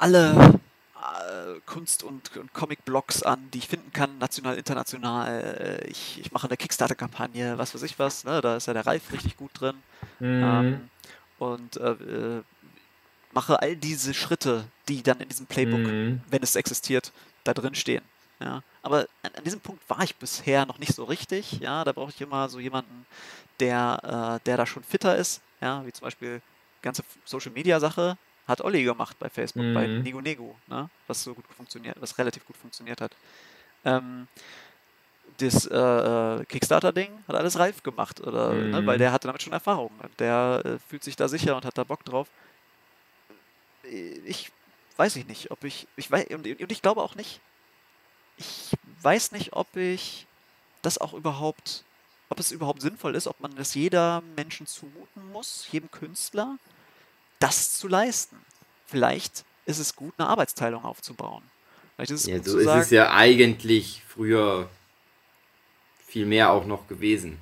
alle äh, Kunst- und, und Comic-Blogs an, die ich finden kann, national, international. Äh, ich, ich mache eine Kickstarter-Kampagne, was weiß ich was. Ne? Da ist ja der Ralf richtig gut drin. Mhm. Ähm, und äh, äh, mache all diese Schritte, die dann in diesem Playbook, mhm. wenn es existiert, da drin stehen. Ja, aber an, an, diesem Punkt war ich bisher noch nicht so richtig. Ja, da brauche ich immer so jemanden, der, äh, der da schon fitter ist. Ja, wie zum Beispiel die ganze Social Media Sache hat Olli gemacht bei Facebook, mhm. bei Nego Nego, ne? was so gut funktioniert, was relativ gut funktioniert hat. Ähm, das äh, äh Kickstarter-Ding hat alles Ralf gemacht, oder, mhm. ne? weil mhm. der hatte damit schon Erfahrung. Der äh, fühlt sich da sicher und hat da Bock drauf. Ich weiß ich nicht, ob ich, ich weiß, und, und ich glaube auch nicht, ich weiß nicht, ob ich das auch überhaupt, ob es überhaupt sinnvoll ist, ob man das jeder Menschen zumuten muss, jedem Künstler das zu leisten. Vielleicht ist es gut, eine Arbeitsteilung aufzubauen. Vielleicht ist es ja, gut so ist sagen, es ja eigentlich früher viel mehr auch noch gewesen.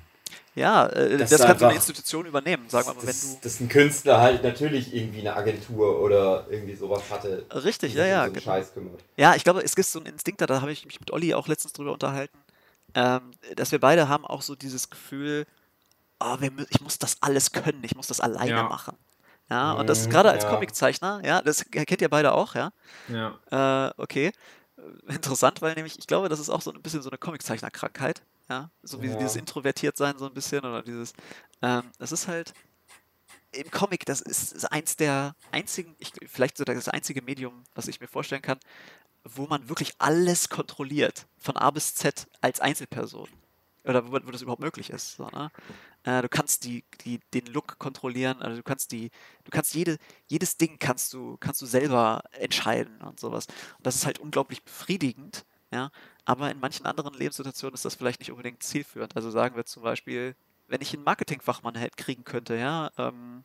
Ja, äh, das, das kann so eine Institution übernehmen, sagen wir mal, wenn du. Dass ein Künstler halt natürlich irgendwie eine Agentur oder irgendwie sowas hatte. Richtig, ja, ja. So genau. Scheiß kümmert. Ja, ich glaube, es gibt so einen Instinkt, da habe ich mich mit Olli auch letztens drüber unterhalten, ähm, dass wir beide haben auch so dieses Gefühl, oh, wir, ich muss das alles können, ich muss das alleine ja. machen. Ja, und das gerade als ja. Comiczeichner, ja, das kennt ihr beide auch, ja? Ja. Äh, okay. Interessant, weil nämlich, ich glaube, das ist auch so ein bisschen so eine Comiczeichner-Krankheit, ja. So wie ja. dieses Introvertiert sein, so ein bisschen, oder dieses, ähm, es ist halt, im Comic, das ist eins der einzigen, ich, vielleicht sogar das einzige Medium, was ich mir vorstellen kann, wo man wirklich alles kontrolliert, von A bis Z als Einzelperson. Oder wo, wo das überhaupt möglich ist. So, ne? Äh, du kannst die, die, den Look kontrollieren, also du kannst die, du kannst jede, jedes Ding kannst du, kannst du selber entscheiden und sowas. Und das ist halt unglaublich befriedigend, ja. Aber in manchen anderen Lebenssituationen ist das vielleicht nicht unbedingt zielführend. Also sagen wir zum Beispiel, wenn ich einen Marketingfachmann halt kriegen könnte, ja, ähm,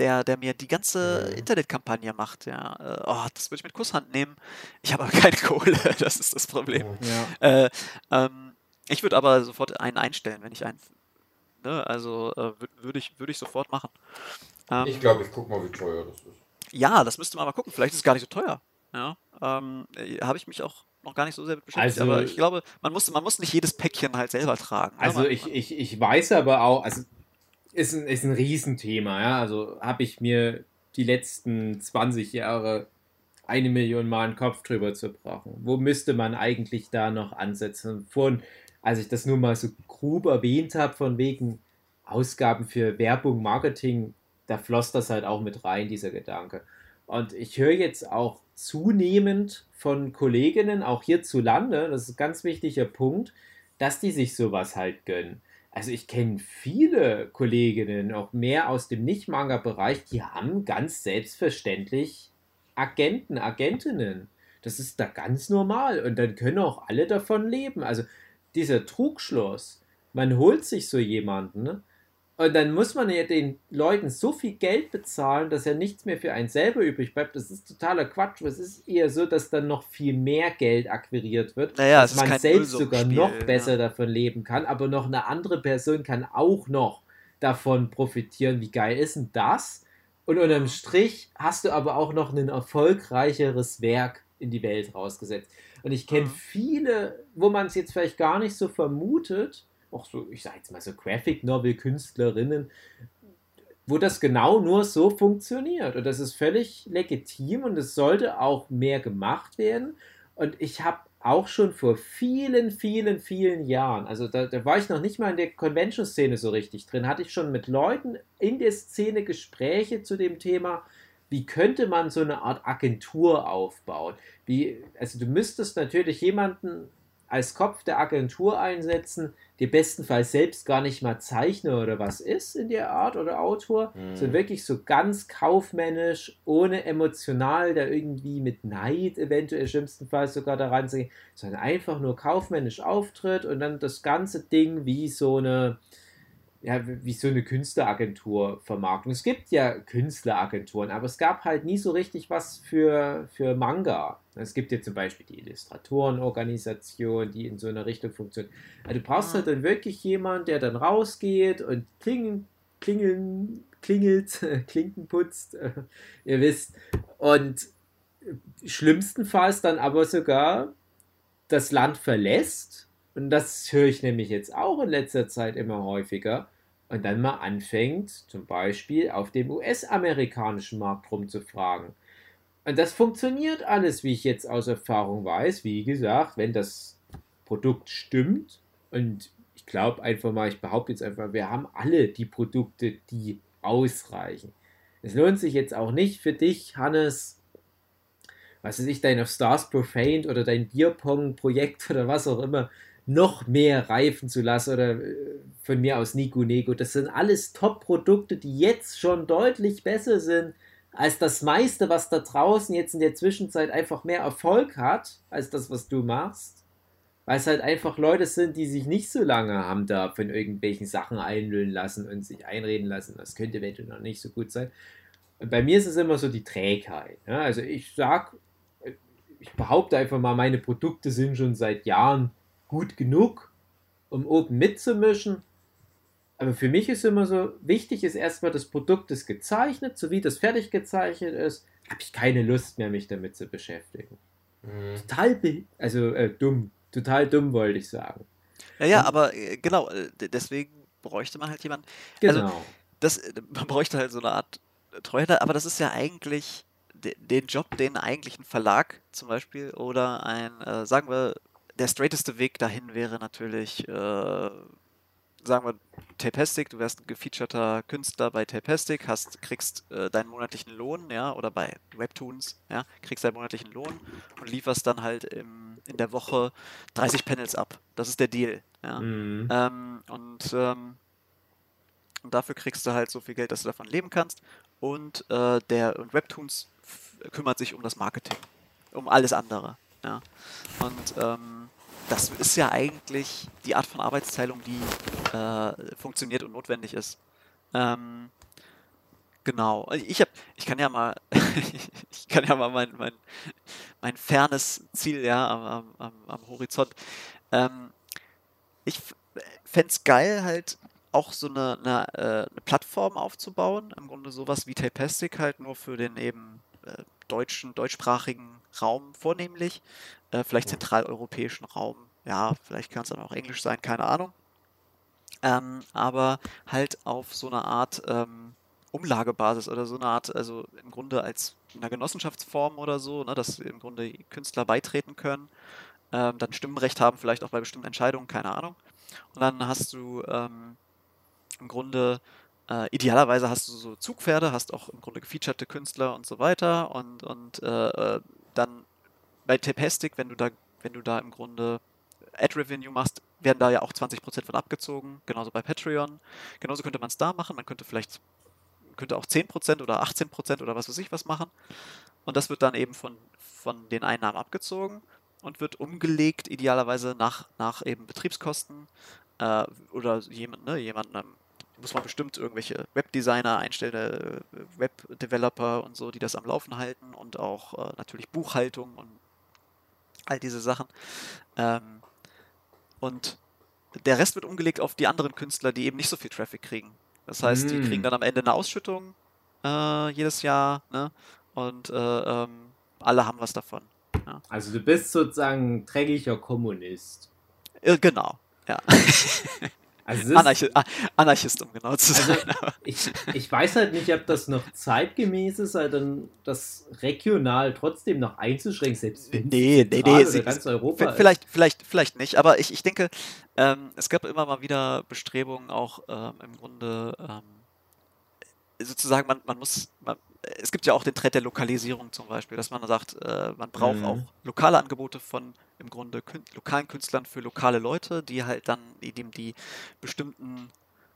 der, der mir die ganze. Internetkampagne macht, ja, äh, oh, das würde ich mit Kusshand nehmen. Ich habe aber keine Kohle, das ist das Problem. Ja. Äh, ähm, ich würde aber sofort einen einstellen, wenn ich einen, ne, also äh, würde ich, würd ich sofort machen. Ähm, ich glaube, ich gucke mal, wie teuer das ist. Ja, das müsste man mal gucken. Vielleicht ist es gar nicht so teuer. Ja, ähm, äh, habe ich mich auch noch gar nicht so sehr mit beschäftigt. Also, aber ich glaube, man muss, man muss nicht jedes Päckchen halt selber tragen. Ne? Also ich, ich, ich weiß aber auch, also ist ein, ist ein Riesenthema, ja. Also habe ich mir die letzten 20 Jahre eine Million Mal einen Kopf drüber zerbrochen. Wo müsste man eigentlich da noch ansetzen? Von, als ich das nur mal so grob erwähnt habe, von wegen Ausgaben für Werbung, Marketing, da floss das halt auch mit rein, dieser Gedanke. Und ich höre jetzt auch zunehmend von Kolleginnen, auch hierzulande, das ist ein ganz wichtiger Punkt, dass die sich sowas halt gönnen. Also ich kenne viele Kolleginnen, auch mehr aus dem Nicht-Manga-Bereich, die haben ganz selbstverständlich Agenten, Agentinnen. Das ist da ganz normal und dann können auch alle davon leben. Also dieser Trugschluss, man holt sich so jemanden, ne? Und dann muss man ja den Leuten so viel Geld bezahlen, dass ja nichts mehr für einen selber übrig bleibt. Das ist totaler Quatsch. Es ist eher so, dass dann noch viel mehr Geld akquiriert wird, naja, dass man selbst sogar noch besser ja. davon leben kann, aber noch eine andere Person kann auch noch davon profitieren. Wie geil ist denn das? Und unterm Strich hast du aber auch noch ein erfolgreicheres Werk in die Welt rausgesetzt. Und ich kenne mhm. viele, wo man es jetzt vielleicht gar nicht so vermutet, auch so, ich sage jetzt mal so Graphic Novel Künstlerinnen, wo das genau nur so funktioniert. Und das ist völlig legitim und es sollte auch mehr gemacht werden. Und ich habe auch schon vor vielen, vielen, vielen Jahren, also da, da war ich noch nicht mal in der Convention-Szene so richtig drin, hatte ich schon mit Leuten in der Szene Gespräche zu dem Thema, wie könnte man so eine Art Agentur aufbauen? Wie, also du müsstest natürlich jemanden als Kopf der Agentur einsetzen, der bestenfalls selbst gar nicht mal Zeichner oder was ist in der Art oder Autor, mhm. sondern wirklich so ganz kaufmännisch, ohne emotional da irgendwie mit Neid eventuell schlimmstenfalls sogar daran zu gehen, sondern einfach nur kaufmännisch auftritt und dann das ganze Ding wie so eine ja, wie so eine Künstleragentur vermarkten. Es gibt ja Künstleragenturen, aber es gab halt nie so richtig was für, für Manga. Es gibt ja zum Beispiel die Illustratorenorganisation, die in so einer Richtung funktioniert. Also du brauchst halt dann wirklich jemanden, der dann rausgeht und klingeln, klingeln, klingelt, Klinken putzt, ihr wisst. Und schlimmstenfalls dann aber sogar das Land verlässt und das höre ich nämlich jetzt auch in letzter Zeit immer häufiger. Und dann mal anfängt, zum Beispiel auf dem US-amerikanischen Markt rumzufragen. Und das funktioniert alles, wie ich jetzt aus Erfahrung weiß. Wie gesagt, wenn das Produkt stimmt und ich glaube einfach mal, ich behaupte jetzt einfach, wir haben alle die Produkte, die ausreichen. Es lohnt sich jetzt auch nicht für dich, Hannes, was weiß ich, dein auf Stars Profaned oder dein Bierpong-Projekt oder was auch immer, noch mehr reifen zu lassen oder äh, von mir aus Nico Nego. Das sind alles Top-Produkte, die jetzt schon deutlich besser sind als das meiste, was da draußen jetzt in der Zwischenzeit einfach mehr Erfolg hat, als das, was du machst. Weil es halt einfach Leute sind, die sich nicht so lange haben da von irgendwelchen Sachen einlullen lassen und sich einreden lassen. Das könnte eventuell noch nicht so gut sein. Und bei mir ist es immer so die Trägheit. Ja? Also ich sag, ich behaupte einfach mal, meine Produkte sind schon seit Jahren gut genug, um oben mitzumischen. Aber für mich ist immer so, wichtig ist erstmal, das Produkt ist gezeichnet, so wie das fertig gezeichnet ist, habe ich keine Lust mehr, mich damit zu beschäftigen. Mhm. Total, also äh, dumm, total dumm wollte ich sagen. Ja, ja, aber äh, genau, äh, deswegen bräuchte man halt jemanden. Also, genau. Also, das, äh, man bräuchte halt so eine Art Treuhänder, aber das ist ja eigentlich den Job, den eigentlich ein Verlag zum Beispiel oder ein, äh, sagen wir, der straighteste Weg dahin wäre natürlich, äh, sagen wir, Tapestic, du wärst ein gefeaturter Künstler bei Tapestic, hast, kriegst äh, deinen monatlichen Lohn, ja, oder bei Webtoons, ja, kriegst deinen monatlichen Lohn und lieferst dann halt im, in der Woche 30 Panels ab. Das ist der Deal, ja. Mhm. Ähm, und, ähm, und dafür kriegst du halt so viel Geld, dass du davon leben kannst. Und äh, der und Webtoons kümmert sich um das Marketing, um alles andere. Ja. Und ähm, das ist ja eigentlich die Art von Arbeitsteilung, die äh, funktioniert und notwendig ist. Ähm, genau. Ich hab, ich kann ja mal, ich kann ja mal mein, mein, mein fernes Ziel ja am, am, am Horizont. Ähm, ich fände es geil, halt auch so eine, eine, äh, eine, Plattform aufzubauen. Im Grunde sowas wie Tapastic halt nur für den eben äh, deutschen, deutschsprachigen Raum vornehmlich. Äh, vielleicht zentraleuropäischen Raum. Ja, vielleicht kann es dann auch Englisch sein, keine Ahnung. Ähm, aber halt auf so eine Art ähm, Umlagebasis oder so eine Art, also im Grunde als in einer Genossenschaftsform oder so, ne, dass im Grunde Künstler beitreten können, ähm, dann Stimmenrecht haben, vielleicht auch bei bestimmten Entscheidungen, keine Ahnung. Und dann hast du ähm, im Grunde äh, idealerweise hast du so Zugpferde, hast auch im Grunde gefeaturete Künstler und so weiter und, und äh, äh dann bei Tapastic, wenn du da, wenn du da im Grunde Ad-Revenue machst, werden da ja auch 20% von abgezogen, genauso bei Patreon. Genauso könnte man es da machen, man könnte vielleicht, könnte auch 10% oder 18% oder was weiß ich was machen. Und das wird dann eben von, von den Einnahmen abgezogen und wird umgelegt, idealerweise nach, nach eben Betriebskosten äh, oder jemand, ne, jemandem muss man bestimmt irgendwelche Webdesigner einstellen, äh, Webdeveloper und so, die das am Laufen halten und auch äh, natürlich Buchhaltung und all diese Sachen. Ähm, und der Rest wird umgelegt auf die anderen Künstler, die eben nicht so viel Traffic kriegen. Das heißt, mm. die kriegen dann am Ende eine Ausschüttung äh, jedes Jahr ne? und äh, ähm, alle haben was davon. Ja. Also du bist sozusagen dreckiger Kommunist. Äh, genau, ja. Also Anarchi Anarchist, um genau zu sein. Also ich, ich weiß halt nicht, ob das noch zeitgemäß ist, halt dann das regional trotzdem noch einzuschränken, selbst wenn nee, nee, nee, oder ganz Europa vielleicht, vielleicht, vielleicht nicht, aber ich, ich denke, ähm, es gab immer mal wieder Bestrebungen auch ähm, im Grunde ähm, sozusagen, man, man muss, man, es gibt ja auch den Trend der Lokalisierung zum Beispiel, dass man sagt, äh, man braucht mhm. auch lokale Angebote von im Grunde kün lokalen Künstlern für lokale Leute, die halt dann eben die bestimmten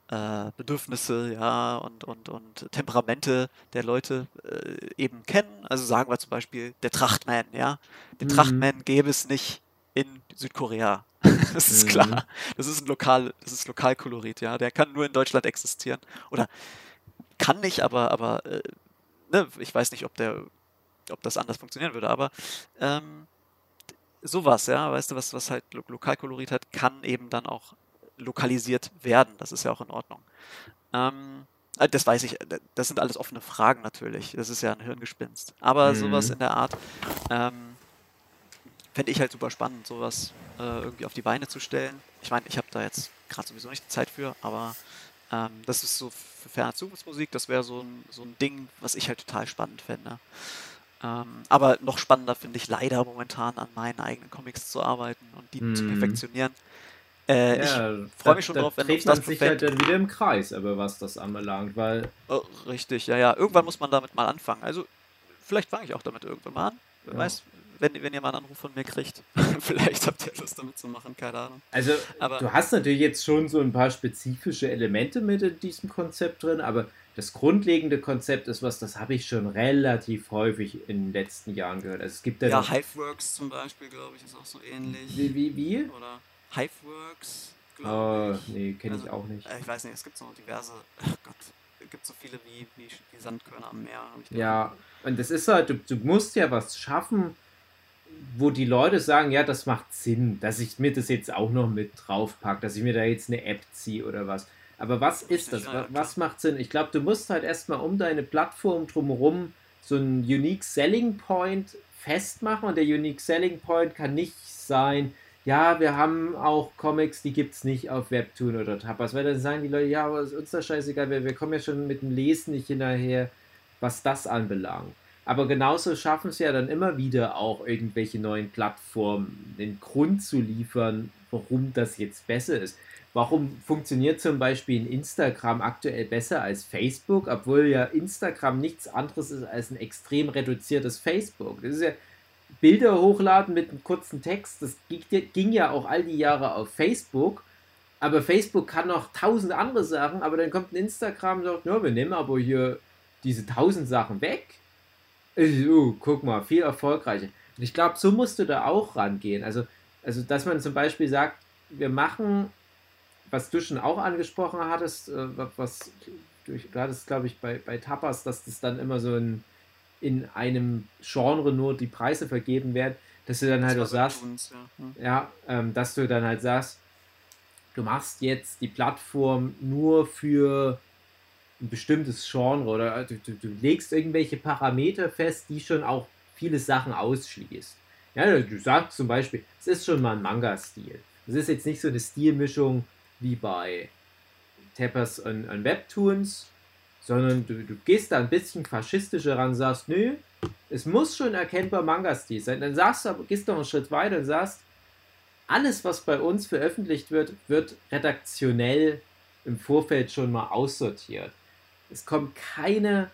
äh, Bedürfnisse ja, und, und, und Temperamente der Leute äh, eben kennen. Also sagen wir zum Beispiel der Trachtman, ja. Den mhm. Trachtman gäbe es nicht in Südkorea. das ist mhm. klar. Das ist ein lokal, das ist Lokalkolorit, ja. Der kann nur in Deutschland existieren. Oder kann nicht, aber, aber äh, ne, ich weiß nicht, ob der, ob das anders funktionieren würde, aber ähm, sowas, ja, weißt du, was, was halt Lo Lokalkolorit hat, kann eben dann auch lokalisiert werden. Das ist ja auch in Ordnung. Ähm, äh, das weiß ich, das sind alles offene Fragen natürlich. Das ist ja ein Hirngespinst. Aber mhm. sowas in der Art ähm, fände ich halt super spannend, sowas äh, irgendwie auf die Beine zu stellen. Ich meine, ich habe da jetzt gerade sowieso nicht die Zeit für, aber ähm, das ist so für ferne Zukunftsmusik, das wäre so ein, so ein Ding, was ich halt total spannend fände. Ähm, aber noch spannender finde ich leider momentan an meinen eigenen Comics zu arbeiten und die mm. zu mhm. perfektionieren. Äh, ja, ich freue mich schon drauf, wenn das man sich halt dann wieder im Kreis, aber was das anbelangt, weil. Oh, richtig, ja, ja. Irgendwann muss man damit mal anfangen. Also, vielleicht fange ich auch damit irgendwann mal an. Wer ja. weiß, wenn, wenn ihr mal einen Anruf von mir kriegt. Vielleicht habt ihr Lust damit zu machen, keine Ahnung. Also, aber du hast natürlich jetzt schon so ein paar spezifische Elemente mit in diesem Konzept drin, aber das grundlegende Konzept ist was, das habe ich schon relativ häufig in den letzten Jahren gehört. Also es gibt ja, ja Hiveworks zum Beispiel, glaube ich, ist auch so ähnlich. Wie, wie? wie? Oder Hiveworks. Oh, nee, kenne also, ich auch nicht. Äh, ich weiß nicht, es gibt so diverse, oh Gott, es gibt so viele wie, wie, wie Sandkörner am Meer. Ja, und das ist halt, du, du musst ja was schaffen, wo die Leute sagen, ja, das macht Sinn, dass ich mir das jetzt auch noch mit draufpacke, dass ich mir da jetzt eine App ziehe oder was. Aber was ist das? Was macht Sinn? Ich glaube, du musst halt erstmal um deine Plattform drumherum so einen Unique Selling Point festmachen und der Unique Selling Point kann nicht sein, ja, wir haben auch Comics, die gibt es nicht auf Webtoon oder Tapas, weil dann sagen die Leute, ja, aber ist uns das scheißegal, wir, wir kommen ja schon mit dem Lesen nicht hinterher, was das anbelangt. Aber genauso schaffen es ja dann immer wieder auch irgendwelche neuen Plattformen, den Grund zu liefern, warum das jetzt besser ist. Warum funktioniert zum Beispiel ein Instagram aktuell besser als Facebook, obwohl ja Instagram nichts anderes ist als ein extrem reduziertes Facebook. Das ist ja Bilder hochladen mit einem kurzen Text, das ging ja auch all die Jahre auf Facebook. Aber Facebook kann noch tausend andere Sachen, aber dann kommt ein Instagram und sagt, ja, wir nehmen aber hier diese tausend Sachen weg. Oh, guck mal, viel erfolgreicher. Und ich glaube, so musst du da auch rangehen. Also, also, dass man zum Beispiel sagt, wir machen was du schon auch angesprochen hattest, äh, was du, du hattest, glaube ich, bei, bei Tapas, dass das dann immer so ein, in einem Genre nur die Preise vergeben werden, dass du dann halt auch sagst, uns, ja, hm. ja ähm, dass du dann halt sagst, du machst jetzt die Plattform nur für ein bestimmtes Genre oder äh, du, du, du legst irgendwelche Parameter fest, die schon auch viele Sachen ausschließt. Ja, du sagst zum Beispiel, es ist schon mal ein Manga-Stil. Es ist jetzt nicht so eine Stilmischung, wie bei Tappers und, und Webtoons, sondern du, du gehst da ein bisschen faschistischer ran und sagst, nö, es muss schon erkennbar Manga-Stil sein. Dann sagst du, gehst noch einen Schritt weiter und sagst, alles, was bei uns veröffentlicht wird, wird redaktionell im Vorfeld schon mal aussortiert. Es kommen keine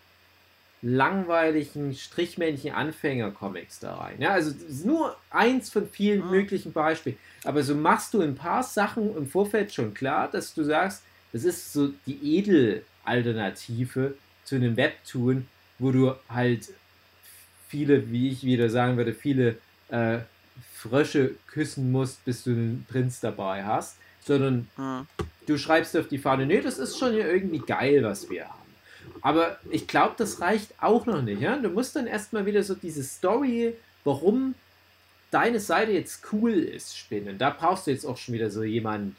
langweiligen Strichmännchen Anfänger-Comics da rein. Ja, also nur eins von vielen mhm. möglichen Beispielen. Aber so machst du ein paar Sachen im Vorfeld schon klar, dass du sagst, das ist so die Edel-Alternative zu einem Webtoon, wo du halt viele, wie ich wieder sagen würde, viele äh, Frösche küssen musst, bis du einen Prinz dabei hast, sondern mhm. du schreibst auf die Fahne, nee, das ist schon irgendwie geil, was wir haben. Aber ich glaube, das reicht auch noch nicht. Ja? Du musst dann erstmal wieder so diese Story, warum deine Seite jetzt cool ist, spinnen. Da brauchst du jetzt auch schon wieder so jemanden,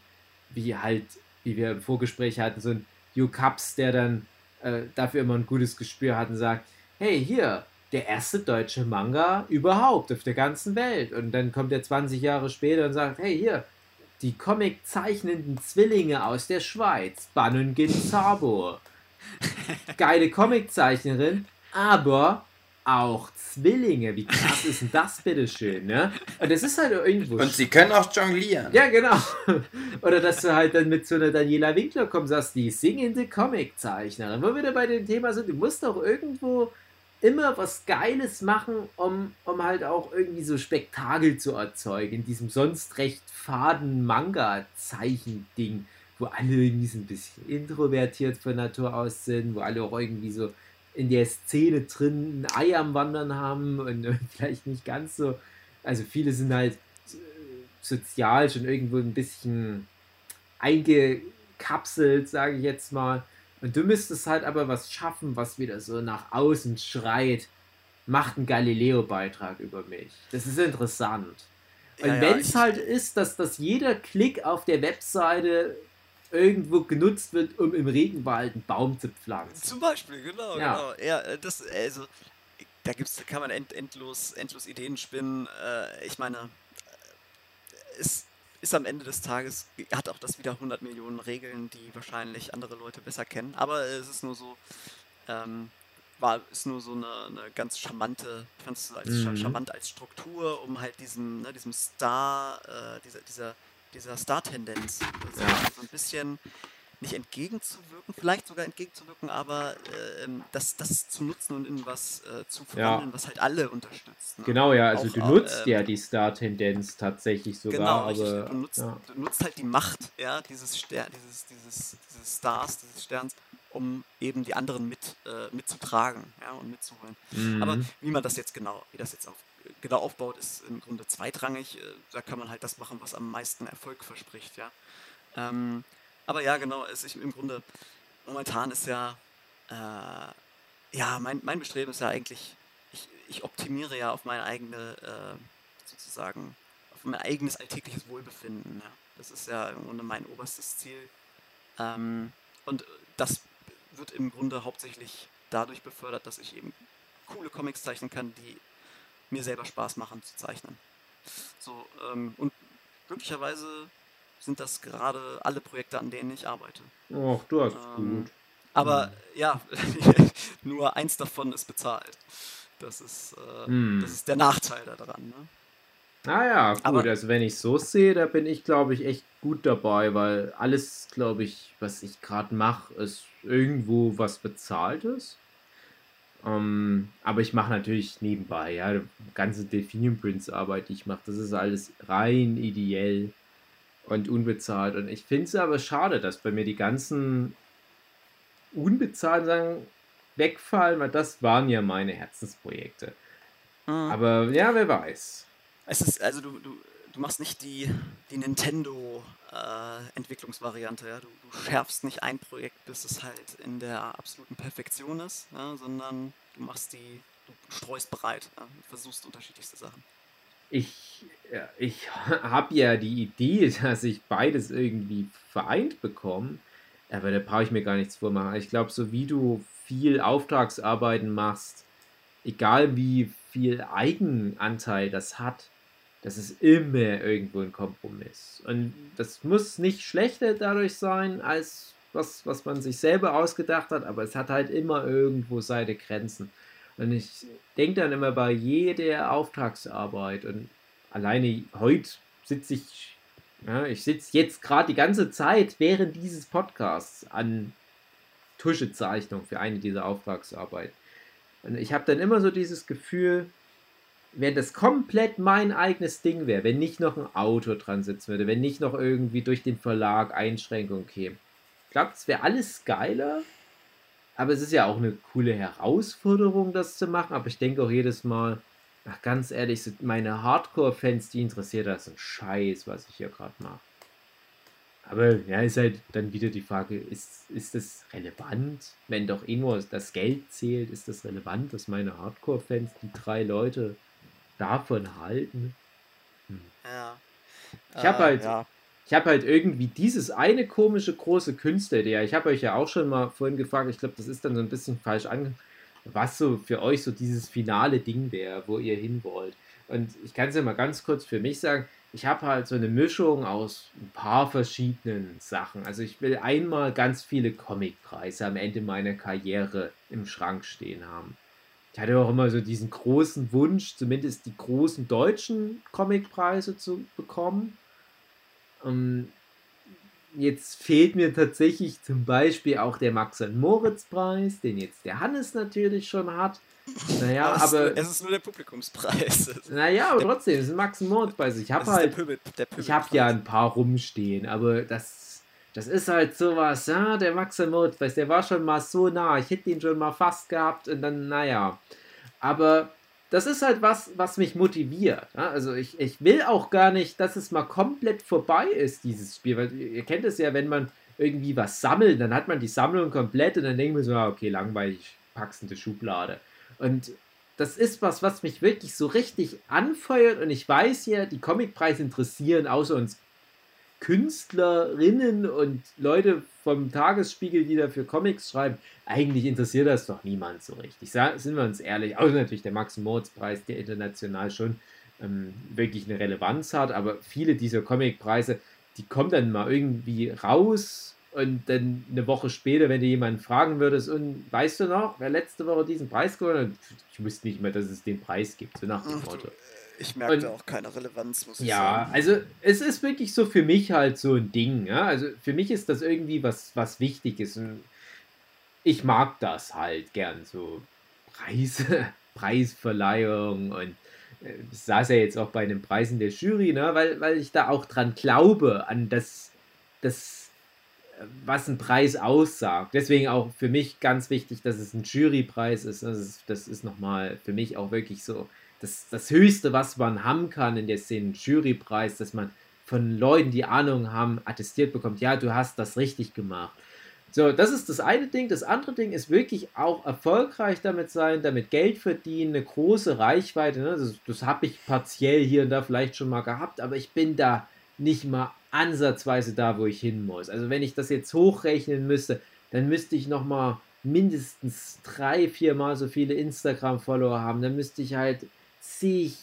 wie halt, wie wir im Vorgespräch hatten, so ein Hugh Cups, der dann äh, dafür immer ein gutes Gespür hat und sagt, hey, hier, der erste deutsche Manga überhaupt auf der ganzen Welt. Und dann kommt er 20 Jahre später und sagt, hey, hier, die Comic-zeichnenden Zwillinge aus der Schweiz, Bannen Ginzabo. Geile Comiczeichnerin, aber auch Zwillinge. Wie krass ist denn das bitteschön, ne? Und das ist halt irgendwo. Und sie können auch jonglieren. Ja, genau. Oder dass du halt dann mit so einer Daniela Winkler kommst, sagst, die singende Comiczeichnerin. Wo wir wieder bei dem Thema sind, du musst doch irgendwo immer was Geiles machen, um, um halt auch irgendwie so Spektakel zu erzeugen, in diesem sonst recht faden Manga-Zeichen-Ding wo alle irgendwie so ein bisschen introvertiert von Natur aus sind, wo alle auch irgendwie so in der Szene drin ein Ei am Wandern haben und, vielleicht nicht ganz so. Also viele sind halt äh, sozial schon irgendwo ein bisschen eingekapselt, sage ich jetzt mal. Und du müsstest halt aber was schaffen, was wieder so nach außen schreit. Macht einen Galileo-Beitrag über mich. Das ist interessant. Und ja, wenn es halt ist, dass, dass jeder Klick auf der Webseite irgendwo genutzt wird, um im Regenwald einen Baum zu pflanzen. Zum Beispiel, genau, ja. genau. Ja, äh, das, also, da gibt's, kann man end, endlos, endlos Ideen spinnen. Äh, ich meine, es ist am Ende des Tages, hat auch das wieder 100 Millionen Regeln, die wahrscheinlich andere Leute besser kennen. Aber es ist nur so, ähm, war, ist nur so eine, eine ganz charmante, ich fand es als mhm. charmant als Struktur, um halt diesem, ne, diesem Star, äh, dieser, dieser dieser Star-Tendenz. Also ja. So ein bisschen nicht entgegenzuwirken, vielleicht sogar entgegenzuwirken, aber äh, das, das zu nutzen und in was äh, zu verwandeln, ja. was halt alle unterstützt. Ne? Genau, ja, also auch, du nutzt äh, ja die Star-Tendenz tatsächlich sogar. Genau, aber du nutzt, ja. du nutzt halt die Macht ja, dieses, Ster dieses, dieses, dieses Stars, dieses Sterns, um eben die anderen mit, äh, mitzutragen ja, und mitzuholen. Mhm. Aber wie man das jetzt genau, wie das jetzt auf genau aufbaut, ist im Grunde zweitrangig. Äh, da kann man halt das machen, was am meisten Erfolg verspricht, ja. Ähm, aber ja, genau, es ist im Grunde, momentan ist ja, äh, ja, mein, mein Bestreben ist ja eigentlich, ich, ich optimiere ja auf meine eigene, äh, sozusagen, auf mein eigenes alltägliches Wohlbefinden. Ja. Das ist ja im Grunde mein oberstes Ziel. Ähm, und das wird im Grunde hauptsächlich dadurch befördert, dass ich eben coole Comics zeichnen kann, die mir selber Spaß machen zu zeichnen. So, ähm, und glücklicherweise sind das gerade alle Projekte, an denen ich arbeite. Ach, du hast ähm, gut. Aber mhm. ja, nur eins davon ist bezahlt. Das ist, äh, mhm. das ist der Nachteil daran. Ne? Naja, gut, Aber also wenn ich so sehe, da bin ich, glaube ich, echt gut dabei, weil alles, glaube ich, was ich gerade mache, ist irgendwo was Bezahltes. Ähm, aber ich mache natürlich nebenbei, ja, ganze Delphinium Prince Arbeit, die ich mache, das ist alles rein ideell und unbezahlt. Und ich finde es aber schade, dass bei mir die ganzen unbezahlten Sachen wegfallen, weil das waren ja meine Herzensprojekte. Mhm. Aber ja, wer weiß. Es ist, also du, du, du machst nicht die, die Nintendo-Entwicklungsvariante, äh, ja. Du, du, schärfst nicht ein Projekt, bis es halt in der absoluten Perfektion ist, ja, sondern du machst die, du streust breit, ja, du versuchst unterschiedlichste Sachen. Ich, ich habe ja die Idee, dass ich beides irgendwie vereint bekomme, aber da brauche ich mir gar nichts vormachen. Ich glaube, so wie du viel Auftragsarbeiten machst, egal wie viel Eigenanteil das hat, das ist immer irgendwo ein Kompromiss. Und das muss nicht schlechter dadurch sein, als was, was man sich selber ausgedacht hat, aber es hat halt immer irgendwo seine Grenzen. Und ich denke dann immer bei jeder Auftragsarbeit und alleine heute sitze ich, ja, ich sitze jetzt gerade die ganze Zeit während dieses Podcasts an Tuschezeichnung für eine dieser Auftragsarbeiten. Und ich habe dann immer so dieses Gefühl, wenn das komplett mein eigenes Ding wäre, wenn nicht noch ein Autor dran sitzen würde, wenn nicht noch irgendwie durch den Verlag Einschränkungen käme. Ich glaube, das wäre alles geiler, aber es ist ja auch eine coole Herausforderung, das zu machen. Aber ich denke auch jedes Mal, ach ganz ehrlich, meine Hardcore-Fans, die interessiert das ein Scheiß, was ich hier gerade mache. Aber ja, ist halt dann wieder die Frage, ist, ist das relevant? Wenn doch nur das Geld zählt, ist das relevant, dass meine Hardcore-Fans, die drei Leute, davon halten. Hm. Ja. Ich habe äh, halt, ja. ich habe halt irgendwie dieses eine komische große Künstler, ich habe euch ja auch schon mal vorhin gefragt, ich glaube, das ist dann so ein bisschen falsch ange, was so für euch so dieses finale Ding wäre, wo ihr hin wollt. Und ich kann es ja mal ganz kurz für mich sagen, ich habe halt so eine Mischung aus ein paar verschiedenen Sachen. Also ich will einmal ganz viele Comicpreise am Ende meiner Karriere im Schrank stehen haben ich hatte auch immer so diesen großen Wunsch, zumindest die großen deutschen Comicpreise zu bekommen. Ähm, jetzt fehlt mir tatsächlich zum Beispiel auch der Max und Moritz Preis, den jetzt der Hannes natürlich schon hat. Naja, aber. aber es ist nur der Publikumspreis. Naja, aber trotzdem, es ist ein Max und Moritz Preis. Ich habe halt. Der Pöbel, der ich habe ja ein paar rumstehen, aber das das ist halt sowas, ja, der Max Notweis, der war schon mal so nah, ich hätte ihn schon mal fast gehabt und dann, naja. Aber das ist halt was, was mich motiviert. Ja? Also ich, ich will auch gar nicht, dass es mal komplett vorbei ist, dieses Spiel, weil ihr kennt es ja, wenn man irgendwie was sammelt, dann hat man die Sammlung komplett und dann denkt man so, ah, okay, langweilig, die Schublade. Und das ist was, was mich wirklich so richtig anfeuert und ich weiß ja, die Comicpreise interessieren außer uns Künstlerinnen und Leute vom Tagesspiegel, die dafür Comics schreiben, eigentlich interessiert das doch niemand so richtig. Sind wir uns ehrlich, außer natürlich der Max-Moritz-Preis, der international schon ähm, wirklich eine Relevanz hat, aber viele dieser Comicpreise, die kommen dann mal irgendwie raus und dann eine Woche später, wenn du jemanden fragen würdest, und weißt du noch, wer letzte Woche diesen Preis gewonnen hat? Ich wusste nicht mehr, dass es den Preis gibt, so nach dem Motto. Ich merke auch keine Relevanz, muss ich ja, sagen. Ja, also es ist wirklich so für mich halt so ein Ding. Ja? Also für mich ist das irgendwie was, was wichtig ist. Und ich mag das halt gern, so Preise, Preisverleihung und äh, ich saß ja jetzt auch bei den Preisen der Jury, ne? weil, weil ich da auch dran glaube, an das, das, was ein Preis aussagt. Deswegen auch für mich ganz wichtig, dass es ein Jurypreis ist. Das ist, das ist nochmal für mich auch wirklich so das, das Höchste, was man haben kann in der Szene, Jurypreis, dass man von Leuten, die Ahnung haben, attestiert bekommt, ja, du hast das richtig gemacht. So, das ist das eine Ding. Das andere Ding ist wirklich auch erfolgreich damit sein, damit Geld verdienen, eine große Reichweite. Ne? Das, das habe ich partiell hier und da vielleicht schon mal gehabt, aber ich bin da nicht mal ansatzweise da, wo ich hin muss. Also wenn ich das jetzt hochrechnen müsste, dann müsste ich noch mal mindestens drei, vier Mal so viele Instagram-Follower haben. Dann müsste ich halt zig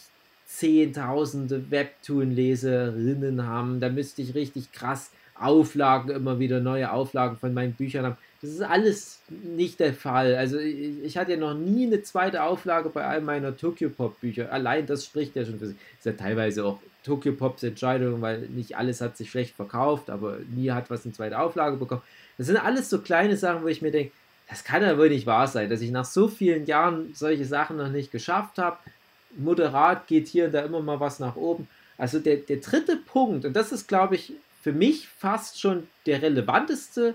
Zehntausende Webtoon-Leserinnen haben. Da müsste ich richtig krass Auflagen, immer wieder neue Auflagen von meinen Büchern haben. Das ist alles nicht der Fall. Also ich, ich hatte ja noch nie eine zweite Auflage bei all meiner Tokyo Pop Bücher. Allein das spricht ja schon für sich. Ist ja teilweise auch Tokyo Pops Entscheidung, weil nicht alles hat sich schlecht verkauft, aber nie hat was eine zweite Auflage bekommen. Das sind alles so kleine Sachen, wo ich mir denke, das kann ja wohl nicht wahr sein, dass ich nach so vielen Jahren solche Sachen noch nicht geschafft habe. Moderat geht hier und da immer mal was nach oben. Also der, der dritte Punkt, und das ist, glaube ich, für mich fast schon der relevanteste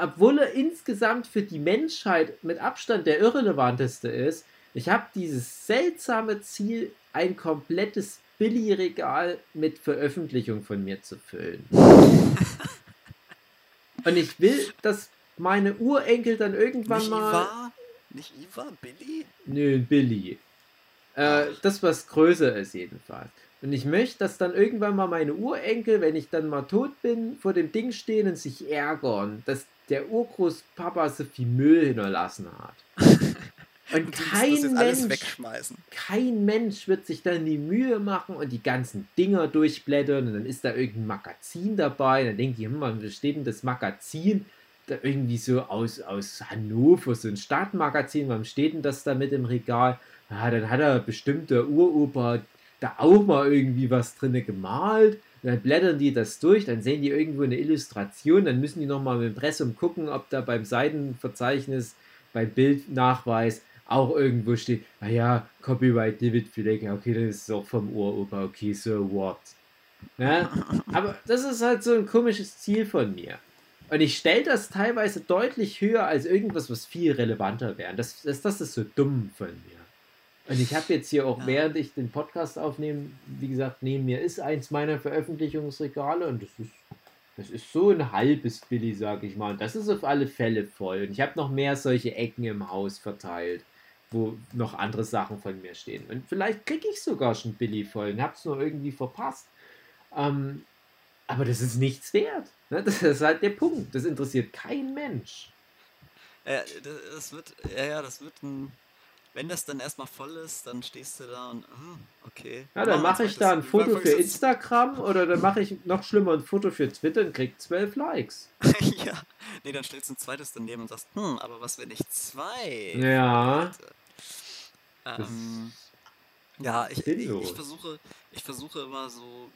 obwohl er insgesamt für die Menschheit mit Abstand der irrelevanteste ist, ich habe dieses seltsame Ziel, ein komplettes Billy-Regal mit Veröffentlichung von mir zu füllen. Und ich will, dass meine Urenkel dann irgendwann nicht mal. Iva? Nicht Iva? Billy? Nö, Billy. Äh, das, was größer ist, jedenfalls. Und ich möchte, dass dann irgendwann mal meine Urenkel, wenn ich dann mal tot bin, vor dem Ding stehen und sich ärgern, dass der Urgroßpapa so viel Müll hinterlassen hat. Und, und kein Mensch, kein Mensch wird sich dann die Mühe machen und die ganzen Dinger durchblättern und dann ist da irgendein Magazin dabei. Dann denke ich, hm, was steht denn das Magazin? Da irgendwie so aus, aus Hannover, so ein Stadtmagazin, warum steht denn das da mit im Regal? Ja, dann hat er bestimmt der Uropa da auch mal irgendwie was drinne gemalt dann blättern die das durch, dann sehen die irgendwo eine Illustration, dann müssen die nochmal dem Impressum gucken, ob da beim Seitenverzeichnis, beim Bildnachweis auch irgendwo steht, naja, Copyright David Fleck, okay, das ist auch vom Uropa, okay, so what. Ja? Aber das ist halt so ein komisches Ziel von mir. Und ich stelle das teilweise deutlich höher als irgendwas, was viel relevanter wäre. Das, das, das ist so dumm von mir. Und ich habe jetzt hier auch, ja. während ich den Podcast aufnehme, wie gesagt, neben mir ist eins meiner Veröffentlichungsregale und das ist, das ist so ein halbes Billy, sag ich mal. Und das ist auf alle Fälle voll. Und ich habe noch mehr solche Ecken im Haus verteilt, wo noch andere Sachen von mir stehen. Und vielleicht kriege ich sogar schon Billy voll und habe es nur irgendwie verpasst. Ähm, aber das ist nichts wert. Ne? Das ist halt der Punkt. Das interessiert kein Mensch. Ja, das wird, ja, ja, das wird ein wenn das dann erstmal voll ist, dann stehst du da und, oh, okay. Ja, dann mache ich da ein Foto für Instagram oder dann mache ich noch schlimmer ein Foto für Twitter und krieg zwölf Likes. ja, nee, dann stellst du ein zweites daneben und sagst, hm, aber was, wenn ich zwei? Ja. Ähm, ja, ich, ich, ich, versuche, ich versuche immer so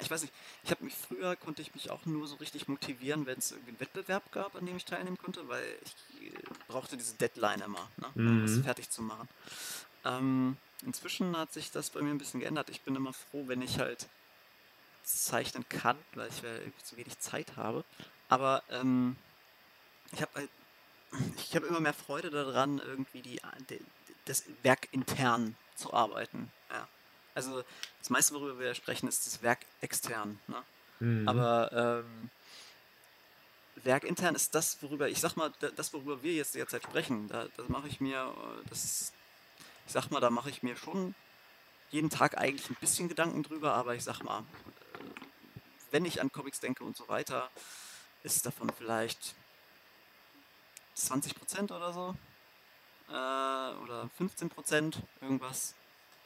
ich weiß nicht, ich habe mich früher konnte ich mich auch nur so richtig motivieren, wenn es irgendwie einen Wettbewerb gab, an dem ich teilnehmen konnte, weil ich äh, brauchte diese Deadline immer, ne, um das mhm. fertig zu machen. Ähm, inzwischen hat sich das bei mir ein bisschen geändert. Ich bin immer froh, wenn ich halt zeichnen kann, weil ich äh, zu wenig Zeit habe. Aber ähm, ich habe halt, ich habe immer mehr Freude daran, irgendwie die, die, das Werk intern zu arbeiten. Also das meiste, worüber wir sprechen, ist das Werk extern. Ne? Mhm. Aber ähm, Werk intern ist das, worüber, ich sag mal, das, worüber wir jetzt derzeit sprechen, da, das mache ich mir, das, ich sag mal, da mache ich mir schon jeden Tag eigentlich ein bisschen Gedanken drüber, aber ich sag mal, wenn ich an Comics denke und so weiter, ist davon vielleicht 20% oder so äh, oder 15% irgendwas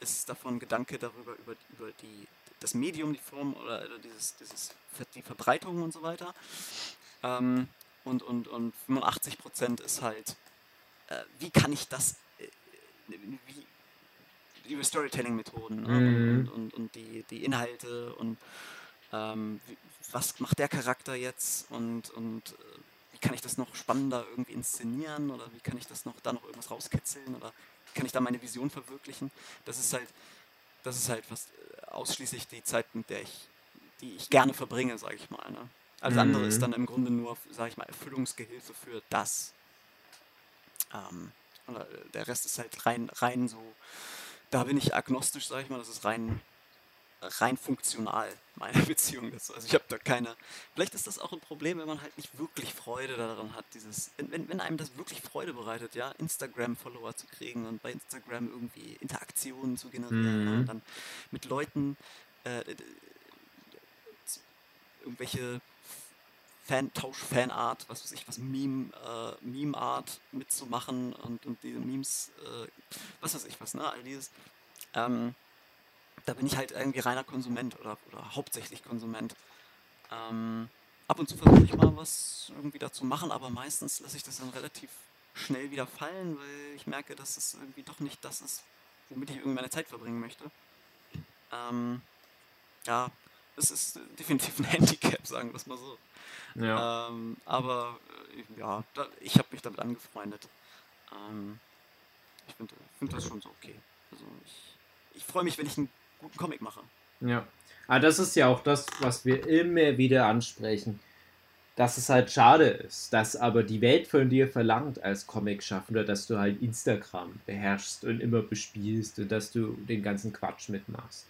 ist davon Gedanke darüber, über, über die, das Medium, die Form oder dieses, dieses, die Verbreitung und so weiter. Ähm, und, und, und 85 Prozent ist halt, äh, wie kann ich das, äh, wie, über Storytelling-Methoden ne? mhm. und, und, und, die, die Inhalte und ähm, wie, was macht der Charakter jetzt und, und äh, wie kann ich das noch spannender irgendwie inszenieren oder wie kann ich das noch da noch irgendwas rauskitzeln oder kann ich da meine Vision verwirklichen? Das ist halt, das ist halt was äh, ausschließlich die Zeit, mit der ich, die ich gerne verbringe, sage ich mal. Ne? Alles mhm. andere ist mhm. dann im Grunde nur, sage ich mal, Erfüllungsgehilfe für das. Ähm, oder äh, der Rest ist halt rein, rein so, da bin ich agnostisch, sage ich mal, das ist rein rein funktional, meine Beziehung dazu. Also ich habe da keine. Vielleicht ist das auch ein Problem, wenn man halt nicht wirklich Freude daran hat, dieses, wenn, wenn einem das wirklich Freude bereitet, ja, Instagram-Follower zu kriegen und bei Instagram irgendwie Interaktionen zu generieren mhm. und dann mit Leuten äh, irgendwelche Fan, Tausch-Fanart, was weiß ich, was Meme, äh, Meme-Art mitzumachen und, und diese Memes, äh, was weiß ich was, ne, all dieses. Ähm, da bin ich halt irgendwie reiner Konsument oder, oder hauptsächlich Konsument. Ähm, ab und zu versuche ich mal was irgendwie dazu machen, aber meistens lasse ich das dann relativ schnell wieder fallen, weil ich merke, dass es irgendwie doch nicht das ist, womit ich irgendwie meine Zeit verbringen möchte. Ähm, ja, es ist definitiv ein Handicap, sagen wir es mal so. Ja. Ähm, aber äh, ja, da, ich habe mich damit angefreundet. Ähm, ich finde find das schon so okay. Also ich, ich freue mich, wenn ich guten Comic mache. Ja. Aber das ist ja auch das, was wir immer wieder ansprechen. Dass es halt schade ist, dass aber die Welt von dir verlangt als Comic-Schaffender, dass du halt Instagram beherrschst und immer bespielst und dass du den ganzen Quatsch mitmachst.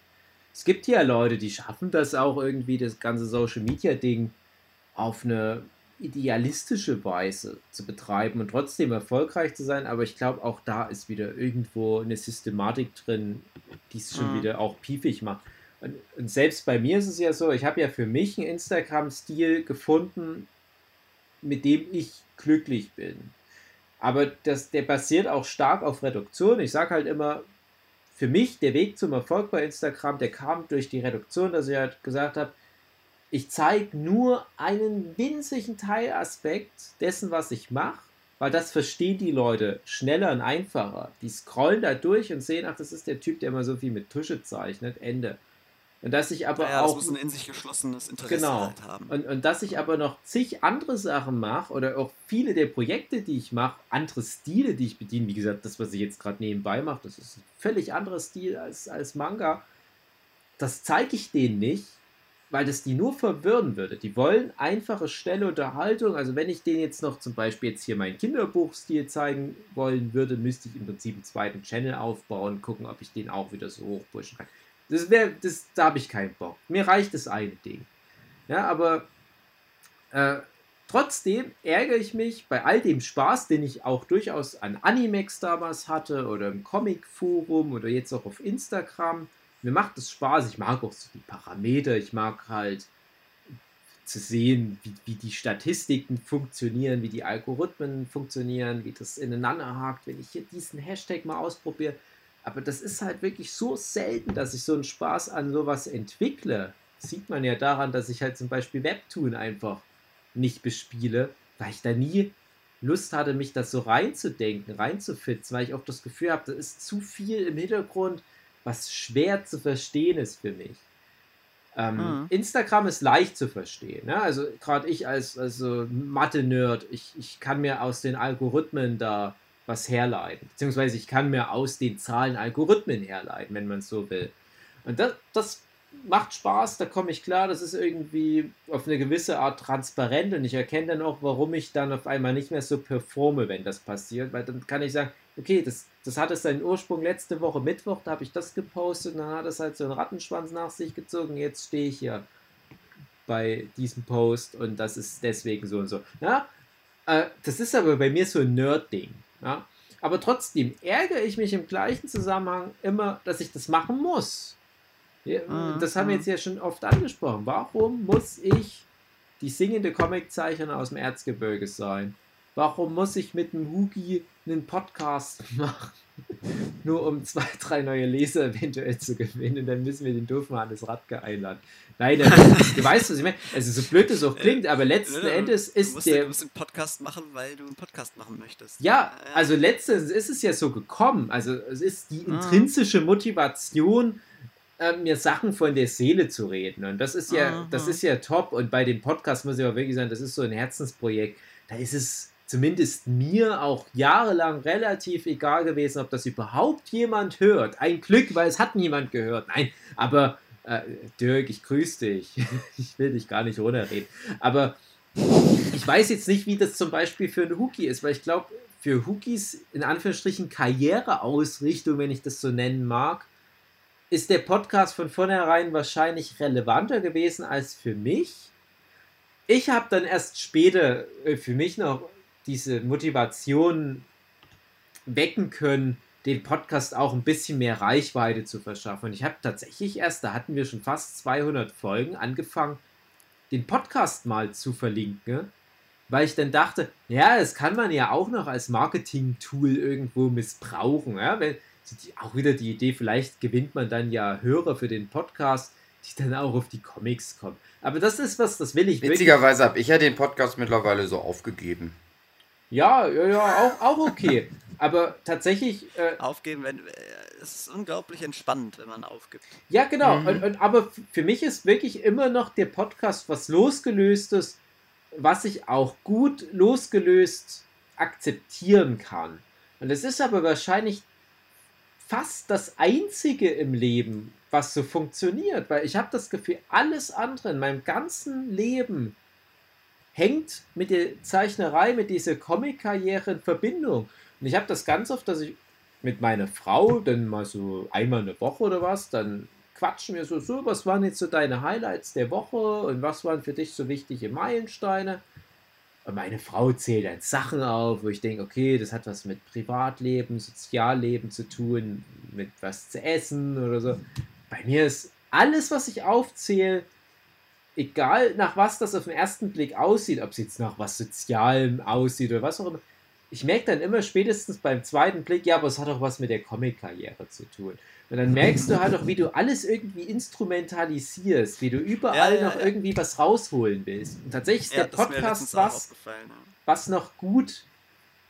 Es gibt ja Leute, die schaffen das auch irgendwie, das ganze Social Media Ding auf eine idealistische Weise zu betreiben und trotzdem erfolgreich zu sein, aber ich glaube, auch da ist wieder irgendwo eine Systematik drin, die es schon mhm. wieder auch piefig macht. Und, und, selbst bei mir ist es ja so, ich habe ja für mich einen Instagram-Stil gefunden, mit dem ich glücklich bin. Aber das, der basiert auch stark auf Reduktion. Ich sage halt immer, für mich der Weg zum Erfolg bei Instagram, der kam durch die Reduktion, dass ich halt gesagt habe, ich zeige nur einen winzigen Teilaspekt dessen, was ich mache, weil das verstehen die Leute schneller und einfacher. Die scrollen da durch und sehen, ach, das ist der Typ, der immer so viel mit Tusche zeichnet. Ende. Und dass ich aber ja, auch. Das muss ein in sich geschlossenes Interesse genau. halt haben. Und, und dass ich aber noch zig andere Sachen mache oder auch viele der Projekte, die ich mache, andere Stile, die ich bediene. Wie gesagt, das, was ich jetzt gerade nebenbei mache, das ist ein völlig anderer Stil als, als Manga. Das zeige ich denen nicht, weil das die nur verwirren würde. Die wollen einfache, schnelle Unterhaltung. Also wenn ich denen jetzt noch zum Beispiel jetzt hier meinen Kinderbuchstil zeigen wollen würde, müsste ich im Prinzip einen zweiten Channel aufbauen, gucken, ob ich den auch wieder so hochpushen kann. Das wäre, das, da habe ich keinen Bock. Mir reicht das eine Ding. Ja, aber äh, trotzdem ärgere ich mich bei all dem Spaß, den ich auch durchaus an Animex damals hatte oder im Comic-Forum oder jetzt auch auf Instagram. Mir macht es Spaß. Ich mag auch so die Parameter. Ich mag halt zu sehen, wie, wie die Statistiken funktionieren, wie die Algorithmen funktionieren, wie das ineinander hakt, wenn ich hier diesen Hashtag mal ausprobiere. Aber das ist halt wirklich so selten, dass ich so einen Spaß an sowas entwickle. sieht man ja daran, dass ich halt zum Beispiel Webtoon einfach nicht bespiele, weil ich da nie Lust hatte, mich das so reinzudenken, reinzufitzen, weil ich auch das Gefühl habe, da ist zu viel im Hintergrund, was schwer zu verstehen ist für mich. Ähm, mhm. Instagram ist leicht zu verstehen. Ne? Also gerade ich als also Mathe-Nerd, ich, ich kann mir aus den Algorithmen da was herleiten. Beziehungsweise ich kann mir aus den Zahlen Algorithmen herleiten, wenn man es so will. Und das, das macht Spaß, da komme ich klar, das ist irgendwie auf eine gewisse Art transparent und ich erkenne dann auch, warum ich dann auf einmal nicht mehr so performe, wenn das passiert, weil dann kann ich sagen, okay, das, das hatte seinen Ursprung letzte Woche Mittwoch, da habe ich das gepostet und dann hat es halt so einen Rattenschwanz nach sich gezogen, jetzt stehe ich hier bei diesem Post und das ist deswegen so und so. Ja, äh, das ist aber bei mir so ein Nerd-Ding. Ja? Aber trotzdem ärgere ich mich im gleichen Zusammenhang immer, dass ich das machen muss. Ja, mhm. Das haben wir jetzt ja schon oft angesprochen. Warum muss ich die singende Comiczeichnerin aus dem Erzgebirge sein? Warum muss ich mit dem Hugi einen Podcast machen? Nur um zwei, drei neue Leser eventuell zu gewinnen. Dann müssen wir den doofen Hannes Radke einladen. Nein, du weißt, was ich meine. Also so blöd es auch klingt, aber letzten Endes ist du musst, der... Du musst einen Podcast machen, weil du einen Podcast machen möchtest. Ja, also letztens ist es ja so gekommen. Also es ist die ah. intrinsische Motivation, äh, mir Sachen von der Seele zu reden. Und das ist ja, Aha. das ist ja top. Und bei dem Podcast muss ich auch wirklich sagen, das ist so ein Herzensprojekt. Da ist es zumindest mir auch jahrelang relativ egal gewesen, ob das überhaupt jemand hört. Ein Glück, weil es hat niemand gehört. Nein, aber äh, Dirk, ich grüße dich. ich will dich gar nicht runterreden. Aber ich weiß jetzt nicht, wie das zum Beispiel für einen Hookie ist, weil ich glaube, für Hookies in Anführungsstrichen Karriereausrichtung, wenn ich das so nennen mag, ist der Podcast von vornherein wahrscheinlich relevanter gewesen als für mich. Ich habe dann erst später äh, für mich noch diese Motivation wecken können, den Podcast auch ein bisschen mehr Reichweite zu verschaffen. Und ich habe tatsächlich erst, da hatten wir schon fast 200 Folgen, angefangen, den Podcast mal zu verlinken, weil ich dann dachte, ja, das kann man ja auch noch als Marketing-Tool irgendwo missbrauchen. Ja? Weil, auch wieder die Idee, vielleicht gewinnt man dann ja Hörer für den Podcast, die dann auch auf die Comics kommen. Aber das ist was, das will ich Witzigerweise habe ich ja den Podcast mittlerweile so aufgegeben. Ja, ja, ja, auch, auch okay. Aber tatsächlich. Äh, Aufgeben, wenn, äh, es ist unglaublich entspannend, wenn man aufgibt. Ja, genau. Mhm. Und, und, aber für mich ist wirklich immer noch der Podcast was losgelöstes, was ich auch gut losgelöst akzeptieren kann. Und es ist aber wahrscheinlich fast das Einzige im Leben, was so funktioniert, weil ich habe das Gefühl, alles andere in meinem ganzen Leben hängt mit der Zeichnerei, mit dieser Comic-Karriere in Verbindung. Und ich habe das ganz oft, dass ich mit meiner Frau dann mal so einmal eine Woche oder was, dann quatschen wir so, so, was waren jetzt so deine Highlights der Woche und was waren für dich so wichtige Meilensteine? Und meine Frau zählt dann Sachen auf, wo ich denke, okay, das hat was mit Privatleben, Sozialleben zu tun, mit was zu essen oder so. Bei mir ist alles, was ich aufzähle, egal nach was das auf den ersten Blick aussieht, ob es jetzt nach was Sozialem aussieht oder was auch immer, ich merke dann immer spätestens beim zweiten Blick, ja, aber es hat auch was mit der Comic-Karriere zu tun. Und dann merkst du halt auch, wie du alles irgendwie instrumentalisierst, wie du überall ja, ja, noch ja. irgendwie was rausholen willst. Und tatsächlich ist der Podcast was, was noch gut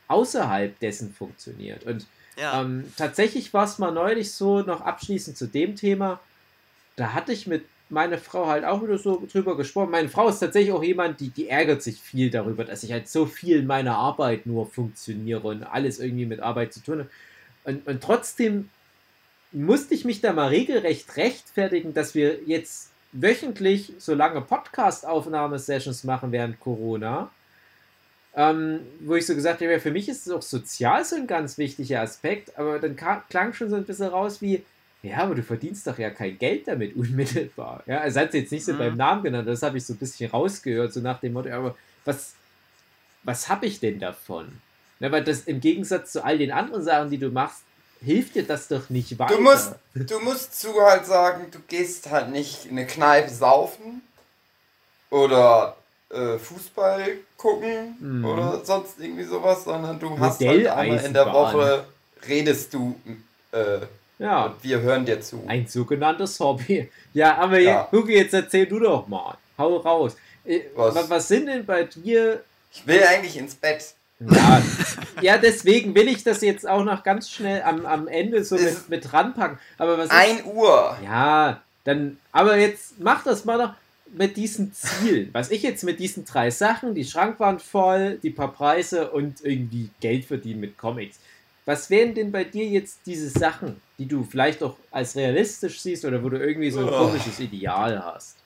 außerhalb dessen funktioniert. Und ähm, tatsächlich war es mal neulich so, noch abschließend zu dem Thema, da hatte ich mit meine Frau halt auch wieder so drüber gesprochen. Meine Frau ist tatsächlich auch jemand, die, die ärgert sich viel darüber, dass ich halt so viel in meiner Arbeit nur funktioniere und alles irgendwie mit Arbeit zu tun habe. Und, und trotzdem musste ich mich da mal regelrecht rechtfertigen, dass wir jetzt wöchentlich so lange Podcast-Aufnahmesessions machen während Corona. Ähm, wo ich so gesagt habe, ja, für mich ist es auch sozial so ein ganz wichtiger Aspekt, aber dann klang schon so ein bisschen raus wie, ja, aber du verdienst doch ja kein Geld damit unmittelbar. Ja, also hat sie jetzt nicht so mhm. beim Namen genannt, das habe ich so ein bisschen rausgehört, so nach dem Motto, aber was, was habe ich denn davon? Ja, weil das im Gegensatz zu all den anderen Sachen, die du machst, hilft dir das doch nicht weiter. Du musst, du musst zu halt sagen, du gehst halt nicht in eine Kneipe saufen oder äh, Fußball gucken mhm. oder sonst irgendwie sowas, sondern du hast halt einmal in der Woche redest du äh, ja. Und wir hören dir zu. Ein sogenanntes Hobby. Ja, aber ja. Jetzt, jetzt erzähl du doch mal. Hau raus. Äh, was? was sind denn bei dir. Ich will eigentlich ins Bett. Ja, ja, deswegen will ich das jetzt auch noch ganz schnell am, am Ende so mit, mit ranpacken. Aber was 1 Uhr. Ja, dann, aber jetzt mach das mal noch mit diesen Zielen. Was ich jetzt mit diesen drei Sachen, die Schrankwand voll, die paar Preise und irgendwie Geld verdienen mit Comics. Was wären denn bei dir jetzt diese Sachen, die du vielleicht auch als realistisch siehst oder wo du irgendwie so ein oh. komisches Ideal hast?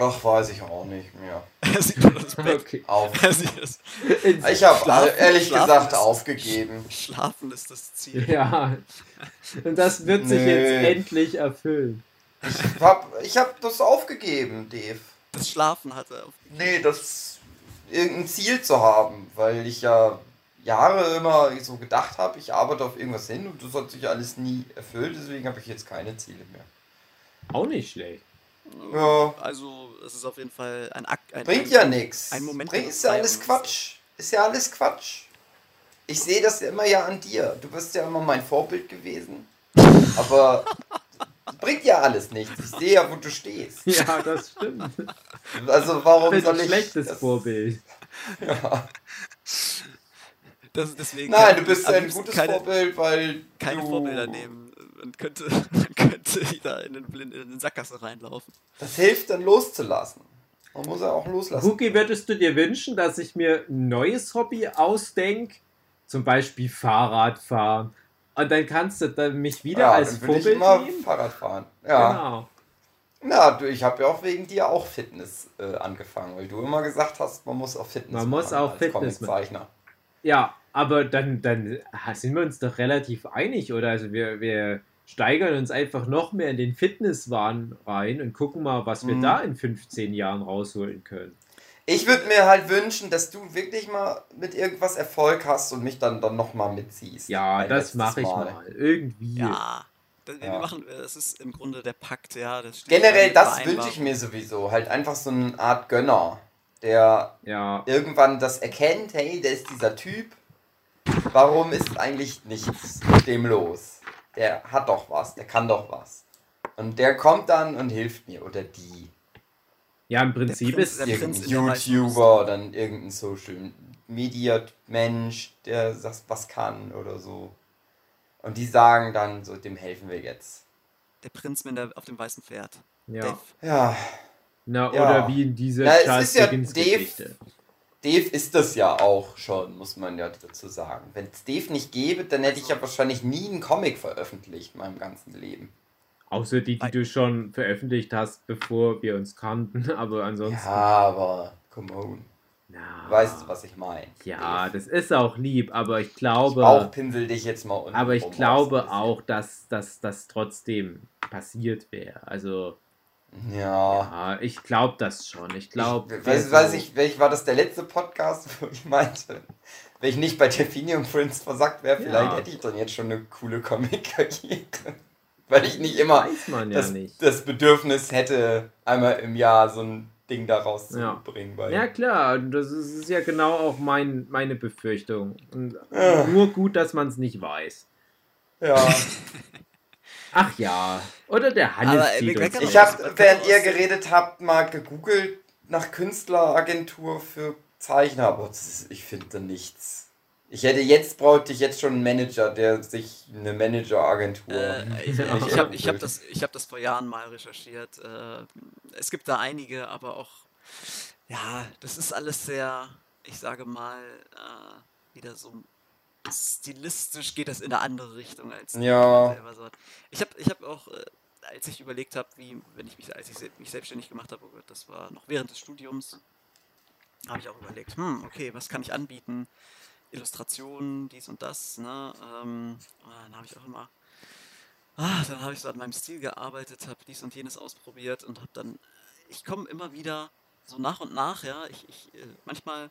Ach, weiß ich auch nicht mehr. Er sieht nur das Bett okay. auf. ich habe ehrlich Schlafen gesagt ist, aufgegeben. Schlafen ist das Ziel. Ja, und das wird sich nee. jetzt endlich erfüllen. Ich habe ich hab das aufgegeben, Dave. Das Schlafen hat er aufgegeben. Nee, das irgendein Ziel zu haben, weil ich ja Jahre immer so gedacht habe, ich arbeite auf irgendwas hin und das hat sich alles nie erfüllt, deswegen habe ich jetzt keine Ziele mehr. Auch nicht schlecht. Ja. Also, es ist auf jeden Fall ein Akt. Ein, Bringt ja nichts. Ein Moment. Bringt, ist ja alles Quatsch. Ist ja alles Quatsch. Ich sehe das immer ja an dir. Du bist ja immer mein Vorbild gewesen. Aber bringt ja alles nichts. Ich sehe ja, wo du stehst. Ja, das stimmt. Also warum das soll ich... Ein schlechtes das, Vorbild. Ja. Das, deswegen Nein, du bist ein gutes keine, Vorbild, weil. Keine du Vorbilder nehmen. Man könnte, man könnte wieder in den, Blind, in den Sackgasse reinlaufen. Das hilft dann loszulassen. Man muss ja auch loslassen. Cookie, würdest du dir wünschen, dass ich mir ein neues Hobby ausdenke? Zum Beispiel Fahrradfahren. Und dann kannst du dann mich wieder ja, als dann Vorbild ich immer nehmen? Fahrrad fahren. Ja. Genau. Na, du, ich habe ja auch wegen dir auch Fitness äh, angefangen, weil du immer gesagt hast, man muss auch Fitness man muss auch Fitness Zeichner. Ja, aber dann, dann sind wir uns doch relativ einig, oder? Also wir, wir steigern uns einfach noch mehr in den Fitnesswahn rein und gucken mal, was wir mhm. da in 15 Jahren rausholen können. Ich würde mir halt wünschen, dass du wirklich mal mit irgendwas Erfolg hast und mich dann, dann nochmal mitziehst. Ja, das mache ich mal. mal. Irgendwie. Ja. Das, ja. Wir machen, das ist im Grunde der Pakt, ja. Generell, das wünsche ich mir sowieso. Halt einfach so eine Art Gönner, der ja. irgendwann das erkennt, hey, der ist dieser Typ, Warum ist eigentlich nichts mit dem los? Der hat doch was, der kann doch was. Und der kommt dann und hilft mir oder die. Ja, im Prinzip Prinz, ist irgendein YouTuber, dann irgendein Social Media Mensch, der das was kann oder so. Und die sagen dann so, dem helfen wir jetzt. Der Prinz mit der, auf dem weißen Pferd. Ja. Dave. Ja. Na, ja. oder wie in dieser Na, Charles ja Dickens Dave, Dave ist das ja auch schon, muss man ja dazu sagen. Wenn es Dave nicht gäbe, dann hätte ich ja wahrscheinlich nie einen Comic veröffentlicht in meinem ganzen Leben. Außer die, die du schon veröffentlicht hast, bevor wir uns kannten, aber ansonsten. Ja, aber come on. Na, weißt du, was ich meine? Ja, Dave. das ist auch lieb, aber ich glaube. Auch pinsel dich jetzt mal unten. Aber ich glaube auch, dass das trotzdem passiert wäre. Also. Ja. ja ich glaube das schon. Ich glaube. Weiß, weiß ich, welch war das der letzte Podcast, wo ich meinte, wenn ich nicht bei Definium Prince versagt wäre, vielleicht ja. hätte ich dann jetzt schon eine coole Comic-Karriere. Weil ich nicht immer ja das, nicht. das Bedürfnis hätte, einmal im Jahr so ein Ding daraus zu ja. bringen. ja klar, das ist, ja genau auch mein, meine Befürchtung. Und ja. Nur gut, dass man es nicht weiß. Ja. Ach ja. Oder der Hannes. Aber, ich habe, während ihr geredet habt, mal gegoogelt nach Künstleragentur für Zeichner, aber ich finde nichts. Ich hätte jetzt, brauchte ich jetzt schon einen Manager, der sich eine Manageragentur. Äh, ich ich habe ich hab das, hab das vor Jahren mal recherchiert. Äh, es gibt da einige, aber auch, ja, das ist alles sehr, ich sage mal, äh, wieder so stilistisch geht das in eine andere Richtung als ja. selber so. Ich habe ich hab auch, äh, als ich überlegt habe, wie, wenn ich mich, als ich mich selbstständig gemacht habe, oh das war noch während des Studiums, habe ich auch überlegt, hm, okay, was kann ich anbieten? Illustrationen, dies und das, ne? Ähm, dann habe ich auch immer, ah, dann habe ich so an meinem Stil gearbeitet, habe dies und jenes ausprobiert und habe dann, ich komme immer wieder so nach und nach, ja, ich, ich äh, manchmal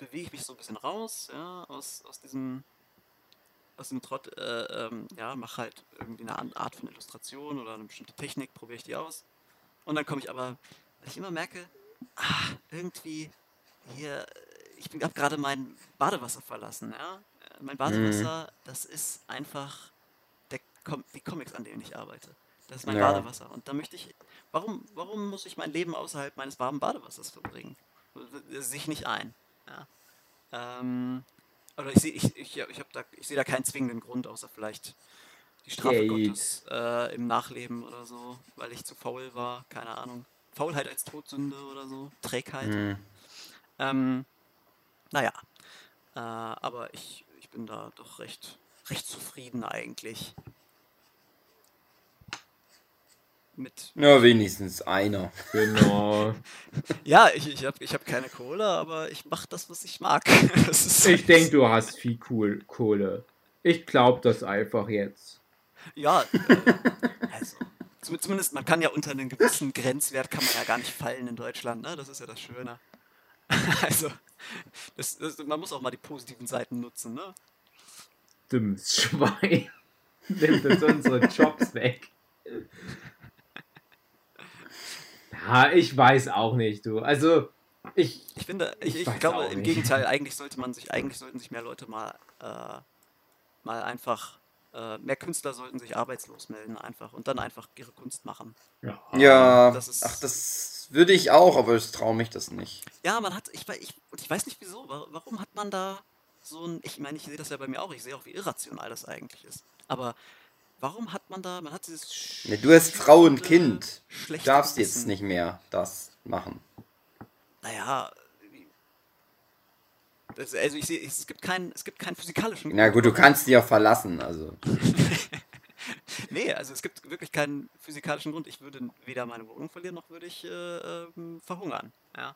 bewege ich mich so ein bisschen raus, ja, aus, aus diesem, aus dem Trott, äh, ähm, ja, mache halt irgendwie eine Art von Illustration oder eine bestimmte Technik, probiere ich die aus. Und dann komme ich aber, weil ich immer merke, ah, irgendwie hier, ich habe gerade mein Badewasser verlassen, ja. Äh, mein Badewasser, mhm. das ist einfach der die Comics, an denen ich arbeite. Das ist mein ja. Badewasser. Und da möchte ich, warum, warum muss ich mein Leben außerhalb meines warmen Badewassers verbringen? Sich nicht ein. Ja. Ähm, oder ich sehe ich, ich, ich da, ich seh da keinen zwingenden Grund, außer vielleicht die Strafe Gate. Gottes äh, im Nachleben oder so, weil ich zu faul war, keine Ahnung. Faulheit als Todsünde oder so, Trägheit. Mhm. Ähm, naja, äh, aber ich, ich bin da doch recht, recht zufrieden eigentlich mit. Ja, wenigstens einer. Genau. ja, ich, ich habe ich hab keine Kohle, aber ich mache das, was ich mag. ich denke, du hast viel cool Kohle. Ich glaube das einfach jetzt. Ja, äh, also. Zumindest, man kann ja unter einen gewissen Grenzwert kann man ja gar nicht fallen in Deutschland, ne? Das ist ja das Schöne. Also, das, das, man muss auch mal die positiven Seiten nutzen, ne? Dummes Schwein. Nimmt uns unsere Jobs weg. Ja, ich weiß auch nicht, du. Also, ich. Ich finde, ich, ich, ich glaube im Gegenteil, eigentlich sollte man sich, eigentlich sollten sich mehr Leute mal, äh, mal einfach, äh, mehr Künstler sollten sich arbeitslos melden einfach und dann einfach ihre Kunst machen. Ja, ja das ist, ach, das würde ich auch, aber ich traue mich das nicht. Ja, man hat, ich, ich, ich weiß nicht wieso, warum hat man da so ein, ich meine, ich sehe das ja bei mir auch, ich sehe auch, wie irrational das eigentlich ist. Aber Warum hat man da, man hat dieses. Nee, du hast Frau und Kind. Du darfst Wissen. jetzt nicht mehr das machen. Naja. Das, also ich sehe, es gibt keinen, es gibt keinen physikalischen. Na gut, du kannst dich auch verlassen, also. nee, also es gibt wirklich keinen physikalischen Grund. Ich würde weder meine Wohnung verlieren, noch würde ich äh, äh, verhungern. Ja.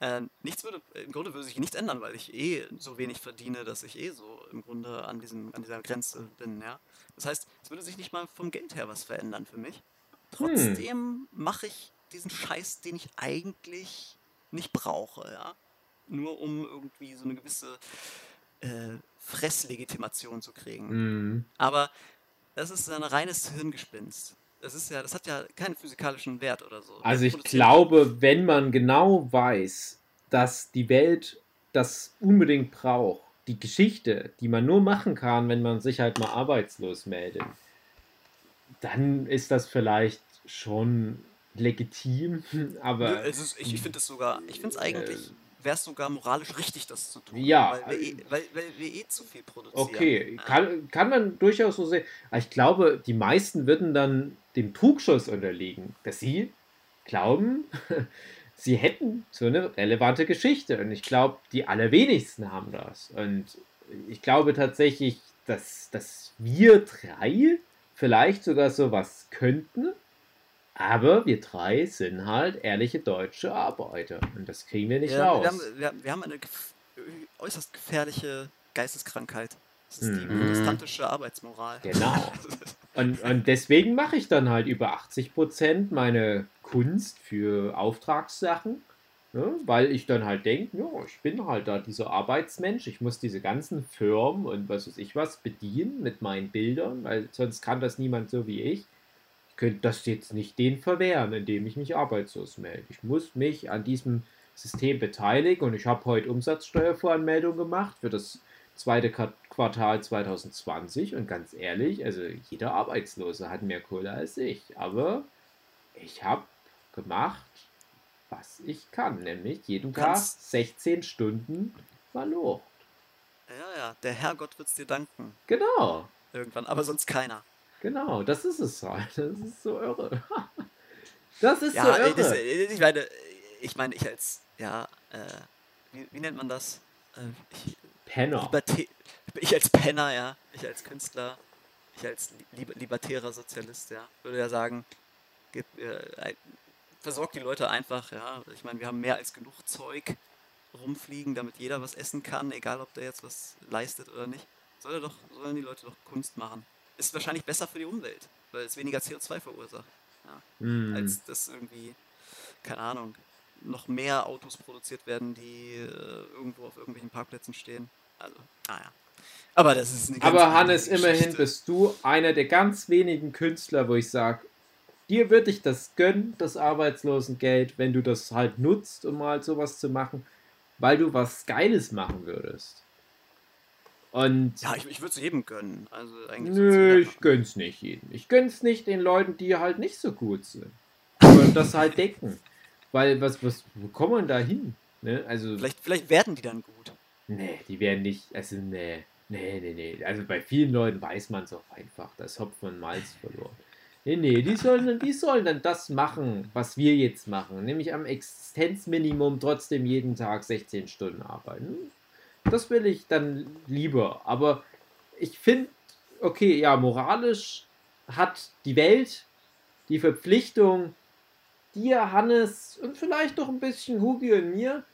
Äh, nichts würde, im Grunde würde sich nichts ändern, weil ich eh so wenig verdiene, dass ich eh so im Grunde an, diesem, an dieser Grenze bin, ja. Das heißt, es würde sich nicht mal vom Geld her was verändern für mich. Trotzdem hm. mache ich diesen Scheiß, den ich eigentlich nicht brauche, ja. Nur um irgendwie so eine gewisse äh, Fresslegitimation zu kriegen. Hm. Aber das ist ein reines Hirngespinst. Das ist ja, das hat ja keinen physikalischen Wert oder so. Also ich glaube, wenn man genau weiß, dass die Welt das unbedingt braucht, die Geschichte, die man nur machen kann, wenn man sich halt mal arbeitslos meldet, dann ist das vielleicht schon legitim, aber. Ist, ich ich finde es sogar, ich finde es eigentlich. Äh, wäre es sogar moralisch richtig, das zu tun. Ja. Weil wir, eh, weil, weil wir eh zu viel produzieren. Okay, kann, kann man durchaus so sehen. Ich glaube, die meisten würden dann dem Trugschluss unterliegen, dass sie glauben, sie hätten so eine relevante Geschichte. Und ich glaube, die allerwenigsten haben das. Und ich glaube tatsächlich, dass, dass wir drei vielleicht sogar sowas könnten. Aber wir drei sind halt ehrliche deutsche Arbeiter. Und das kriegen wir nicht ja, raus. Wir haben, wir, wir haben eine gef äußerst gefährliche Geisteskrankheit. Das ist die mhm. protestantische Arbeitsmoral. Genau. Und, und deswegen mache ich dann halt über 80 Prozent meine Kunst für Auftragssachen, ne? weil ich dann halt denke, ja, ich bin halt da dieser Arbeitsmensch, ich muss diese ganzen Firmen und was weiß ich was bedienen mit meinen Bildern, weil sonst kann das niemand so wie ich. Ich könnte das jetzt nicht denen verwehren, indem ich mich arbeitslos melde. Ich muss mich an diesem System beteiligen und ich habe heute Umsatzsteuervoranmeldung gemacht für das zweite Quartal 2020 und ganz ehrlich, also jeder Arbeitslose hat mehr Kohle als ich, aber ich habe gemacht, was ich kann, nämlich jeden Tag 16 Stunden verloren. Ja, ja, der Herrgott wird es dir danken. Genau. Irgendwann, aber sonst keiner. Genau, das ist es halt. Das ist so irre. Das ist ja, so irre. Das, ich meine, ich meine, ich als, ja, äh, wie, wie nennt man das? Äh, ich, Penner. Libertä ich als Penner, ja, ich als Künstler, ich als li libertärer Sozialist, ja, würde ja sagen, gib, äh, versorgt die Leute einfach, ja. Ich meine, wir haben mehr als genug Zeug rumfliegen, damit jeder was essen kann, egal ob der jetzt was leistet oder nicht. Soll doch, sollen die Leute doch Kunst machen. Ist wahrscheinlich besser für die Umwelt, weil es weniger CO2 verursacht. Ja, mm. Als das irgendwie, keine Ahnung, noch mehr Autos produziert werden, die äh, irgendwo auf irgendwelchen Parkplätzen stehen. Also, naja. Aber das ist eine ganz Aber Hannes, Geschichte. immerhin bist du einer der ganz wenigen Künstler, wo ich sage, dir würde ich das gönnen, das Arbeitslosengeld, wenn du das halt nutzt, um mal sowas zu machen, weil du was Geiles machen würdest. Und ja, ich, ich würde es jedem gönnen. Also eigentlich nö, ich gönn's nicht jedem. Ich gönn's nicht den Leuten, die halt nicht so gut sind. Aber das halt decken. Weil, was, was, wo kommen wir da hin? Ne? Also, vielleicht, vielleicht werden die dann gut. Nee, die werden nicht, also nee, nee, nee, nee. Also bei vielen Leuten weiß man es auch einfach, das Hopfen und Malz verloren. Nee, nee, die sollen, die sollen dann das machen, was wir jetzt machen, nämlich am Existenzminimum trotzdem jeden Tag 16 Stunden arbeiten. Das will ich dann lieber, aber ich finde, okay, ja, moralisch hat die Welt die Verpflichtung, dir, Hannes und vielleicht noch ein bisschen Hugi und mir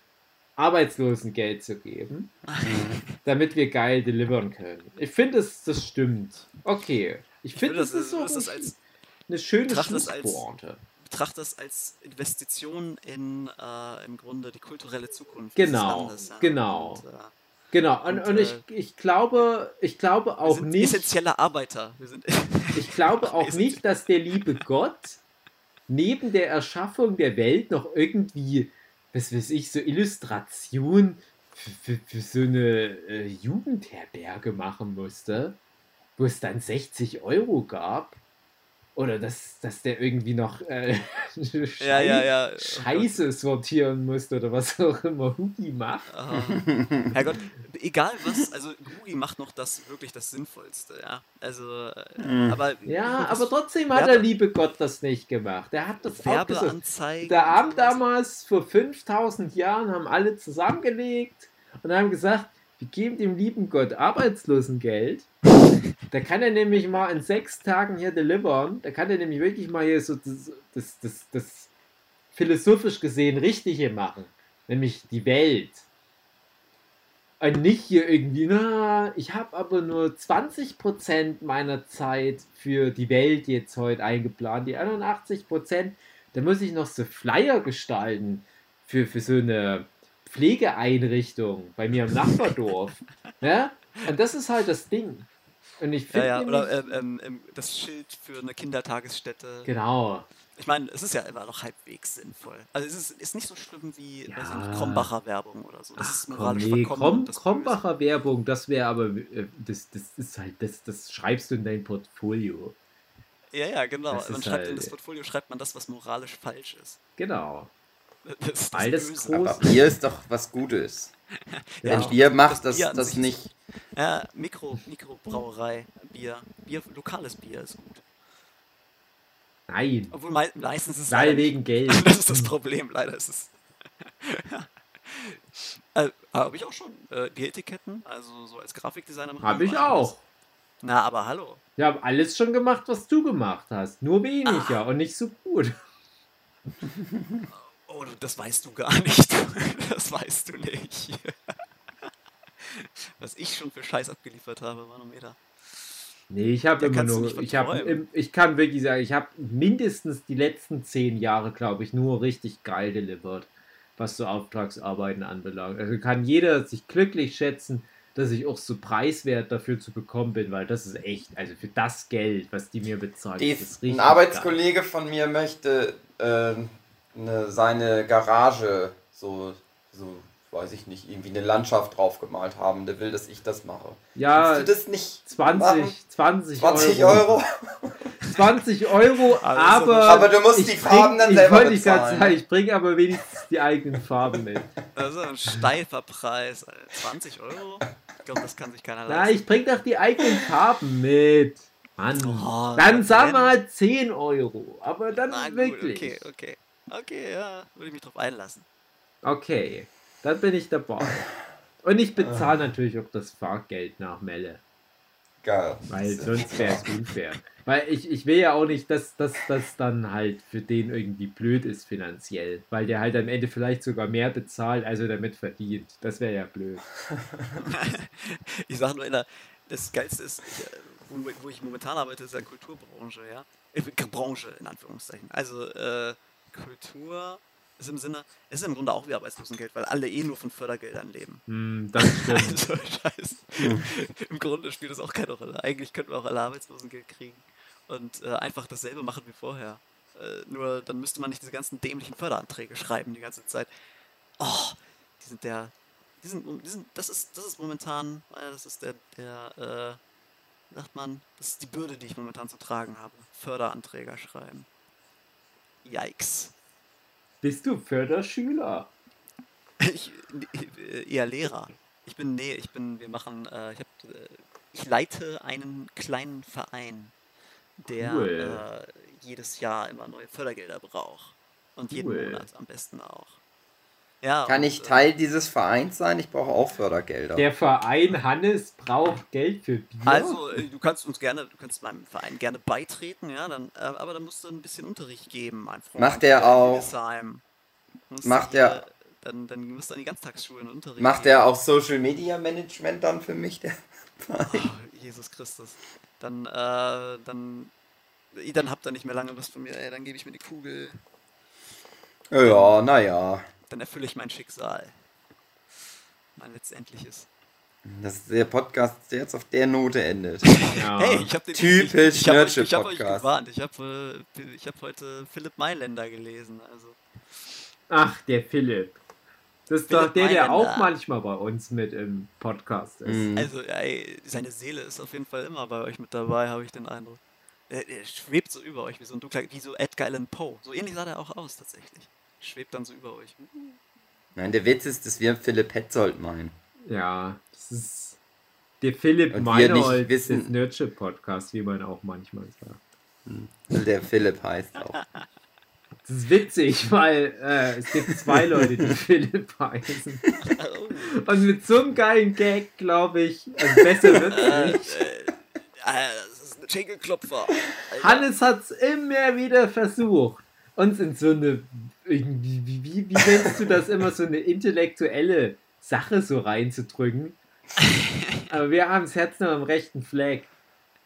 Arbeitslosengeld zu geben, damit wir geil delivern können. Ich finde, das, das stimmt. Okay. Ich finde, das, das, ist so das als, eine schöne Schlusspointe. Betrachte das als Investition in äh, im Grunde die kulturelle Zukunft. Genau, Landes, ja. genau. Und, äh, Genau, und, und, und ich, äh, ich glaube, ich glaube auch wir sind nicht. Essentielle Arbeiter. Wir sind ich glaube auch nicht, dass der liebe Gott neben der Erschaffung der Welt noch irgendwie, was weiß ich, so Illustration für, für, für so eine äh, Jugendherberge machen musste, wo es dann 60 Euro gab. Oder dass, dass der irgendwie noch äh, Schei ja, ja, ja. Scheiße sortieren musste oder was auch immer Hugi macht. Herrgott, egal was, also Hugi macht noch das wirklich das Sinnvollste, ja. Also, mhm. aber. Ja, aber trotzdem hat der liebe Gott das nicht gemacht. Er hat das Werbeanzeigen. Der haben damals vor 5000 Jahren haben alle zusammengelegt und haben gesagt, wir geben dem lieben Gott Arbeitslosengeld da kann er nämlich mal in sechs Tagen hier delivern. Da kann er nämlich wirklich mal hier so das, das, das, das philosophisch gesehen Richtige machen. Nämlich die Welt. Und nicht hier irgendwie, na, ich habe aber nur 20% meiner Zeit für die Welt jetzt heute eingeplant. Die 81%, da muss ich noch so Flyer gestalten für, für so eine Pflegeeinrichtung bei mir im Nachbardorf. ja? Und das ist halt das Ding. Und ich finde. Ja, ja, oder ähm, ähm, das Schild für eine Kindertagesstätte. Genau. Ich meine, es ist ja immer noch halbwegs sinnvoll. Also es ist, ist nicht so schlimm wie ja. nicht, Krombacher Werbung oder so. Das Ach, ist moralisch komm, nee, Krom, Krombacher Werbung, das wäre aber, äh, das, das ist halt, das, das schreibst du in dein Portfolio. Ja, ja, genau. Man schreibt halt, in das Portfolio schreibt man das, was moralisch falsch ist. Genau. Das, das Alles groß. Aber Bier ist doch was Gutes. Ja, Wenn Bier macht, das, das, das nicht. Ja, Mikro, Mikrobrauerei, Bier. Bier. Lokales Bier ist gut. Nein. Obwohl me meistens ist es. Weil wegen Geld. das ist das Problem, leider ist es. äh, Habe ich auch schon äh, die Etiketten, also so als Grafikdesigner. Habe ich auch. Na, aber hallo. Ich habe alles schon gemacht, was du gemacht hast. Nur weniger ah. und nicht so gut. Oh, das weißt du gar nicht. Das weißt du nicht. Was ich schon für Scheiß abgeliefert habe, Manometer. Nee, ich habe immer nur, ich, hab, ich kann wirklich sagen, ich habe mindestens die letzten zehn Jahre, glaube ich, nur richtig geil delivered, was so Auftragsarbeiten anbelangt. Also kann jeder sich glücklich schätzen, dass ich auch so preiswert dafür zu bekommen bin, weil das ist echt, also für das Geld, was die mir bezahlen, die, ist richtig Ein Arbeitskollege geil. von mir möchte äh, eine, seine Garage so, so, weiß ich nicht, irgendwie eine Landschaft drauf gemalt haben. Der will, dass ich das mache. Ja, Willst du das nicht 20, machen? 20, 20 Euro. Euro. 20 Euro, aber. Aber du musst die Farben dann selber ich bezahlen. Sagen, ich bringe aber wenigstens die eigenen Farben mit. Also ein steifer Preis. 20 Euro? Ich glaube, das kann sich keiner leisten. Na, ich bringe doch die eigenen Farben mit. Mann. Oh, dann sag mal 10 Euro. Aber dann Na, wirklich. okay, okay. Okay, ja, würde ich mich drauf einlassen. Okay, dann bin ich dabei. Und ich bezahle natürlich auch das Fahrgeld nach Melle. Geil. Weil sonst wäre es unfair. Weil ich, ich will ja auch nicht, dass das dann halt für den irgendwie blöd ist finanziell. Weil der halt am Ende vielleicht sogar mehr bezahlt, als er damit verdient. Das wäre ja blöd. ich sage nur, der, das Geilste ist, ich, äh, wo, wo, ich momentan arbeite, ist ja Kulturbranche, ja. Äh, Branche, in Anführungszeichen. Also, äh, Kultur ist im Sinne, ist im Grunde auch wie Arbeitslosengeld, weil alle eh nur von Fördergeldern leben. Mm, das stimmt. also, scheiße. Hm. Im Grunde spielt das auch keine Rolle. Eigentlich könnten wir auch alle Arbeitslosengeld kriegen und äh, einfach dasselbe machen wie vorher. Äh, nur dann müsste man nicht diese ganzen dämlichen Förderanträge schreiben die ganze Zeit. Oh, die sind der, die sind, die sind, das ist, das ist momentan, äh, das ist der, der, äh, sagt man, das ist die Bürde, die ich momentan zu tragen habe. Förderanträge schreiben. Yikes. Bist du Förderschüler? Ich, eher Lehrer. Ich bin, nee, ich bin, wir machen, äh, ich, hab, äh, ich leite einen kleinen Verein, der cool. äh, jedes Jahr immer neue Fördergelder braucht. Und jeden cool. Monat am besten auch. Ja, Kann ich äh, Teil dieses Vereins sein? Ich brauche auch Fördergelder. Der Verein Hannes braucht Geld für Bier. Also, äh, du kannst uns gerne, du kannst meinem Verein gerne beitreten, ja, dann, äh, aber dann musst du ein bisschen Unterricht geben, mein Freund. Macht der auch. Macht der. Dann, dann musst du an die Ganztagsschulen Unterricht Macht der auch Social Media Management dann für mich, der Verein? Oh, Jesus Christus. Dann, äh, dann, dann habt ihr nicht mehr lange was von mir, ey, dann gebe ich mir die Kugel. Ja, naja dann erfülle ich mein Schicksal. Mein letztendliches. Das ist der Podcast, der jetzt auf der Note endet. Ja. Hey, ich habe den typisch ich, ich, hab euch, ich hab euch gewarnt. Ich habe äh, ich hab heute Philipp Mailänder gelesen. Also. Ach, der Philipp. Das ist Philipp doch der, Mailänder. der auch manchmal bei uns mit im Podcast ist. Mhm. Also, ey, seine Seele ist auf jeden Fall immer bei euch mit dabei, habe ich den Eindruck. Er, er, schwebt so über euch wie so ein dunkler, wie so Edgar Allan Poe. So ähnlich sah er auch aus, tatsächlich schwebt dann so über euch. Nein, der Witz ist, dass wir Philipp Petzold meinen. Ja, das ist der Philipp Meinhold des Nerdship Podcast, wie man auch manchmal sagt. Hm. Der Philipp heißt auch. Das ist witzig, weil äh, es gibt zwei Leute, die Philipp heißen. Und mit so einem geilen Gag, glaube ich, also besser wird es äh, nicht. Äh, äh, das ist ein Schenkelklopfer. Hannes hat es immer wieder versucht, uns in so eine irgendwie, wie, wie, wie nennst du das immer, so eine intellektuelle Sache so reinzudrücken? Aber wir haben das Herz nur am rechten Fleck.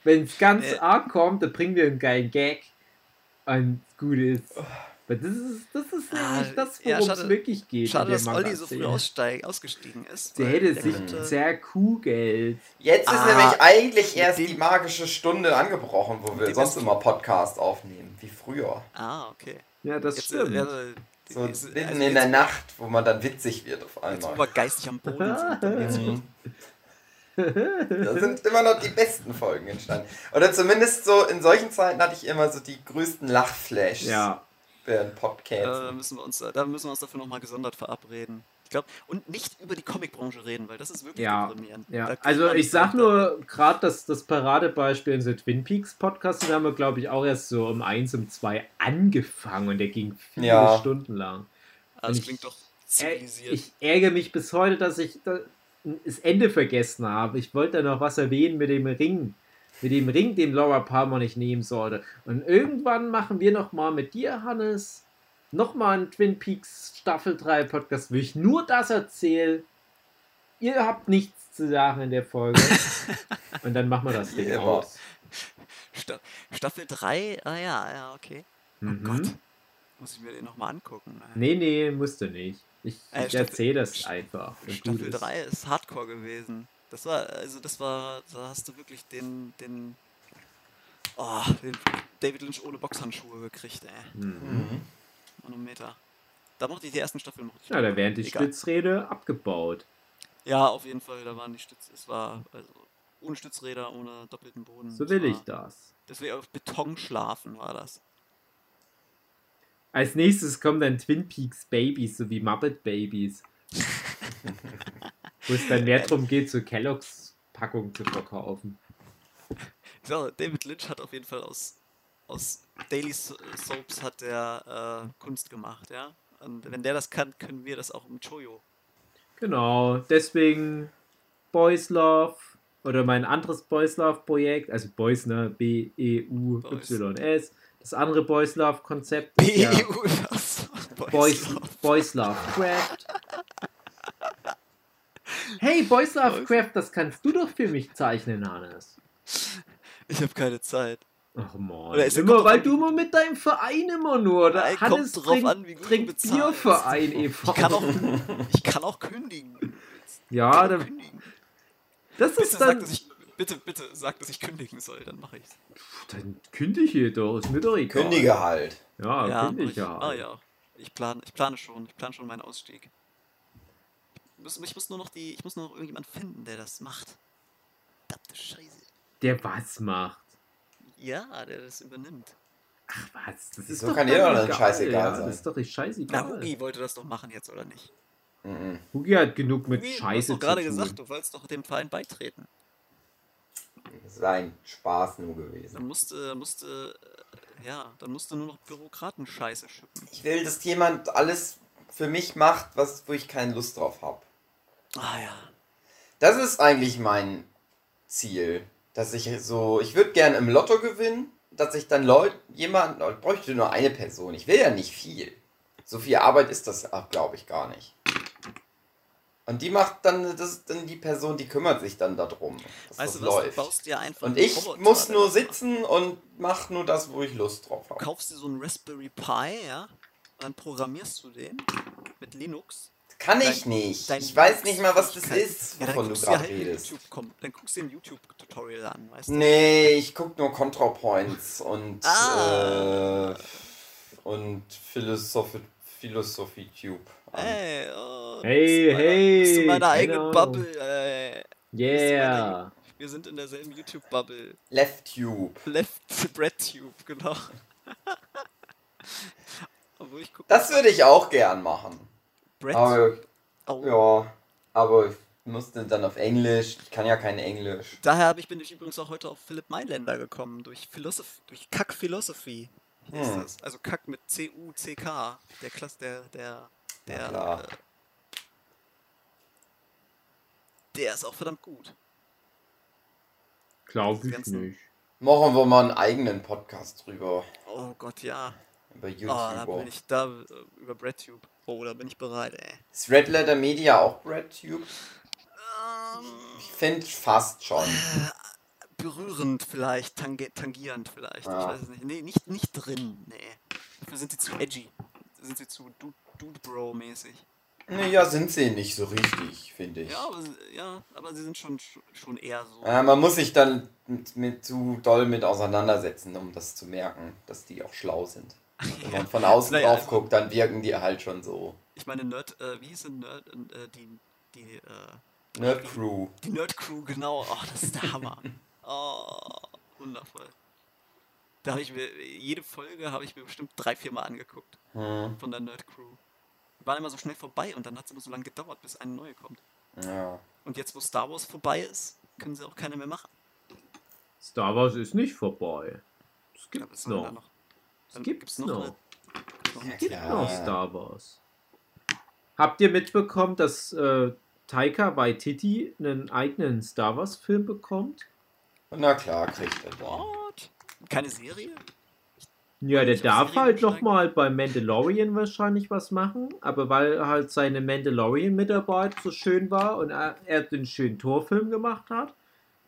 Wenn es ganz äh. arg kommt, dann bringen wir einen geilen Gag und gut ist. Aber das ist, das ist ah, nämlich das, worum ja, es wirklich geht. Schade, dass Olli so früh aussteig, ausgestiegen ist. Der hätte sich könnte... sehr Kuhgeld. Jetzt ah, ist nämlich eigentlich erst die magische Stunde angebrochen, wo wir sonst immer Podcast aufnehmen, wie früher. Ah, okay. Ja, das jetzt, stimmt. Ja, so jetzt, mitten also in der Nacht, wo man dann witzig wird auf einmal. Jetzt, wo wir geistig am Boden sind. da sind immer noch die besten Folgen entstanden. Oder zumindest so in solchen Zeiten hatte ich immer so die größten Lachflashs. Ja. Während Podcasts. Da müssen wir uns, da müssen wir uns dafür nochmal gesondert verabreden. Ich glaube, und nicht über die Comicbranche reden, weil das ist wirklich ja, deprimierend. Ja. Also ich sag nur, gerade das, das Paradebeispiel in so Twin Peaks Podcast, den haben wir, glaube ich, auch erst so um eins, um zwei angefangen und der ging viele ja. Stunden lang. Also das klingt doch zivilisiert. Ich ärgere mich bis heute, dass ich das Ende vergessen habe. Ich wollte da noch was erwähnen mit dem Ring. Mit dem Ring, den Laura Palmer nicht nehmen sollte. Und irgendwann machen wir noch mal mit dir, Hannes, noch mal einen Twin Peaks Staffel 3 Podcast, wo ich nur das erzähle. Ihr habt nichts zu sagen in der Folge. Und dann machen wir das Ding aus. Staffel 3? Ah ja, ja, okay. Oh mhm. Gott. Muss ich mir den nochmal angucken. Nee, nee, musst du nicht. Ich, äh, ich erzähle das einfach. Staffel 3 ist Hardcore gewesen. Das war, also das war, da hast du wirklich den, den, oh, den David Lynch ohne Boxhandschuhe gekriegt, ey. Mhm. Manometer. Da mochte ich die ersten Staffeln. Mochte ich ja, da werden die Egal. Stützräder abgebaut. Ja, auf jeden Fall, da waren die Stütz, es war also ohne Stützräder, ohne doppelten Boden. So will ich das. Das wäre auf Beton schlafen, war das. Als nächstes kommen dann Twin Peaks Babies, so wie Muppet Babies. Wo es dann mehr darum geht, so Kelloggs Packungen zu verkaufen. Ja, David Lynch hat auf jeden Fall aus, aus Daily Soaps hat der äh, Kunst gemacht, ja. Und wenn der das kann, können wir das auch im Choyo. Genau, deswegen Boys Love oder mein anderes Boys Love Projekt, also Boys, ne, B-E-U-Y-S. Das andere Boys Love Konzept. B ja, Boys, Boys Love Craft. Hey, Boys Love Craft, das kannst du doch für mich zeichnen, Hannes. Ich habe keine Zeit. Ach man. Oder immer, weil du immer mit deinem Verein immer nur. Da Nein, Hannes kommt drauf trinkt, an, wie gut trinkt Bierverein e.V. Ich kann auch, ich kann auch kündigen. Ja, dann. Kündigen. Das ist dann. Sag, ich, bitte, bitte sag, dass ich kündigen soll, dann mache ich's. Dann kündige doch, ist mir doch egal. Kündige halt. Ja, ja kündige halt. Ah ja, ich plane, ich plane schon, ich plane schon meinen Ausstieg. Ich muss, ich muss nur noch die, ich muss nur noch irgendjemand finden, der das macht. Verdammte Scheiße. Der was macht? Ja, der das übernimmt. Ach was, das ist so doch kann doch dann scheißegal ja, sein. Das ist doch nicht scheißegal. Na, Hugi wollte das doch machen jetzt, oder nicht? Mhm. Hugi hat genug mit Hugi, Scheiße du hast doch gerade gesagt, du wolltest doch dem Verein beitreten. Das war ein Spaß nur gewesen. Dann musste, musste, äh, ja, dann musste nur noch Bürokraten-Scheiße schippen. Ich will, dass jemand alles für mich macht, was, wo ich keine Lust drauf habe. Ah ja. Das ist eigentlich mein Ziel. Dass ich so, ich würde gerne im Lotto gewinnen, dass ich dann Leute, jemand, ich bräuchte nur eine Person. Ich will ja nicht viel. So viel Arbeit ist das, glaube ich, gar nicht. Und die macht dann, das ist dann die Person, die kümmert sich dann darum, dass weißt das du, läuft. baust dir einfach und ich Roboter muss nur sitzen und mach nur das, wo ich Lust drauf habe. Du kaufst dir so einen Raspberry Pi, ja, dann programmierst du den mit Linux. Kann ich dein, nicht. Dein ich weiß nicht mal, was das ist, wovon ja, du gerade halt redest. YouTube, dann guckst du dir ein YouTube-Tutorial an, weißt du? Nee, ich guck nur ContraPoints und ah. äh, und Philosophy, Philosophy Tube. Hey, oh, hey, meiner, hey. Bist du meine eigene genau. Bubble, ey. Yeah. wir sind in derselben YouTube-Bubble. Left Tube. Left Bread Tube, genau. das würde ich auch gern machen. Bread? Aber, oh. Ja, aber ich musste dann auf Englisch. Ich kann ja kein Englisch. Daher ich, bin ich übrigens auch heute auf Philipp Mailänder gekommen, durch, Philosoph durch Kack Philosophy. Hm. Also Kack mit C-U-C-K. Der Klasse, der, der der, äh, der ist auch verdammt gut. Glaube ich nicht. Machen wir mal einen eigenen Podcast drüber. Oh Gott, ja. Über YouTube. Oh, da bin ich da äh, über BreadTube. Oh, da bin ich bereit, ey. Ist Red Letter Media auch BreadTube? Ich finde fast schon. Äh, berührend vielleicht, tangi tangierend vielleicht. Ah. Ich weiß es nicht. Nee, nicht, nicht drin, nee. Dafür sind sie zu edgy. Sind sie zu Dude Bro mäßig. Naja, sind sie nicht so richtig, finde ich. Ja aber, ja, aber sie sind schon, schon eher so. Ja, man muss sich dann mit, mit, zu doll mit auseinandersetzen, um das zu merken, dass die auch schlau sind. Wenn man von außen naja, drauf also, guckt, dann wirken die halt schon so. Ich meine, Nerd, äh, wie hieß denn Nerd, äh, die, die, äh, Nerd Crew. Die Nerd Crew, genau. Oh, das ist der Hammer. Oh, wundervoll. Da habe ich mir, jede Folge habe ich mir bestimmt drei, vier Mal angeguckt. Hm. Von der Nerd Crew. Die waren immer so schnell vorbei und dann hat es immer so lange gedauert, bis eine neue kommt. Ja. Und jetzt, wo Star Wars vorbei ist, können sie auch keine mehr machen. Star Wars ist nicht vorbei. Es gibt ja, noch. noch. Es gibt noch. noch. Es gibt noch Star Wars. Habt ihr mitbekommen, dass äh, Taika Waititi einen eigenen Star Wars Film bekommt? Na klar, kriegt er What? Keine Serie? Ja, der darf halt nochmal bei Mandalorian wahrscheinlich was machen, aber weil halt seine Mandalorian-Mitarbeit so schön war und er, er den schönen Torfilm gemacht hat,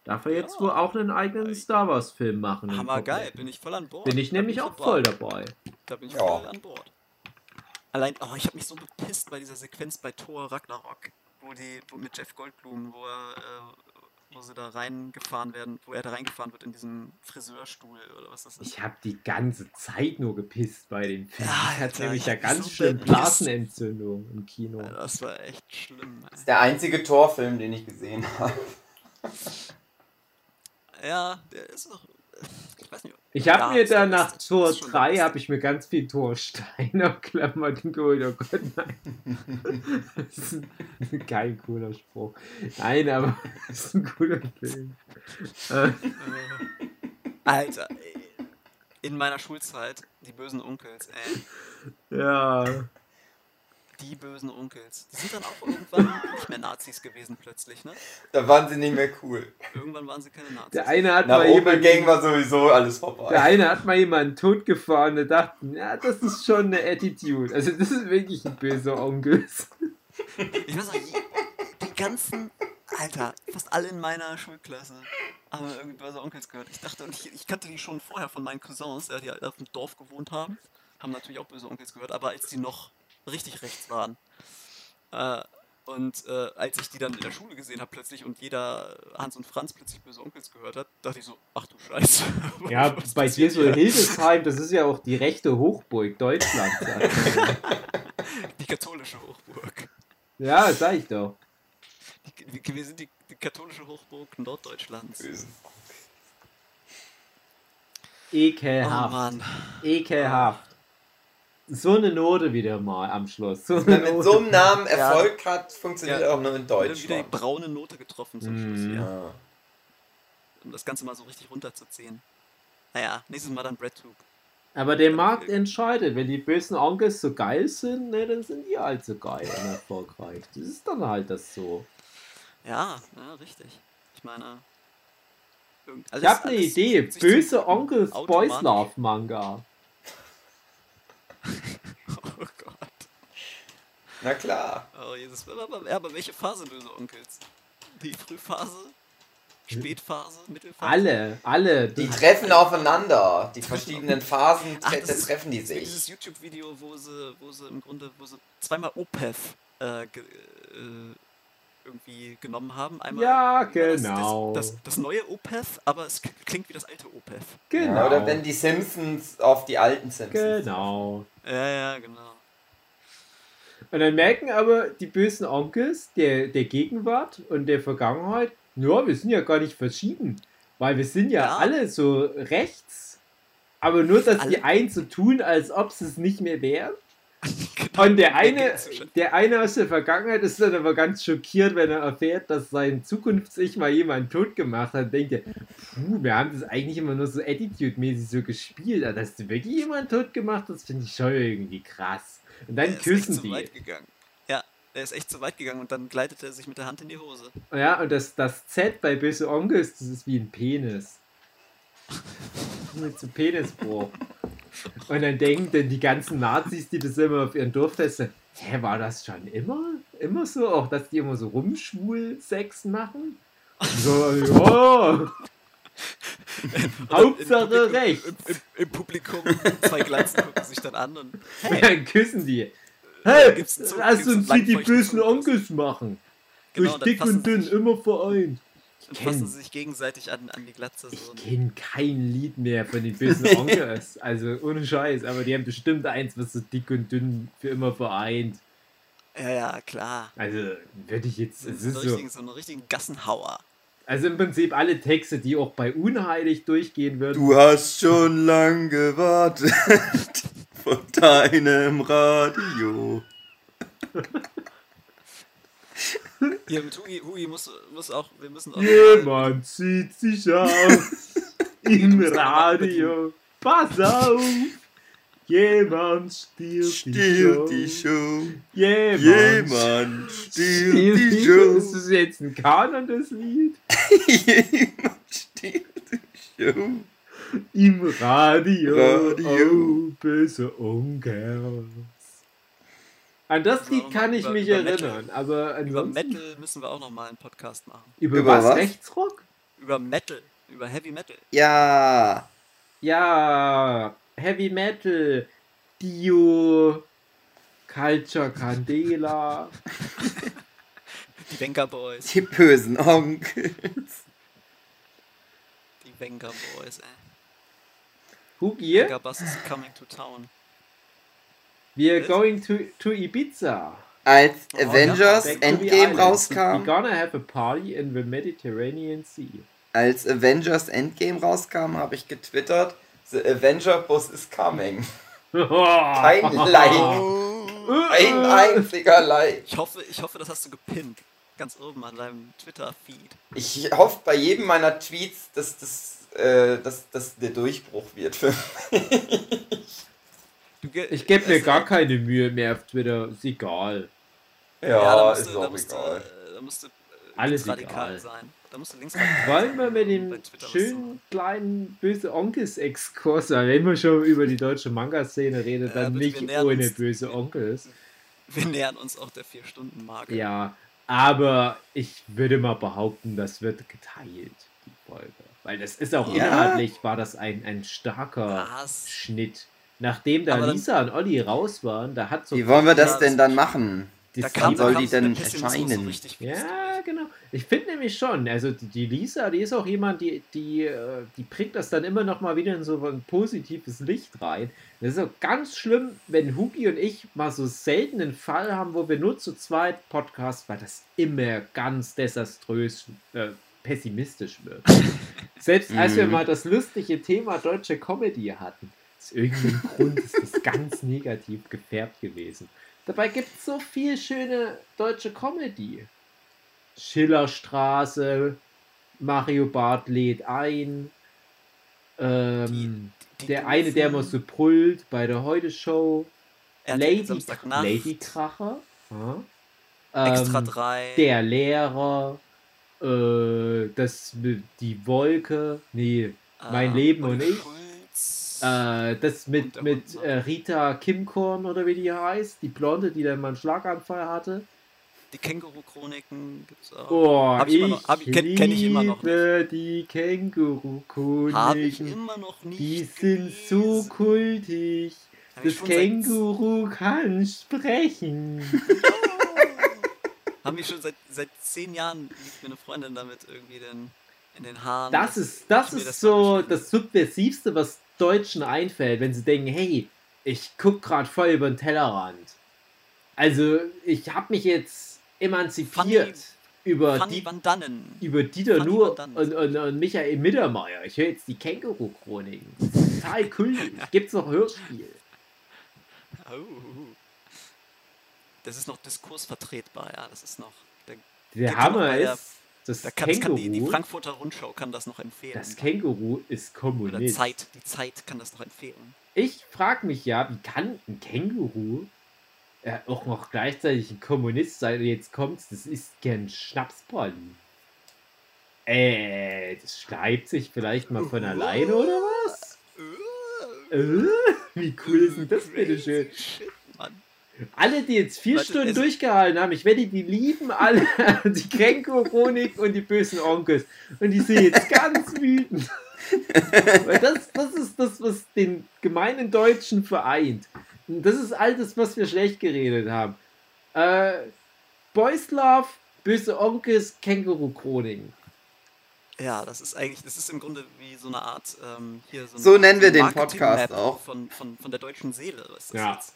darf er jetzt ja. wohl auch einen eigenen Star Wars-Film machen. Hammer geil, bin ich voll an Bord. Bin ich da nämlich ich auch voll dabei. Da bin ich ja. voll an Bord. Allein, oh, ich habe mich so bepisst bei dieser Sequenz bei Thor Ragnarok, wo die, wo mit Jeff Goldblum, wo er, äh, wo sie da reingefahren werden, wo er da reingefahren wird in diesem Friseurstuhl oder was das ist. Ich habe die ganze Zeit nur gepisst bei dem Film. Ja, ich hatte nämlich ja ganz so schön Blasenentzündung im Kino. Ja, das war echt schlimm. Das ist der einzige Torfilm, den ich gesehen habe. ja, der ist noch ich weiß nicht. Ich habe ja, mir da nach Tor 3 habe ich mir ganz viel Torstein auf Klamotten geholt. Oh Gott, nein. das ist ein, kein cooler Spruch. Nein, aber das ist ein cooler Film. Alter, in meiner Schulzeit, die bösen Onkels, ey. Ja die bösen Onkels. Die sind dann auch irgendwann nicht mehr Nazis gewesen plötzlich, ne? Da waren sie nicht mehr cool. Irgendwann waren sie keine Nazis. Der eine hat Nach mal jemanden, Gang war sowieso alles vorbei. Der eine hat mal jemanden totgefahren und dachten, ja, das ist schon eine Attitude. Also das ist wirklich ein böser Onkel. Ich weiß auch, die ganzen, Alter, fast alle in meiner Schulklasse haben irgendwie böse Onkels gehört. Ich dachte, und ich, ich kannte die schon vorher von meinen Cousins, die halt auf dem Dorf gewohnt haben. Haben natürlich auch böse Onkels gehört, aber als die noch richtig rechts waren. Äh, und äh, als ich die dann in der Schule gesehen habe plötzlich und jeder Hans und Franz plötzlich böse Onkels gehört hat, dachte ich so, ach du Scheiße. Ja, bei dir so Hildesheim, das ist ja auch die rechte Hochburg Deutschlands. die katholische Hochburg. Ja, sag ich doch. Die, wir sind die, die katholische Hochburg Norddeutschlands. Ekelhaft. Oh Mann. Ekelhaft so eine Note wieder mal am Schluss. So Wenn man mit so einem Namen Erfolg ja. hat, funktioniert ja. auch nur in Deutsch. wieder die braune Note getroffen zum Schluss. Mm. Ja. Um das Ganze mal so richtig runterzuziehen. Naja, nächstes Mal dann Brad Tube. Aber der Markt entscheidet, wenn die bösen Onkels so geil sind, ne, dann sind die halt so geil und erfolgreich. Das ist dann halt das so. Ja, ja, richtig. Ich meine. Also ich habe eine Idee. Böse Onkels Boys Love Manga. Oh Gott. Na klar. Oh Jesus. Aber, aber welche Phase böse Onkels? Die Frühphase? Spätphase? Mittelphase? Alle, alle. Die treffen aufeinander. Die verschiedenen Phasen Ach, tre treffen die sich. Dieses YouTube-Video, wo sie, wo sie im Grunde, wo sie zweimal OPEF äh, ge, äh, irgendwie genommen haben. Einmal ja, genau. Das, das, das, neue Opeth, aber es klingt wie das alte Opeth. Genau. Ja, oder wenn die Simpsons auf die alten Simpsons. Genau. Ja, ja, genau. Und dann merken aber die bösen Onkels der, der Gegenwart und der Vergangenheit, ja, wir sind ja gar nicht verschieden. Weil wir sind ja, ja. alle so rechts. Aber nur, dass alle. die einen so tun, als ob sie es nicht mehr wären. Genau, und der eine, der eine aus der Vergangenheit ist dann aber ganz schockiert, wenn er erfährt, dass sein Zukunfts-Ich mal jemanden tot gemacht hat. Denkt er, puh, wir haben das eigentlich immer nur so attitude-mäßig so gespielt. Aber dass du wirklich jemanden tot gemacht hast, finde ich schon irgendwie krass. Und dann küssen die. Ja, er ist echt zu weit gegangen und dann gleitet er sich mit der Hand in die Hose. Ja, und das, das Z bei Böse Onkels, das ist wie ein Penis. mit so Penisbruch. Und dann denken dann die ganzen Nazis, die das immer auf ihren Dorffesten, hä, war das schon immer? Immer so? Auch, dass die immer so rumschwul Sex machen? So, ja. Hauptsache Im recht. Im, im, Im, Publikum zwei Glanzen gucken sich dann an und hey. dann küssen die. Hey, lass uns wie die bösen Onkels machen. Genau, Durch dick und dünn, immer vereint. Und fassen sie sich gegenseitig an, an die Glatze. So ich kenne kein Lied mehr von den bösen Onkels. also ohne Scheiß, aber die haben bestimmt eins, was so dick und dünn für immer vereint. Ja, ja, klar. Also, würde ich jetzt. So, so, so, richtigen, so einen richtigen Gassenhauer. Also im Prinzip alle Texte, die auch bei Unheilig durchgehen würden. Du hast schon lang gewartet von deinem Radio. Hier mit Hui, Hui muss, muss auch, wir müssen auch. Jemand zieht sich aus im Radio. Pass auf! Jemand stiehlt, stiehlt die, Show. Jemand, Jemand stiehlt, stiehlt die, die Show. Ist das jetzt ein Kanon, das Lied? Jemand stiehlt die Show. Im Radio. Radio. Oh, böse Onkels. An das Lied kann ich über, mich über erinnern, Metal. aber. Über Metal müssen wir auch nochmal einen Podcast machen. Über, über was? was? Rechtsrock? Über Metal. Über Heavy Metal. Ja. Ja. Heavy Metal, Dio, Culture Candela. Die Venga Boys. Die bösen Onkels. Die Venga Boys, ey. Hugi? Venga Bus is coming to town. We are going to, to Ibiza. Als oh, Avengers ja, Endgame rauskam. We're gonna have a party in the Mediterranean Sea. Als Avengers Endgame rauskam, habe ich getwittert, The Avenger Bus is coming. Kein Like. Ein einziger Like. Ich hoffe, ich hoffe, das hast du gepinnt. Ganz oben an deinem Twitter-Feed. Ich hoffe bei jedem meiner Tweets, dass das, äh, dass, dass der Durchbruch wird für mich. Ich gebe mir gar keine Mühe mehr auf Twitter. Ist egal. Ja, ja ist du, auch da egal. Du, da musst du Alles radikal egal. sein. Da musst du links Wollen wir mit dem schönen kleinen böse Onkels-Exkurs, wenn man schon über die deutsche Manga-Szene redet, dann ja, nicht ohne böse Onkels. Wir nähern uns auch der Vier-Stunden-Marke. Ja, aber ich würde mal behaupten, das wird geteilt, die Folge. Weil das ist auch ja. inhaltlich, war das ein, ein starker Was? Schnitt. Nachdem da Lisa und Olli raus waren, da hat so. Wie wollen wir das denn dann machen? Da kam, soll die denn erscheinen? So ja, genau. Ich finde nämlich schon, also die, Lisa, die ist auch jemand, die, die, äh, die bringt das dann immer noch mal wieder in so ein positives Licht rein. Das ist auch ganz schlimm, wenn Hugi und ich mal so selten einen Fall haben, wo wir nur zu zweit Podcast, weil das immer ganz desaströs äh, pessimistisch wird. Selbst als wir mhm. mal das lustige Thema deutsche Comedy hatten, aus irgendeinem Grund ist das ganz negativ gefärbt gewesen. Dabei gibt es so viel schöne deutsche Comedy. Schillerstraße, Mario Barth lädt ein. Ähm, die, die der eine, der immer so brüllt bei der Heute-Show. Lady, Lady Kracher. Ähm, Extra 3. Der Lehrer. Äh, das, die Wolke. Nee, mein ah, Leben und ich. Äh, das mit, mit äh, Rita Kimkorn oder wie die heißt, die Blonde, die dann mal einen Schlaganfall hatte. Die Känguru-Chroniken gibt's auch. Oh, hab ich, ich, noch, hab, kenn, kenn ich immer noch nicht. die Känguru-Chroniken. Habe ich immer noch nicht Die sind so kultig. Hab das Känguru kann sprechen. Haben wir schon seit, seit zehn Jahren liegt mir eine Freundin damit irgendwie denn in den Haaren. Das ist, das ist das so das Subversivste, was Deutschen einfällt, wenn sie denken, hey, ich guck gerade voll über den Tellerrand. Also, ich habe mich jetzt emanzipiert Funny, über, Funny die, über Dieter Funny Nur und, und, und, Michael Mittermeier. Ich höre jetzt die Känguru-Chroniken. Total cool. Gibt's noch Hörspiel. Oh. Das ist noch diskursvertretbar, ja. Das ist noch. Der, der Hammer ist, das da kann, Känguru, kann die, die, Frankfurter Rundschau kann das noch empfehlen. Das Känguru ist Kommunist. Oder Zeit, die Zeit kann das noch empfehlen. Ich frage mich ja, wie kann ein Känguru äh, auch noch gleichzeitig ein Kommunist sein? Und jetzt kommt's, das ist gern Schnapspralinen. Äh, das schreibt sich vielleicht mal von alleine oder was? Äh, wie cool ist denn das bitte schön? Shit, Mann. Alle, die jetzt vier Warte, Stunden durchgehalten haben, ich werde die lieben alle, die Kränko-Chronik und die bösen Onkels. Und die sind jetzt ganz wütend. Weil das, das ist das, was den gemeinen Deutschen vereint. Und das ist all das, was wir schlecht geredet haben. Äh, Boys Love, böse Onkels, Känguru-Chroniken. Ja, das ist eigentlich, das ist im Grunde wie so eine Art, ähm, hier so, so nennen wir den Podcast auch. Von, von, von der deutschen Seele. ja. Jetzt?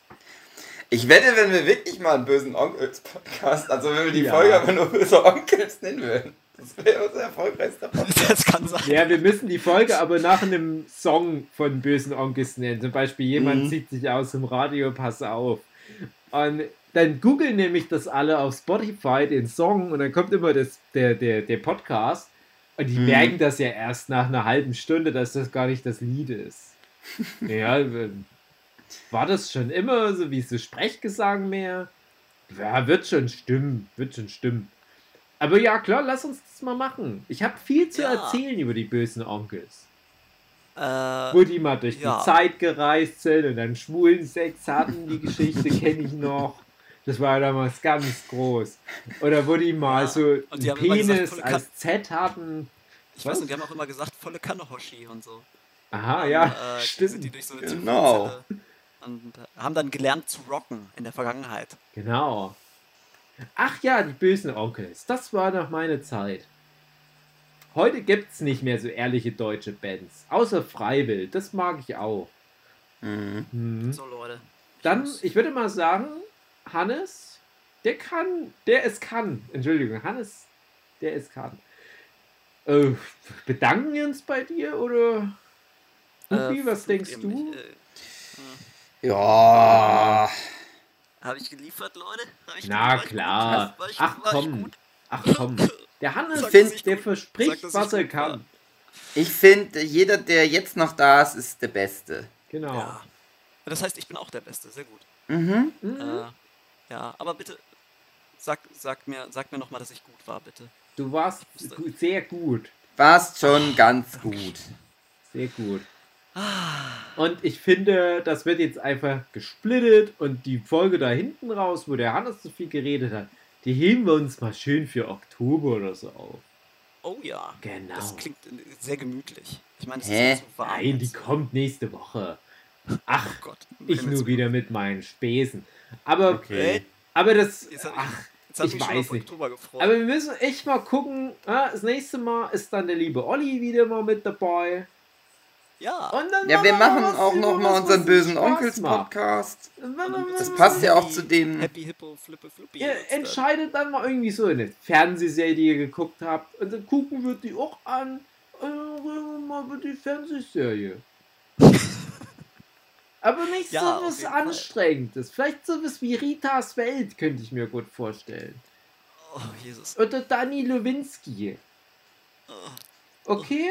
Ich wette, wenn wir wirklich mal einen bösen Onkels-Podcast, also wenn wir die ja. Folge aber nur böse Onkels nennen würden, das wäre unser erfolgreichster Podcast. Das kann sein. Ja, wir müssen die Folge aber nach einem Song von bösen Onkels nennen. Zum Beispiel, jemand mhm. zieht sich aus dem Radio, pass auf. Und dann googeln nämlich das alle auf Spotify, den Song, und dann kommt immer das, der, der, der Podcast. Und die hm. merken das ja erst nach einer halben Stunde, dass das gar nicht das Lied ist. ja, war das schon immer so wie so Sprechgesang mehr? Ja, wird schon stimmen, wird schon stimmen. Aber ja, klar, lass uns das mal machen. Ich habe viel zu ja. erzählen über die bösen Onkels. Äh, Wo die mal durch ja. die Zeit gereist sind und dann schwulen Sex hatten, die Geschichte kenne ich noch. Das war damals ganz groß. Oder wo die mal ja. so einen Penis gesagt, als Z hatten. Ich Was? weiß nicht, die haben auch immer gesagt, volle Kanne Hoshi und so. Aha, und, ja, äh, stimmt. Sind die durch so eine genau. Und äh, haben dann gelernt zu rocken in der Vergangenheit. Genau. Ach ja, die bösen Onkels. Das war noch meine Zeit. Heute gibt es nicht mehr so ehrliche deutsche Bands. Außer Freiwill. Das mag ich auch. Mhm. Mhm. So, Leute. Dann, ich würde mal sagen, Hannes, der kann, der es kann. Entschuldigung, Hannes, der es kann. Äh, bedanken wir uns bei dir oder? Äh, was denkst du? Mich, äh, ja. Habe ich geliefert, Leute? Ich Na klar. Ich, Ach komm. Ach komm. Der Hannes, find, der verspricht, Sag, was er kann. Ich finde, jeder, der jetzt noch da ist, ist der Beste. Genau. Ja. Das heißt, ich bin auch der Beste. Sehr gut. Mhm. mhm. Äh, ja, aber bitte sag, sag mir, sag mir nochmal, dass ich gut war, bitte. Du warst sehr gut. Warst schon ganz gut. Sehr gut. Und ich finde, das wird jetzt einfach gesplittet und die Folge da hinten raus, wo der Hannes so viel geredet hat, die heben wir uns mal schön für Oktober oder so auf. Oh ja. Genau. Das klingt sehr gemütlich. Ich meine, es ist so warm. Nein, die kommt nächste Woche. Ach, oh Gott, ich nur wieder mit meinen Späßen. Aber, okay. aber das. Ach, ich, ich weiß nicht. Aber wir müssen echt mal gucken. Das nächste Mal ist dann der liebe Olli wieder mal mit dabei. Ja. ja, wir machen auch noch mal unseren bösen Onkels Podcast. Das passt ja auch zu dem. Happy Hippo Flippe Flippy. Ihr entscheidet dann mal irgendwie so eine Fernsehserie, die ihr geguckt habt. Und dann gucken wir die auch an. Und dann reden wir mal über die Fernsehserie. Aber nicht ja, so was Anstrengendes. Fall. Vielleicht so was wie Ritas Welt, könnte ich mir gut vorstellen. Oh, Jesus. Oder Dani Lewinsky. Oh. Okay?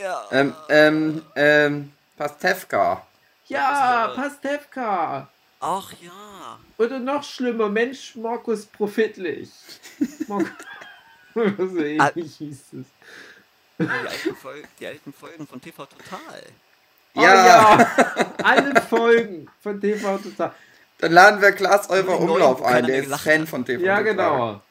Ja. Ähm, ähm, ähm, Pastewka. Ja, Pastewka. Ach ja. Oder noch schlimmer, Mensch Markus Profitlich. Markus, so ähnlich hieß es. Die alten, Folgen, die alten Folgen von TV Total. Oh, ja. ja. Alle Folgen von TV Total. Dann laden wir Klaas Eurer Umlauf ein, der ist Fan von TV Ja, Total. genau.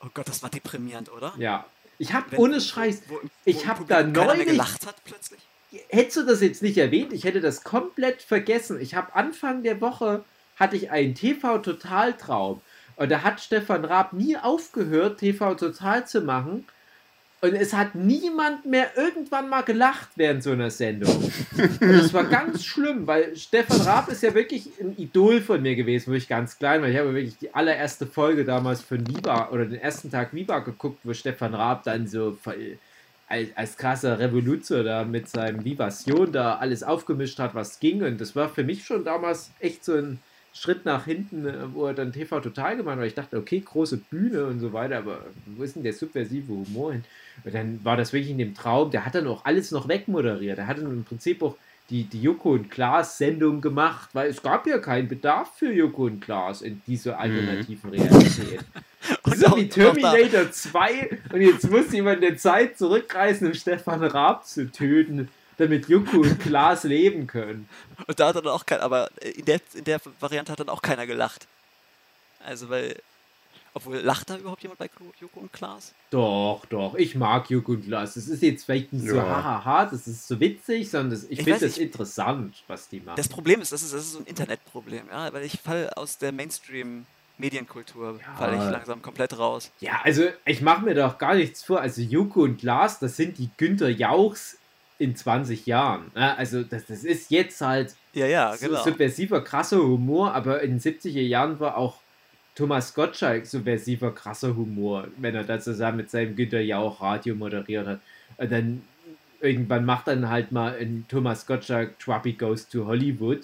Oh Gott, das war deprimierend, oder? Ja. Ich habe ohne Scheiß, wo, wo, ich habe da neulich gelacht hat plötzlich. Hättest du das jetzt nicht erwähnt, ich hätte das komplett vergessen. Ich habe Anfang der Woche hatte ich einen TV Total Traum und da hat Stefan Raab nie aufgehört TV Total zu machen und es hat niemand mehr irgendwann mal gelacht während so einer Sendung. Und das war ganz schlimm, weil Stefan Raab ist ja wirklich ein Idol von mir gewesen, wo ich ganz klein war. Ich habe wirklich die allererste Folge damals von Viva oder den ersten Tag Viva geguckt, wo Stefan Raab dann so als, als krasser Revoluzer da mit seinem Vivation da alles aufgemischt hat, was ging. Und das war für mich schon damals echt so ein Schritt nach hinten, äh, wo er dann TV total gemacht hat, weil ich dachte, okay, große Bühne und so weiter, aber wo ist denn der subversive Humor hin? Und dann war das wirklich in dem Traum, der hat dann auch alles noch wegmoderiert. Er hat dann im Prinzip auch die, die Joko und Klaas Sendung gemacht, weil es gab ja keinen Bedarf für Joko und Klaas in dieser mhm. alternativen mhm. Realität. so wie Terminator 2 und jetzt muss jemand in der Zeit zurückreisen, um Stefan Raab zu töten damit Joko und Klaas leben können. Und da hat dann auch kein, aber in der, in der Variante hat dann auch keiner gelacht. Also, weil, obwohl, lacht da überhaupt jemand bei Joko und Klaas? Doch, doch, ich mag Joko und Klaas. Das ist jetzt vielleicht nicht ja. so hahaha, das ist so witzig, sondern das, ich, ich finde das interessant, was die machen. Das Problem ist, das ist, das ist so ein Internetproblem, ja, weil ich falle aus der Mainstream- Medienkultur ja. falle ich langsam komplett raus. Ja, also ich mache mir doch gar nichts vor. Also Joko und Klaas, das sind die Günther Jauchs in 20 Jahren. Ne? Also das, das ist jetzt halt ja, ja, genau. subversiver, krasser Humor, aber in den 70er Jahren war auch Thomas Gottschalk subversiver, krasser Humor, wenn er da zusammen mit seinem Günther Jauch Radio moderiert hat. Und dann irgendwann macht dann halt mal ein Thomas Gottschalk Trappy Goes to Hollywood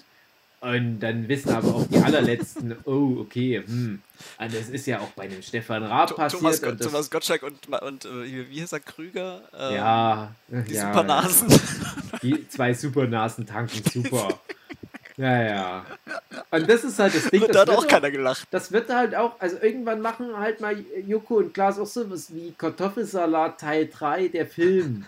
und dann wissen aber auch die allerletzten, oh, okay, hm. Und das ist ja auch bei dem Stefan Raab passiert. Thomas, und Thomas Gottschalk und, und äh, wie heißt er, Krüger? Ähm, ja. Die ja, Supernasen. Die zwei Supernasen tanken super. ja, ja. Und das ist halt das Ding. Und da hat auch keiner gelacht. Das wird halt auch, also irgendwann machen halt mal Joko und Klaas auch sowas wie Kartoffelsalat Teil 3, der Film.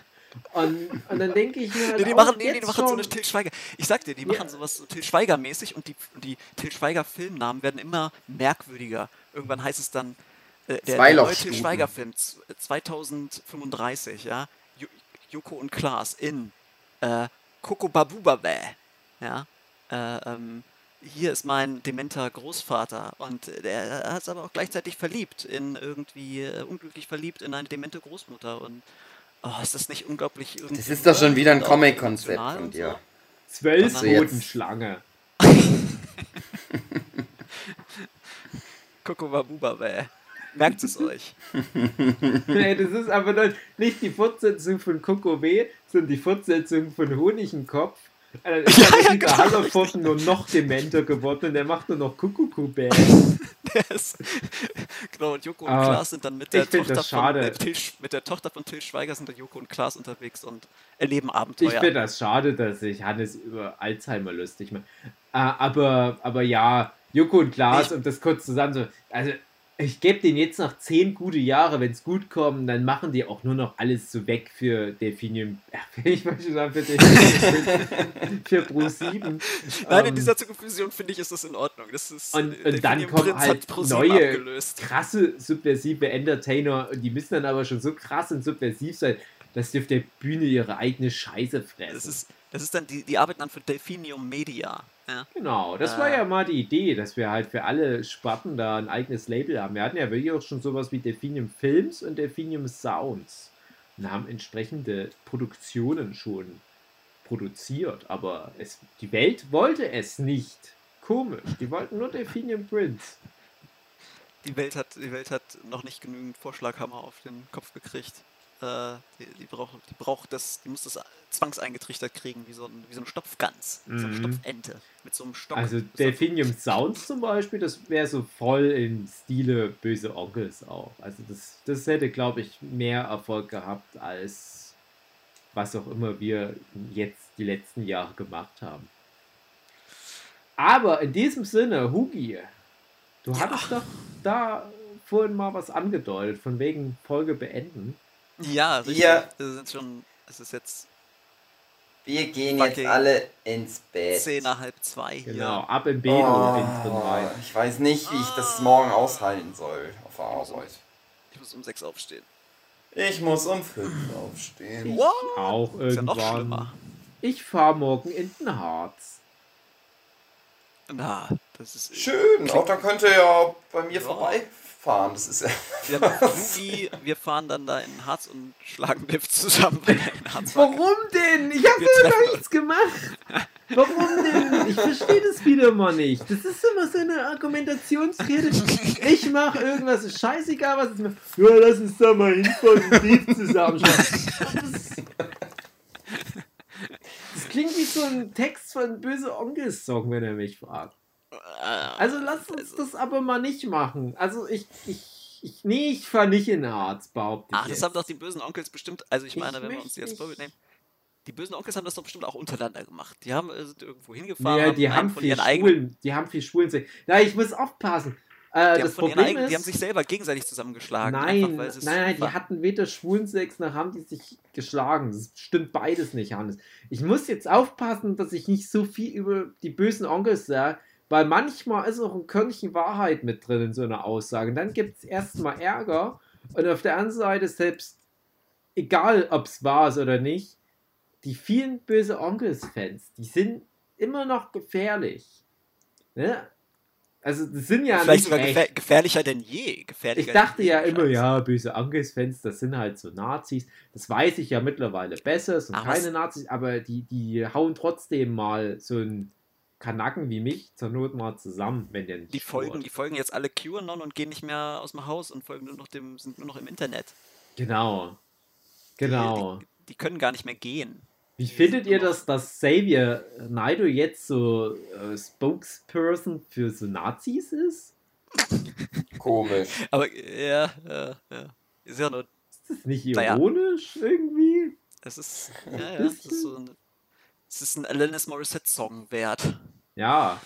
Und, und dann denke ich mir halt nee, die machen, nee, die machen so eine Till Schweiger. Ich sag dir, die ja. machen sowas so Till Schweiger mäßig und die, die Till Schweiger Filmnamen werden immer merkwürdiger. Irgendwann heißt es dann äh, der, der neue Till Schweiger Film 2035, ja. Joko und Klaas in äh, Coco Babubabe, ja. Äh, ähm, hier ist mein dementer Großvater und der hat es aber auch gleichzeitig verliebt in irgendwie äh, unglücklich verliebt in eine demente Großmutter und Oh, ist das nicht unglaublich irgendwie. Das ist doch schon wieder ein Comic-Konzept von dir. Zwölf Bodenschlange. Kokowabuba, bäh. Merkt es euch. nee, das ist aber nicht die Fortsetzung von Kokowé, sondern die Fortsetzung von Honigenkopf also ist ja, ja, genau. Hallerpfosten nur noch dementer geworden und der macht nur noch Kuckuckubär. genau, und Joko und uh, Klaas sind dann mit der, Tochter von, äh, Till, mit der Tochter von Till Schweiger sind da Joko und Klaas unterwegs und erleben Abenteuer. Ich finde das schade, dass sich Hannes über Alzheimer lustig macht. Uh, aber, aber ja, Joko und Klaas, um das kurz zusammen so, also ich gebe denen jetzt noch zehn gute Jahre, wenn es gut kommt, dann machen die auch nur noch alles so weg für Delphinium. Ich möchte sagen, für Delphinium für Pro 7. Nein, in ähm, dieser Zukunftsvision finde ich, ist das in Ordnung. Das ist, und, und dann kommen halt neue, abgelöst. krasse, subversive Entertainer und die müssen dann aber schon so krass und subversiv sein, dass die auf der Bühne ihre eigene Scheiße fressen. Das ist, das ist dann, die, die arbeiten dann für Delphinium Media. Ja. Genau, das äh, war ja mal die Idee, dass wir halt für alle Sparten da ein eigenes Label haben. Wir hatten ja wirklich auch schon sowas wie Delphinium Films und Delphinium Sounds und haben entsprechende Produktionen schon produziert, aber es, die Welt wollte es nicht. Komisch, die wollten nur Delphinium Prince. Die Welt hat, die Welt hat noch nicht genügend Vorschlaghammer auf den Kopf gekriegt. Äh, die, die, braucht, die braucht das, die muss das zwangseingetrichtert kriegen, wie so, ein, wie so eine Stopfgans, mhm. so eine mhm. Stopfente mit so einem Stock. Also Delphinium Sounds zum Beispiel, das wäre so voll im Stile böse Onkels auch. Also das, das hätte, glaube ich, mehr Erfolg gehabt als was auch immer wir jetzt die letzten Jahre gemacht haben. Aber in diesem Sinne, Hugi, du ja. hattest doch da vorhin mal was angedeutet, von wegen Folge beenden. Ja, richtig. Wir, wir sind schon, es ist jetzt. Wir gehen jetzt alle ins Bett. Zehn nach halb zwei hier. Genau, ab im Bett oh, und Ich weiß nicht, wie ich das morgen aushalten soll auf der Arbeit. Ich muss um sechs aufstehen. Ich muss um fünf aufstehen. Ich What? auch irgendwann. Ist ja noch schlimmer. Ich fahre morgen in den Harz. Na, das ist. Schön, auch da könnt ihr ja bei mir ja. vorbei fahren. Das ist ja. Wir, Jugi, wir fahren dann da in Harz und schlagen Lift zusammen. Warum denn? Ich habe gar nichts gemacht. Warum denn? Ich verstehe das wieder mal nicht. Das ist immer so eine Argumentationsrede. Ich mache irgendwas, ist scheißegal, was es macht. Ja, lass uns da mal hinfahren und Lift zusammenschlagen. Das, das klingt wie so ein Text von Böse Onkels-Song, wenn er mich fragt. Also lass uns also das aber mal nicht machen. Also ich, ich, ich nee, ich fahre nicht in Harz, behaupte Ach, das haben doch die bösen Onkels bestimmt, also ich meine, ich wenn wir uns jetzt Vorbild nehmen, die bösen Onkels haben das doch bestimmt auch untereinander gemacht. Die haben äh, sind irgendwo hingefahren. Ja, die haben, viel Schwulen, die haben viel Schwulen. Ja, ich muss aufpassen. Äh, das Problem eigenen, ist, die haben sich selber gegenseitig zusammengeschlagen. Nein, einfach, nein, nein, die hatten weder Schwulensex noch haben die sich geschlagen. Das stimmt beides nicht, Hannes. Ich muss jetzt aufpassen, dass ich nicht so viel über die bösen Onkels sage, weil manchmal ist auch ein Körnchen Wahrheit mit drin in so einer Aussage. Und dann gibt es erstmal Ärger. Und auf der anderen Seite, selbst egal ob es wahr ist oder nicht, die vielen böse Onkels-Fans, die sind immer noch gefährlich. Ne? Also, das sind ja Vielleicht sogar gefähr gefährlicher denn je. Gefährlicher ich dachte ja immer, ja, böse Angriffsfans, das sind halt so Nazis. Das weiß ich ja mittlerweile besser, es sind aber keine Nazis, aber die, die hauen trotzdem mal so ein Kanacken wie mich zur Not mal zusammen, wenn der nicht. Die folgen, die folgen jetzt alle QAnon und gehen nicht mehr aus dem Haus und folgen nur noch dem, sind nur noch im Internet. Genau. Genau. Die, die, die können gar nicht mehr gehen. Wie findet ihr das, dass Xavier Naido jetzt so äh, Spokesperson für so Nazis ist? Komisch. Aber ja, ja, ja. Ist ja nur. Ist das nicht ironisch naja. irgendwie? Es ist, ja, ja, es ist so ein, es ist ein Alanis Morissette-Song wert. Ja.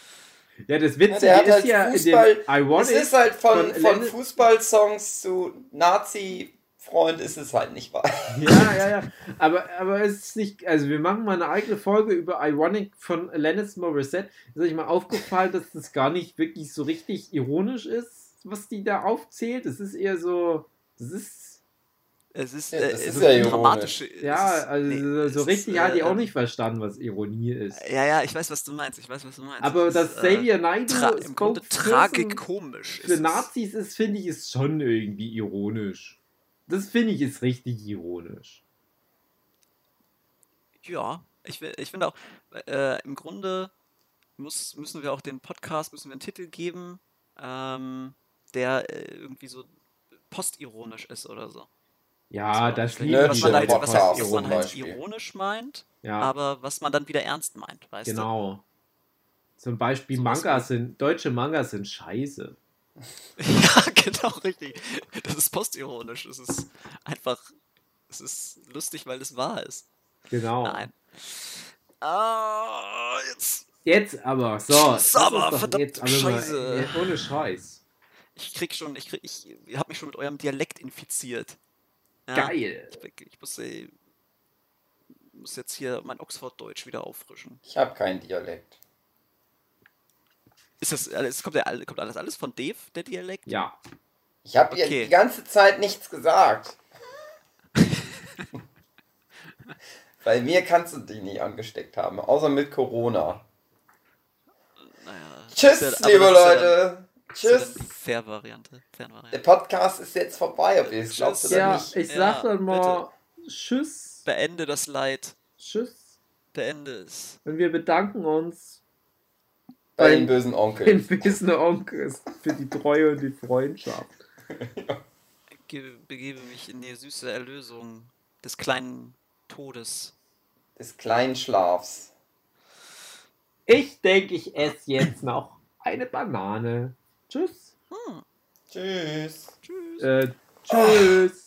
Ja, das Witzige ja, ist halt ja Fußball, in dem Ironic Es ist halt von, von, von Fußballsongs zu Nazi Freund ist es halt nicht wahr. Ja, ja, ja. Aber, aber es ist nicht. Also, wir machen mal eine eigene Folge über Ironic von Alanis Morissette. Ist euch mal aufgefallen, dass das gar nicht wirklich so richtig ironisch ist, was die da aufzählt? Es ist eher so. Das ist. Es ist, ja, äh, das ist so ja dramatische. Ja, also nee, so richtig ist, hat die äh, auch nicht verstanden, was Ironie ist. Ja, ja, ich weiß, was du meinst. Ich weiß, was du meinst. Aber das dass Xavier äh, Naidoo tra im Grunde tragikomisch für Nazis ist, finde ich, ist schon irgendwie ironisch. Das finde ich ist richtig ironisch. Ja, ich, ich finde auch, äh, im Grunde muss, müssen wir auch den Podcast, müssen wir einen Titel geben, ähm, der äh, irgendwie so postironisch ist oder so. Ja, so, das liegt was man halt, was, was man halt ironisch meint, ja. aber was man dann wieder ernst meint, weißt genau. du? Genau. Zum Beispiel so Mangas sind, deutsche Mangas sind scheiße. Ja, genau, richtig. Das ist postironisch. Es ist einfach, es ist lustig, weil es wahr ist. Genau. Nein. Ah, jetzt. Jetzt aber, so. Jetzt aber, verdammt, jetzt aber Scheiße. Mal, ohne Scheiß. Ich krieg schon, ich krieg, ich, ich hab mich schon mit eurem Dialekt infiziert. Ja, Geil. Ich, ich muss, ey, muss jetzt hier mein Oxford-Deutsch wieder auffrischen. Ich habe keinen Dialekt. Ist das alles, kommt, der, kommt alles, alles von Dave, der Dialekt? Ja. Ich habe okay. ihr die ganze Zeit nichts gesagt. Bei mir kannst du dich nicht angesteckt haben, außer mit Corona. Naja, Tschüss, ja, liebe Leute. Tschüss. Fair-Variante. Der Podcast ist jetzt vorbei, ob ihr es glaubt oder ja, nicht. Ich sag dann mal bitte. Tschüss. Beende das Leid. Tschüss. Beende es. Und wir bedanken uns bei den bösen Onkel. Den bösen Onkel für die Treue und die Freundschaft. ja. Ich begebe mich in die süße Erlösung des kleinen Todes. Des kleinen Schlafs. Ich denke, ich esse jetzt noch eine Banane. Tschüss. Hm. Tschüss. Tschüss. Äh, tschüss.